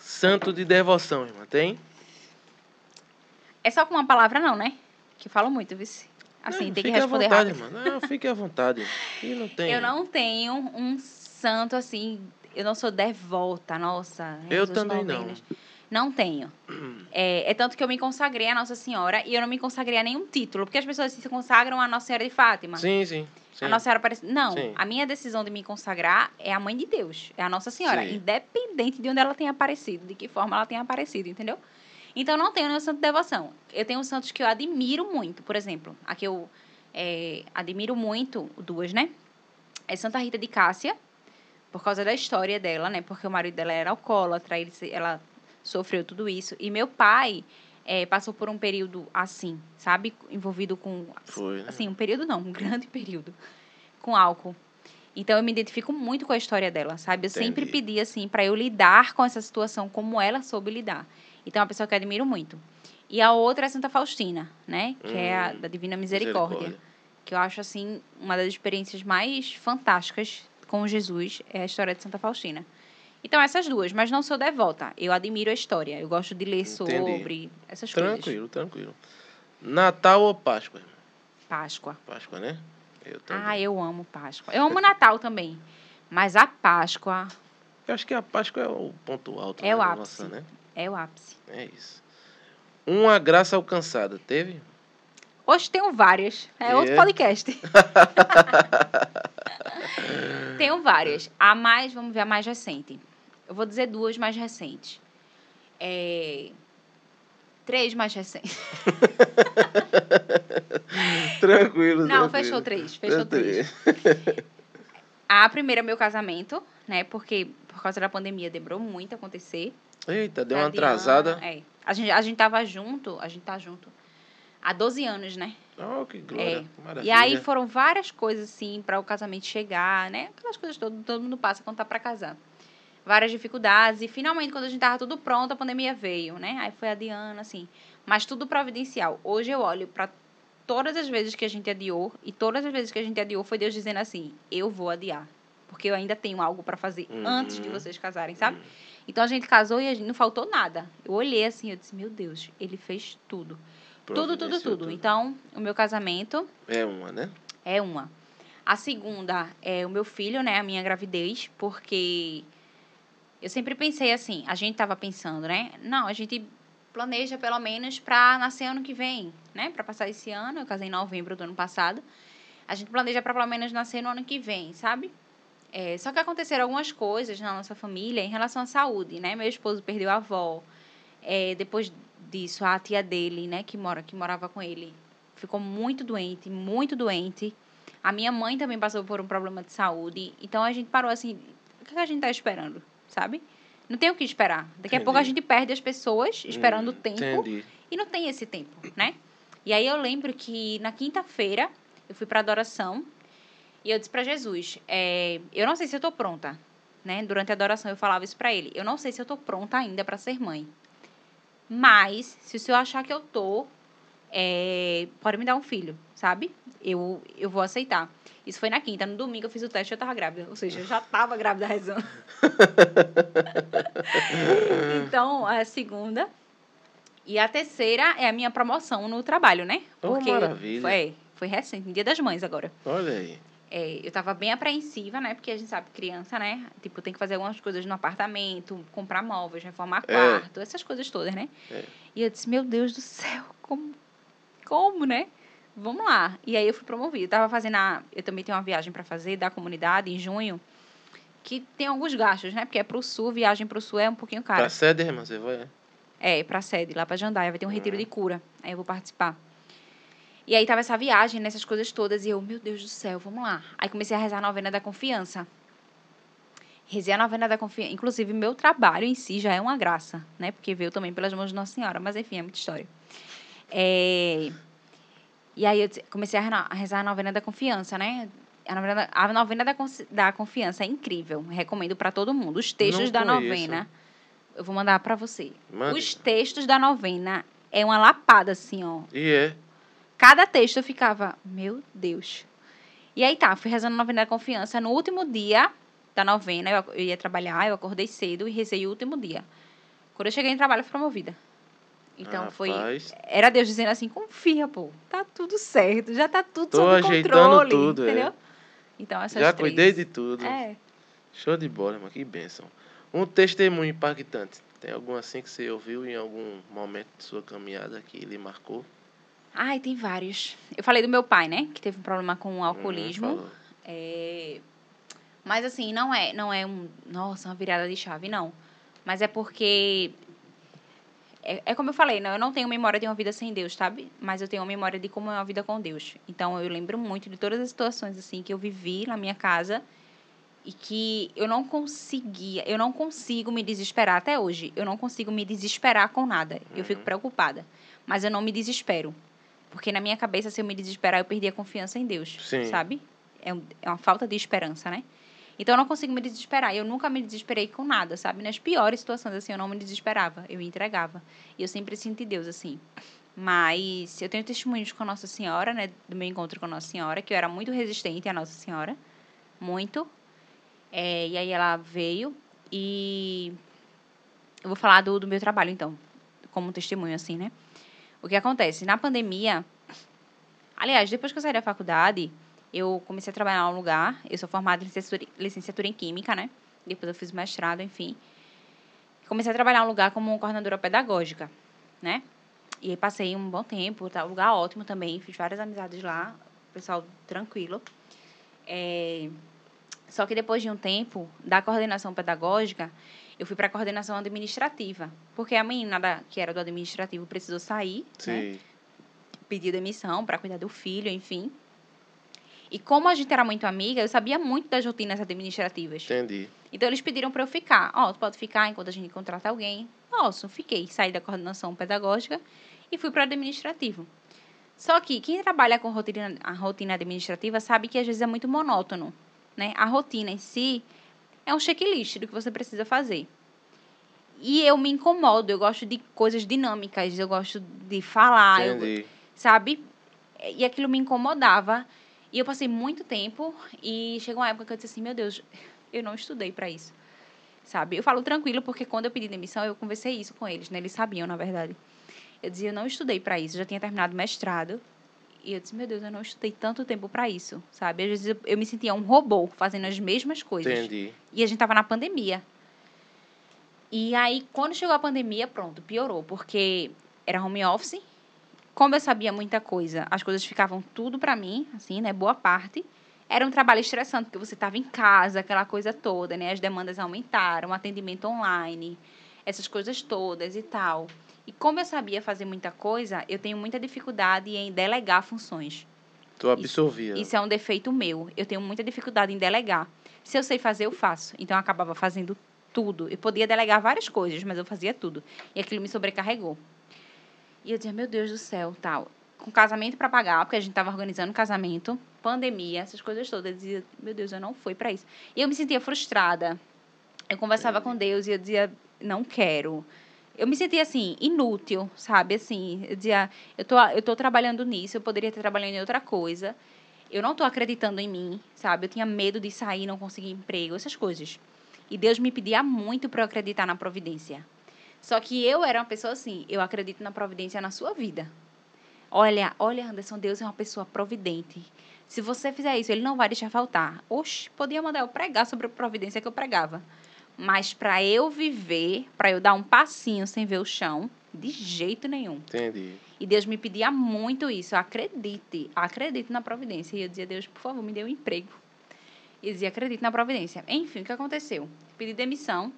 Santo de devoção, irmã, tem? É só com uma palavra, não, né? Que eu falo muito, vice. Assim, não, tem que fique responder à vontade, rápido. irmã. Não, fique à vontade. E não tem. Eu não tenho um santo assim. Eu não sou devota, nossa. Eu Jesus também não. novenas. Não tenho. (clears throat) É, é tanto que eu me consagrei a Nossa Senhora e eu não me consagrei a nenhum título, porque as pessoas se consagram a Nossa Senhora de Fátima. Sim, sim. sim. A Nossa Senhora parece. Não, Sim. a minha decisão de me consagrar é a mãe de Deus, é a Nossa Senhora, Sim. independente de onde ela tenha aparecido, de que forma ela tenha aparecido, entendeu? Então eu não tenho nenhum santo de devoção. Eu tenho santos que eu admiro muito, por exemplo, a que eu é, admiro muito, duas, né? É Santa Rita de Cássia, por causa da história dela, né? Porque o marido dela era alcoólatra, ele, ela sofreu tudo isso. E meu pai é, passou por um período assim, sabe? Envolvido com Foi, né? assim, um período não, um grande (laughs) período com álcool. Então eu me identifico muito com a história dela, sabe? Eu sempre Entendi. pedi assim para eu lidar com essa situação como ela soube lidar. Então é uma pessoa que eu admiro muito. E a outra é Santa Faustina, né? Que é a Hum, da Divina Misericórdia, que eu acho assim uma das experiências mais fantásticas com Jesus é a história de Santa Faustina. Então essas duas, mas não sou devota. Eu admiro a história, eu gosto de ler Entendi. sobre essas coisas. Tranquilo, tranquilo. Natal ou Páscoa? Páscoa. Páscoa, né? Eu também. Ah, eu amo Páscoa. Eu amo Natal também. Mas a Páscoa Eu acho que a Páscoa é o ponto alto É né, o da ápice. nossa, né? É o ápice. É isso. Uma graça alcançada, teve? Hoje tenho várias. É outro É? podcast. (laughs) tenho várias. A mais, vamos ver a mais recente. Eu vou dizer duas mais recentes. É... Três mais recentes. (laughs) Tranquilo, Não, tranquilo. fechou três. Fechou três. Três. A primeira, meu casamento, né? Porque por causa da pandemia demorou muito a acontecer. Eita, deu Pra uma Diana, atrasada. É. A gente, a gente tava junto, a gente tá junto há 12 anos, né? Oh, que glória. É. Maravilha. E aí foram várias coisas, assim, para o casamento chegar, né? Aquelas coisas que todo, todo mundo passa quando tá para casar. Várias dificuldades. E finalmente, quando a gente tava tudo pronto, a pandemia veio, né? Aí foi adiando, assim. Mas tudo providencial. Hoje eu olho para todas as vezes que a gente adiou, e todas as vezes que a gente adiou foi Deus dizendo assim: eu vou adiar. Porque eu ainda tenho algo para fazer Uhum. antes de vocês casarem, sabe? Então a gente casou e gente não faltou nada. Eu olhei assim, eu disse: meu Deus, ele fez tudo. Tudo, tudo, Providenciou tudo. Então, o meu casamento É uma, né? é uma. A segunda é o meu filho, né? A minha gravidez, porque eu sempre pensei assim, a gente tava pensando, né? Não, a gente planeja pelo menos para nascer ano que vem, né? Para passar esse ano, eu casei em novembro do ano passado. A gente planeja para pelo menos nascer no ano que vem, sabe? É, só que aconteceram algumas coisas na nossa família em relação à saúde, né? Meu esposo perdeu a avó. É, depois disso, a tia dele, né, que mora, que morava com ele, ficou muito doente, muito doente. A minha mãe também passou por um problema de saúde. Então a gente parou assim, o que a gente tá esperando, sabe? Não tem o que esperar. Daqui a pouco a Entendi. gente perde as pessoas esperando o Hum, tempo Entendi. e não tem esse tempo, né? E aí eu lembro que na quinta-feira eu fui para adoração e eu disse para Jesus, é, eu não sei se eu tô pronta, né? Durante a adoração eu falava isso para ele, eu não sei se eu tô pronta ainda para ser mãe, mas se o senhor achar que eu tô, é, pode me dar um filho, sabe? Eu eu vou aceitar. Isso foi na quinta, no domingo eu fiz o teste e eu tava grávida, ou seja, eu já tava grávida rezando. (laughs) então a segunda e a terceira é a minha promoção no trabalho, né? Oh, maravilha. Foi, foi recente, no Dia das Mães agora. Olha aí. É, eu tava bem apreensiva, né? Porque a gente sabe, criança, né? Tipo, tem que fazer algumas coisas no apartamento, comprar móveis, reformar É. quarto, essas coisas todas, né? É. E eu disse, meu Deus do céu, como, como, né? Vamos lá. E aí eu fui promovida. Eu tava fazendo a... Eu também tenho uma viagem para fazer da comunidade em junho, que tem alguns gastos, né? Porque é pro sul, viagem pro sul é um pouquinho cara. Pra sede, irmã, você vai? É, pra sede, lá pra Jandaia. Vai ter um retiro de cura. Aí eu vou participar. E aí tava essa viagem, nessas coisas todas. E eu, meu Deus do céu, vamos lá. Aí comecei a rezar a novena da confiança. Rezei a novena da confiança. Inclusive, meu trabalho em si já é uma graça, né? Porque veio também pelas mãos de Nossa Senhora. Mas enfim, é muita história. É... E aí eu comecei a rezar a novena da confiança, né? A novena, a novena da, da confiança é incrível. Recomendo para todo mundo. Os textos da novena, eu vou mandar para você. Mande. Os textos da novena é uma lapada, assim, ó. E é. Cada texto eu ficava, meu Deus. E aí tá, fui rezando a novena da confiança. No último dia da novena, eu, eu ia trabalhar, eu acordei cedo e rezei o último dia. Quando eu cheguei no trabalho, eu fui promovida. Então foi. Rapaz, Era Deus dizendo assim: confia, pô, tá tudo certo, já tá tudo Tô sob ajeitando controle. tudo, é. entendeu? Então, essas já três. cuidei de tudo. É. Show de bola, irmão. Que bênção. Um testemunho impactante. Tem algum assim que você ouviu em algum momento de sua caminhada que lhe marcou? Ai, tem vários. Eu falei do meu pai, né? Que teve um problema com o Hum, alcoolismo. falou. É, Mas assim, não é, não é um, nossa, uma virada de chave, não. Mas é porque é, é como eu falei, né? Eu não tenho memória de uma vida sem Deus, sabe? Mas eu tenho uma memória de como é uma vida com Deus. Então eu lembro muito de todas as situações assim que eu vivi na minha casa e que eu não conseguia, eu não consigo me desesperar até hoje. Eu não consigo me desesperar com nada. Eu fico Uhum. preocupada, mas eu não me desespero. Porque na minha cabeça, se eu me desesperar, eu perdi a confiança em Deus, Sim. sabe? É, um- é uma falta de esperança, né? Então eu não consigo me desesperar. Eu nunca me desesperei com nada, sabe? Nas piores situações, assim, eu não me desesperava. Eu entregava. E eu sempre senti Deus, assim. Mas eu tenho testemunhos com Nossa Senhora, né? Do meu encontro com Nossa Senhora, que eu era muito resistente à Nossa Senhora. Muito. É, e aí ela veio e... Eu vou falar do, do meu trabalho, então. Como testemunho, assim, né? O que acontece? Na pandemia... Aliás, depois que eu saí da faculdade, eu comecei a trabalhar em um lugar. Eu sou formada em licenciatura, licenciatura em Química, né? Depois eu fiz mestrado, enfim. Comecei a trabalhar em um lugar como coordenadora pedagógica, né? E aí passei um bom tempo, tá? Um lugar ótimo também. Fiz várias amizades lá. Pessoal tranquilo. É... Só que depois de um tempo da coordenação pedagógica, eu fui para a coordenação administrativa. Porque a menina da, que era do administrativo precisou sair, né? Sim. pedir demissão para cuidar do filho, enfim. E como a gente era muito amiga, eu sabia muito das rotinas administrativas. Entendi. Então eles pediram para eu ficar. Ó, tu pode ficar enquanto a gente contrata alguém. Posso, fiquei. Saí da coordenação pedagógica e fui para o administrativo. Só que quem trabalha com rotina, a rotina administrativa sabe que às vezes é muito monótono, né? A rotina em si é um checklist do que você precisa fazer. E eu me incomodo, eu gosto de coisas dinâmicas, eu gosto de falar, eu, sabe? E aquilo me incomodava. E eu passei muito tempo e chegou uma época que eu disse assim, meu Deus, eu não estudei para isso. Sabe? Eu falo tranquilo porque quando eu pedi demissão, eu conversei isso com eles, né? Eles sabiam, na verdade. Eu dizia, eu não estudei para isso, eu já tinha terminado mestrado. E eu disse, meu Deus, eu não estudei tanto tempo para isso, sabe? Às vezes eu, eu me sentia um robô fazendo as mesmas coisas. Entendi. E a gente tava na pandemia. E aí, quando chegou a pandemia, pronto, piorou, porque era home office. Como eu sabia muita coisa, as coisas ficavam tudo pra mim, assim, né? Boa parte. Era um trabalho estressante, porque você estava em casa, aquela coisa toda, né? As demandas aumentaram, atendimento online, essas coisas todas e tal. E como eu sabia fazer muita coisa, eu tenho muita dificuldade em delegar funções. Tu absorvia. Isso é um defeito meu. Eu tenho muita dificuldade em delegar. Se eu sei fazer, eu faço. Então eu acabava fazendo tudo. Eu podia delegar várias coisas, mas eu fazia tudo. E aquilo me sobrecarregou. E eu dizia, meu Deus do céu, tal. Com casamento para pagar, porque a gente estava organizando casamento, pandemia, essas coisas todas. Eu dizia, meu Deus, eu não fui para isso. E eu me sentia frustrada. Eu conversava com Deus e eu dizia, não quero. Eu me sentia assim, inútil, sabe? Assim, eu dizia, eu tô, eu tô trabalhando nisso, eu poderia estar trabalhando em outra coisa. Eu não tô acreditando em mim, sabe? Eu tinha medo de sair, não conseguir emprego, essas coisas. E Deus me pedia muito para eu acreditar na providência. Só que eu era uma pessoa assim, eu acredito na providência na sua vida. Olha, olha, Anderson, Deus é uma pessoa providente. Se você fizer isso, ele não vai deixar faltar. Oxe, podia mandar eu pregar sobre a providência que eu pregava. Mas para eu viver, para eu dar um passinho sem ver o chão, de jeito nenhum. Entendi. E Deus me pedia muito isso. Acredite, acredite na providência. E eu dizia, Deus, por favor, me dê um emprego. E eu dizia, acredite na providência. Enfim, o que aconteceu? Pedi demissão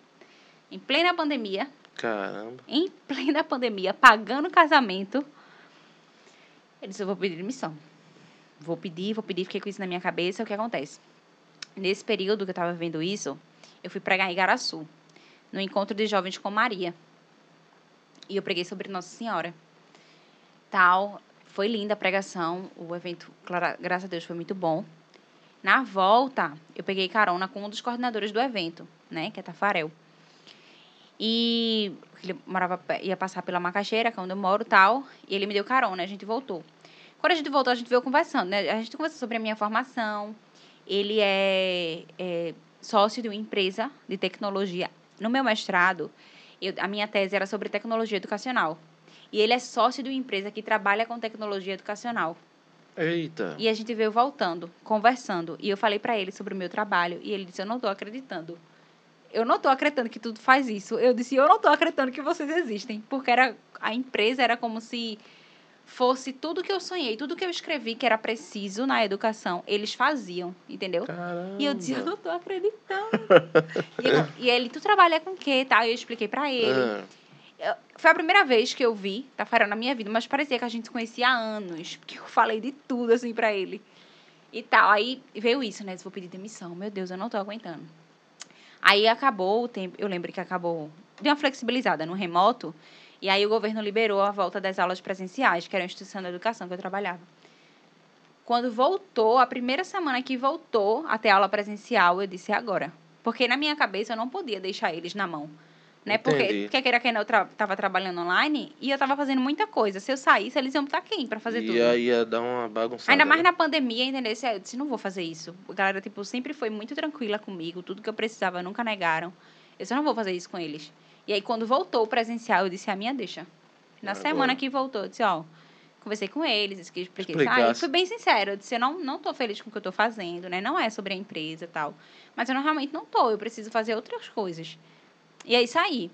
em plena pandemia, Caramba. em plena pandemia, pagando casamento. Eu disse, eu vou pedir demissão. Vou pedir, vou pedir, fiquei com isso na minha cabeça. O que acontece? Nesse período que eu estava vendo isso, eu fui pregar em Igaraçu, no encontro de jovens com Maria. E eu preguei sobre Nossa Senhora. Tal, foi linda a pregação, o evento, graças a Deus, foi muito bom. Na volta, eu peguei carona com um dos coordenadores do evento, né? Que é Tafarel. E ele morava, ia passar pela Macaxeira, que é onde eu moro tal. E ele me deu carona, a gente voltou. Quando a gente voltou, a gente veio conversando, né? A gente conversou sobre a minha formação. Ele é, é sócio de uma empresa de tecnologia. No meu mestrado, eu- a minha tese era sobre tecnologia educacional. E ele é sócio de uma empresa que trabalha com tecnologia educacional. Eita. E a gente veio voltando, conversando. E eu falei pra ele sobre o meu trabalho. E ele disse: Eu não tô acreditando. Eu não tô acreditando que tudo faz isso. Eu disse: Eu não tô acreditando que vocês existem. Porque era, a empresa era como se fosse tudo que eu sonhei, tudo que eu escrevi que era preciso na educação, eles faziam, entendeu? Caramba. E eu disse: Eu não tô acreditando. (laughs) e, ele, e ele: Tu trabalha com o quê? E eu expliquei pra ele. Ah, Eu- foi a primeira vez que eu vi Tafarel na minha vida, mas parecia que a gente se conhecia há anos, porque eu falei de tudo assim pra ele. E tal, aí veio isso, né? Eu vou pedir demissão. Meu Deus, eu não tô aguentando. Aí acabou o tempo, eu lembro que acabou, deu uma flexibilizada no remoto, e aí o governo liberou a volta das aulas presenciais, que era a instituição da educação que eu trabalhava. Quando voltou, a primeira semana que voltou até aula presencial, eu disse "É agora. Porque na minha cabeça eu não podia deixar eles na mão. Né? Porque, quer queira que eu tra tava trabalhando online e eu tava fazendo muita coisa. Se eu saísse, eles iam estar quem pra fazer e tudo? aí ia dar uma bagunçada. Ainda mais né? na pandemia, entendeu? Eu disse, não vou fazer isso. A galera, tipo, sempre foi muito tranquila comigo. Tudo que eu precisava, nunca negaram. Eu disse, não vou fazer isso com eles. E aí, quando voltou o presencial, eu disse, a minha deixa. Na Agora. semana que voltou, eu disse, ó... Conversei com eles, expliquei. Ah, eu Explicasse. fui bem sincera. Eu disse, eu não, não tô feliz com o que eu tô fazendo, né? Não é sobre a empresa e tal. Mas eu não, realmente não tô. Eu preciso fazer outras coisas. E aí, saí.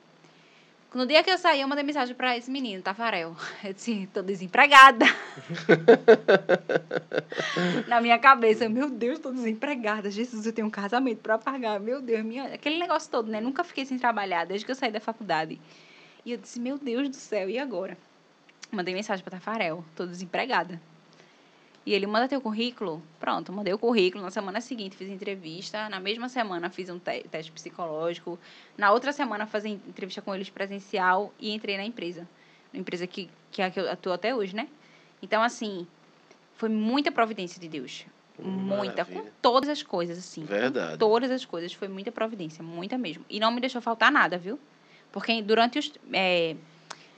No dia que eu saí, eu mandei mensagem pra esse menino, Tafarel. Eu disse, tô desempregada. (laughs) Na minha cabeça, meu Deus, tô desempregada. Jesus, eu tenho um casamento pra pagar. Meu Deus, minha... aquele negócio todo, né? Nunca fiquei sem trabalhar desde que eu saí da faculdade. E eu disse, meu Deus do céu, e agora? Mandei mensagem pra Tafarel, tô desempregada. E ele manda teu currículo. Pronto, mandei o currículo. Na semana seguinte fiz entrevista. Na mesma semana fiz um te- teste psicológico. Na outra semana fazer entrevista com eles presencial e entrei na empresa. Na empresa que, que é a que eu atuo até hoje, né? Então, assim, foi muita providência de Deus. Muita. Com todas as coisas, assim. Verdade. todas as coisas. Foi muita providência, muita mesmo. E não me deixou faltar nada, viu? Porque durante os. é,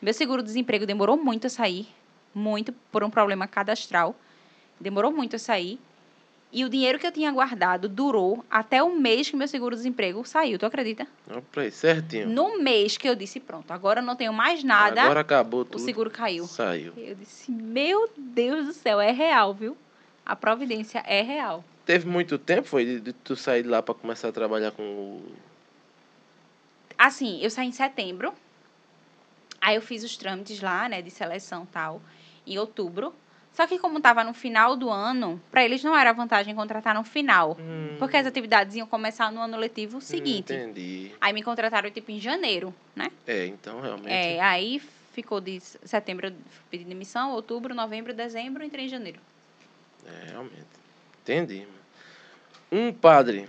meu seguro-desemprego demorou muito a sair. Muito, por um problema cadastral. Demorou muito a sair. E o dinheiro que eu tinha guardado durou até o mês que meu seguro-desemprego saiu. Tu acredita? Opa aí, certinho. No mês que eu disse, pronto, agora eu não tenho mais nada, Agora acabou o tudo. seguro caiu. Saiu. Eu disse, meu Deus do céu, é real, viu? A providência é real. Teve muito tempo, foi, de, de tu sair de lá pra começar a trabalhar com o... Assim, eu saí em setembro. Aí eu fiz os trâmites lá, né, de seleção tal, em outubro. Só que como tava no final do ano, para eles não era vantagem contratar no final. Hum, Porque as atividades iam começar no ano letivo seguinte. Entendi. Aí me contrataram, tipo, em janeiro, né? É, então realmente... É, aí ficou de setembro, pedi demissão, outubro, novembro, dezembro, entrei em janeiro. É, realmente. Entendi. Um padre,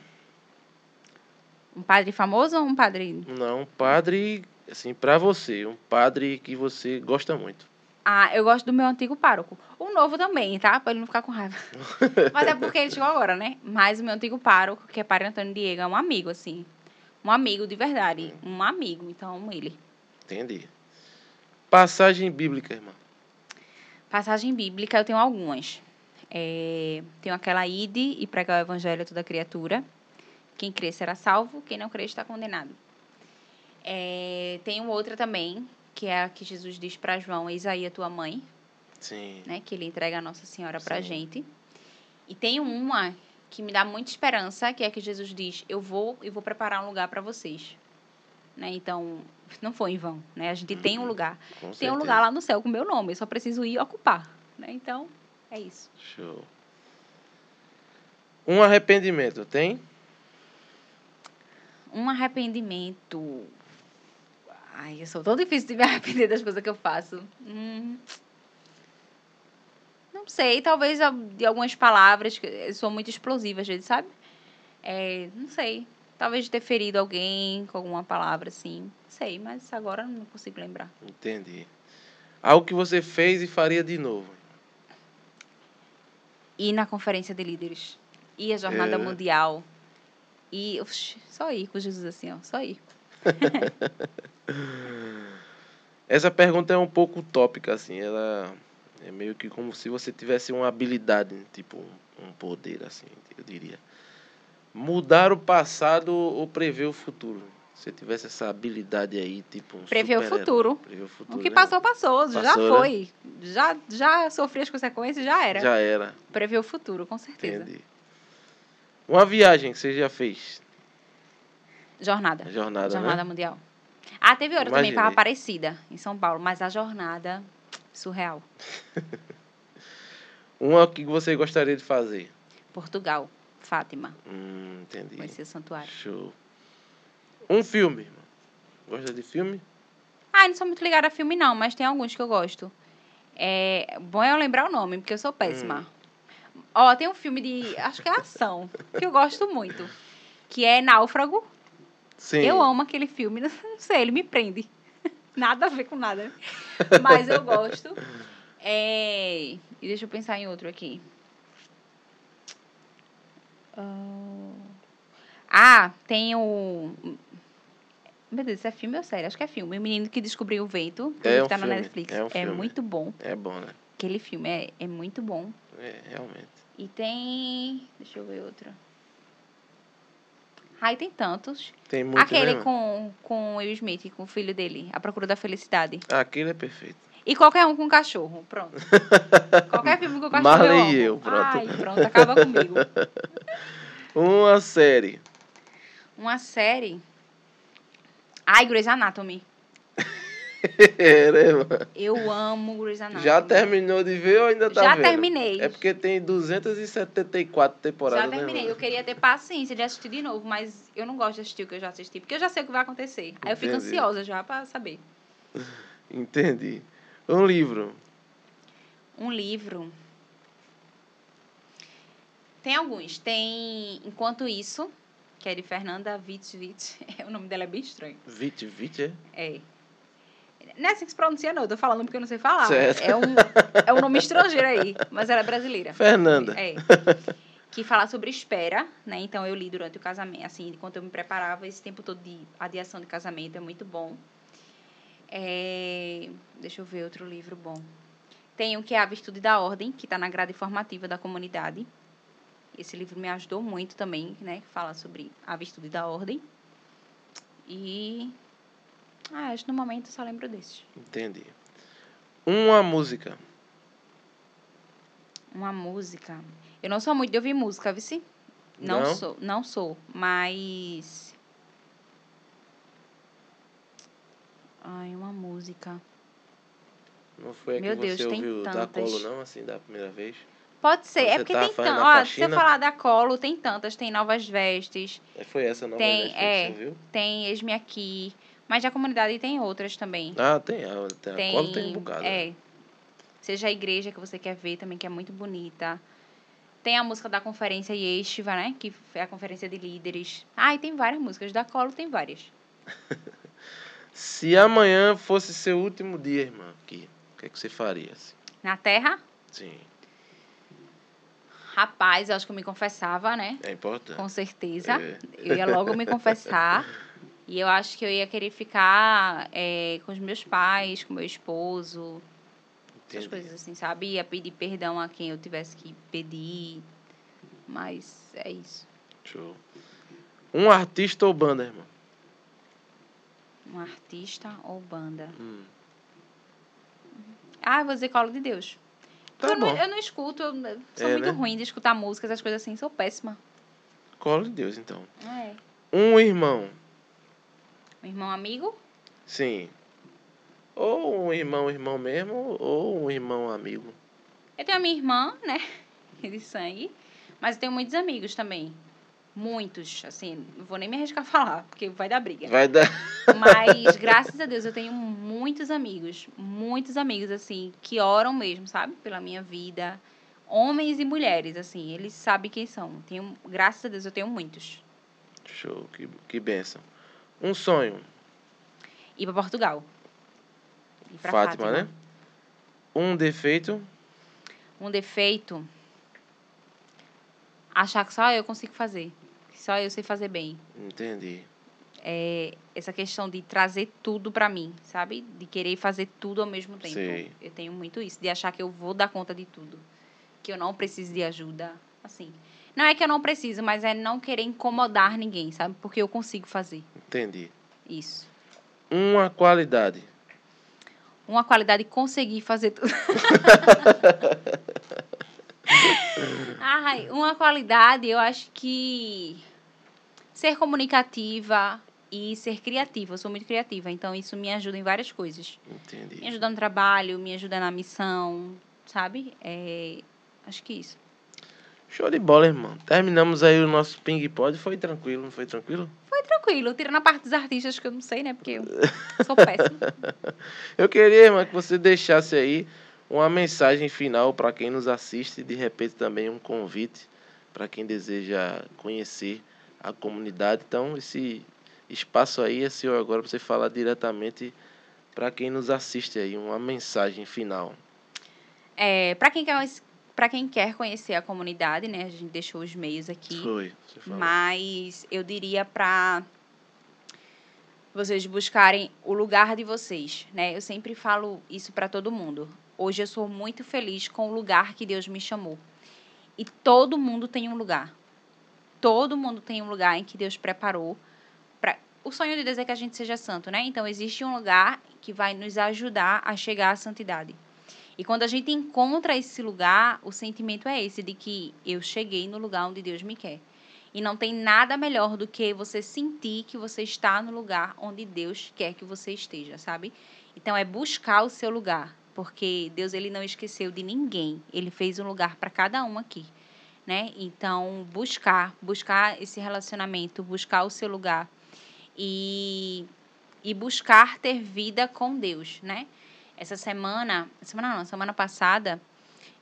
Um padre famoso ou um padre... não, um padre, assim, pra você, um padre que você gosta muito. Ah, eu gosto do meu antigo pároco. O novo também, tá? Pra ele não ficar com raiva. (laughs) Mas é porque ele chegou agora, né? Mas o meu antigo pároco, que é Padre Antônio Diego, é um amigo, assim. Um amigo de verdade. Um amigo, então ele. Entendi. Passagem bíblica, irmã. Passagem bíblica, eu tenho algumas. É, tenho aquela ide e pregar o evangelho a toda criatura. Quem crê será salvo, quem não crê está condenado. É, tenho outra também, que é a que Jesus diz para João, eis aí a tua mãe, Sim. né? Que ele entrega a Nossa Senhora Sim. gente. E tem uma que me dá muita esperança, que é que Jesus diz, eu vou e vou preparar um lugar para vocês. Né? Então, não foi em vão, né? A gente tem um Uhum. lugar. Com Tem um certeza. lugar lá no céu com meu nome, eu só preciso ir ocupar, né? Então, é isso. Show. Um arrependimento, tem? Um arrependimento. Ai, eu sou tão difícil de me (laughs) arrepender das coisas que eu faço. Hum. Não sei, talvez de algumas palavras que eu sou muito explosiva às vezes, sabe? É, não sei. Talvez de ter ferido alguém com alguma palavra assim. Não sei, mas agora não consigo lembrar. Entendi. Algo que você fez e faria de novo. Ir na conferência de líderes. ir à Jornada É. Mundial. E só ir com Jesus assim, ó. Só ir. (laughs) Essa pergunta é um pouco utópica, assim. Ela é meio que como se você tivesse uma habilidade, tipo um, poder, assim, eu diria. Mudar o passado ou prever o futuro? Se tivesse essa habilidade aí, tipo um Prever o futuro. Prever o futuro. O que né? passou, passou. já Passou, né? foi. Já, já sofri as consequências, já era. Já era, Prever o futuro, com certeza. entendi. Uma viagem que você já fez, Jornada. a jornada, Jornada né? Mundial. Ah, teve outra também para. Aparecida, em São Paulo. Mas a jornada, surreal. (laughs) Uma que você gostaria de fazer. Portugal, Fátima. Hum, entendi. Conhecer o santuário. Show. Um filme, irmão. Gosta de filme? Ah, não sou muito ligada a filme, não, mas tem alguns que eu gosto. É, bom é eu lembrar o nome, porque eu sou péssima. Ó, tem um filme de. Acho que é ação, que eu gosto muito. Que é Náufrago. Sim. Eu amo aquele filme. (laughs) Não sei, ele me prende. (laughs) Nada a ver com nada. Mas eu gosto. É... E deixa eu pensar em outro aqui. Ah, tem o. Meu Deus, isso é filme ou série? Acho que é filme. O Menino que Descobriu o Vento. É que um tá na filme, Netflix. é um É muito bom. É bom, né? Aquele filme é, é muito bom. É, realmente. E tem. Deixa eu ver outro. Ai, tem tantos. Tem muito, Aquele né, com, com o Will Smith, com o filho dele, A Procura da Felicidade. Ah, Aquele é perfeito. E qualquer um com cachorro, pronto. (laughs) qualquer filme com cachorro Marley eu e eu, pronto. Ai, pronto, acaba comigo. (laughs) Uma série. Uma série... Ai, Grey's Anatomy. É, (laughs) né, mano? Eu amo Grey's Anatomy. Já terminou de ver ou ainda tá Já vendo? terminei. É porque tem 274 temporadas, Já terminei. né, Eu queria ter paciência de assistir de novo, mas eu não gosto de assistir o que eu já assisti, porque eu já sei o que vai acontecer. Aí eu fico Entendi. ansiosa já pra saber. (laughs) Entendi. Um livro. Um livro. Tem alguns. Tem Enquanto Isso, que é de Fernanda Witt Witt. (laughs) O nome dela é bem estranho. Vite, Vite, é? É. Não é assim que se pronuncia, não. Eu tô falando porque eu não sei falar. Certo. É um, é um nome estrangeiro aí, mas ela é brasileira. Fernanda. É. Que fala sobre espera, né? Então eu li durante o casamento, assim, enquanto eu me preparava, esse tempo todo de adiação de casamento é muito bom. É, Deixa eu ver outro livro bom. Tem um que é A Virtude da Ordem, que está na grade formativa da comunidade. Esse livro me ajudou muito também, né? Que fala sobre a virtude da ordem. E. Ah, acho que no momento eu só lembro desses. Entendi. Uma música. Uma música. Eu não sou muito de ouvir música, vice? Não, Não? sou, não sou, mas. Ai, uma música. Não foi a Meu que Deus, você tem ouviu da tantas. Colo, não? Assim, da primeira vez? Pode ser, Quando é você porque tava tem tantas. Ó, se faxina? falar da Colo, tem tantas. Tem Novas Vestes, É, Foi essa nova Tem, que é. você viu? tem Eis-me Aqui. Mas da comunidade tem outras também. Ah, tem. A, tem, tem, a Colo tem um bocado. É. Seja a igreja que você quer ver também, que é muito bonita. Tem a música da conferência Yeshiva, né? Que é a conferência de líderes. Ah, e tem várias músicas. Da Colo tem várias. (laughs) Se amanhã fosse seu último dia, irmã, aqui, o que, é que você faria? Assim? Na Terra, Sim, rapaz, eu acho que eu me confessava, né? é importante. Com certeza. É. Eu ia logo me confessar. (laughs) E eu acho que eu ia querer ficar é, com os meus pais, com meu esposo, essas Entendi. coisas assim, sabe? Ia pedir perdão a quem eu tivesse que pedir. Mas é isso. Show. Um artista ou banda, irmão? Um artista ou banda? Hum. Ah, eu vou dizer Colo de Deus. Tá eu, não, eu não escuto, eu sou É, muito né? ruim de escutar músicas, essas coisas assim, sou péssima. Colo de Deus, então. É. Um irmão. Meu irmão amigo? Sim. Ou um irmão, irmão mesmo, ou um irmão amigo. Eu tenho a minha irmã, né? (laughs) De sangue. Mas eu tenho muitos amigos também. Muitos, assim, não vou nem me arriscar a falar, porque vai dar briga. Vai dar. Mas, (laughs) graças a Deus, eu tenho muitos amigos, muitos amigos, assim, que oram mesmo, sabe? Pela minha vida. Homens e mulheres, assim, eles sabem quem são. Tenho, graças a Deus, eu tenho muitos. Show, que, que benção. Um sonho. Ir pra Portugal. Ir pra Fátima, né? Um defeito. Um defeito. achar que só eu consigo fazer. Que só eu sei fazer bem. Entendi. É essa questão de trazer tudo pra mim, sabe? De querer fazer tudo ao mesmo tempo. Sei. Eu tenho muito isso, de achar que eu vou dar conta de tudo. Que eu não preciso de ajuda. Assim. Não é que eu não preciso, mas é não querer incomodar ninguém, sabe? Porque eu consigo fazer Entendi. isso. Uma qualidade. Uma qualidade conseguir fazer tudo. (laughs) Ai, uma qualidade, eu acho que ser comunicativa e ser criativa. Eu sou muito criativa, então isso me ajuda em várias coisas. Entendi. Me ajuda no trabalho, me ajuda na missão, sabe? É, acho que isso. Show de bola, irmão. Terminamos aí o nosso ping-pod. Foi tranquilo, não foi tranquilo? Foi tranquilo, tirando a parte dos artistas que eu não sei, né? Porque eu (laughs) sou péssima. Eu queria, irmão, que você deixasse aí uma mensagem final para quem nos assiste de repente também um convite para quem deseja conhecer a comunidade. Então, esse espaço aí é seu agora para você falar diretamente para quem nos assiste aí, uma mensagem final. É, para quem quer para quem quer conhecer a comunidade, né? A gente deixou os meios aqui. Foi, você falou. Mas eu diria para vocês buscarem o lugar de vocês, né? Eu sempre falo isso para todo mundo. Hoje eu sou muito feliz com o lugar que Deus me chamou. E todo mundo tem um lugar. Todo mundo tem um lugar em que Deus preparou para o sonho de Deus é que a gente seja santo, né? Então existe um lugar que vai nos ajudar a chegar à santidade. E quando a gente encontra esse lugar, o sentimento é esse de que eu cheguei no lugar onde Deus me quer. E não tem nada melhor do que você sentir que você está no lugar onde Deus quer que você esteja, sabe? Então é buscar o seu lugar, porque Deus ele não esqueceu de ninguém. Ele fez um lugar para cada um aqui, né? Então buscar, buscar esse relacionamento, buscar o seu lugar e e buscar ter vida com Deus, né? Essa semana, semana não, semana passada,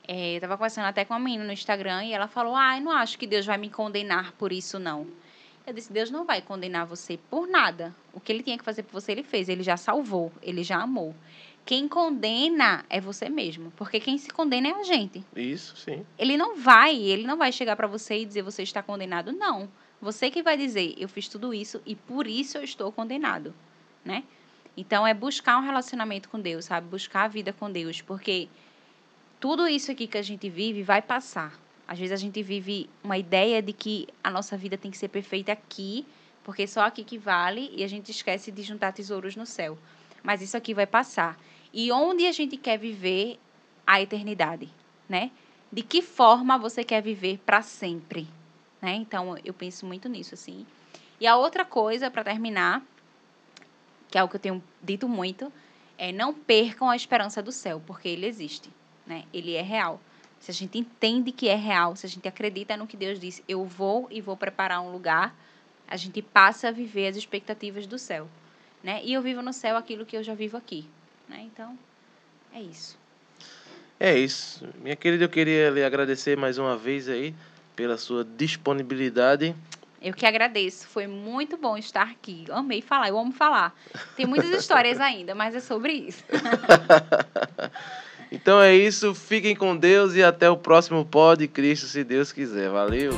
é, eu tava conversando até com uma menina no Instagram e ela falou: Ah, eu não acho que Deus vai me condenar por isso, não. Eu disse: Deus não vai condenar você por nada. O que ele tinha que fazer por você, ele fez. Ele já salvou, ele já amou. Quem condena é você mesmo, porque quem se condena é a gente. Isso, sim. Ele não vai, ele não vai chegar para você e dizer você está condenado, não. Você que vai dizer eu fiz tudo isso e por isso eu estou condenado, né? Então é buscar um relacionamento com Deus, sabe? Buscar a vida com Deus, porque tudo isso aqui que a gente vive vai passar. Às vezes a gente vive uma ideia de que a nossa vida tem que ser perfeita aqui, porque só aqui que vale, e a gente esquece de juntar tesouros no céu. Mas isso aqui vai passar. E onde a gente quer viver a eternidade, né? De que forma você quer viver para sempre, né? Então eu penso muito nisso assim. E a outra coisa para terminar, que é o que eu tenho dito muito, é não percam a esperança do céu, porque ele existe né? Ele é real. Se a gente entende que é real, se a gente acredita no que Deus disse, eu vou e vou preparar um lugar, a gente passa a viver as expectativas do céu, né? E eu vivo no céu aquilo que eu já vivo aqui, né? Então, é isso. É isso. Minha querida, eu queria lhe agradecer mais uma vez aí pela sua disponibilidade. Eu que agradeço. Foi muito bom estar aqui. Amei falar, eu amo falar. Tem muitas histórias ainda, mas é sobre isso. (laughs) Então é isso, fiquem com Deus e até o próximo Pod Cristo, se Deus quiser. Valeu!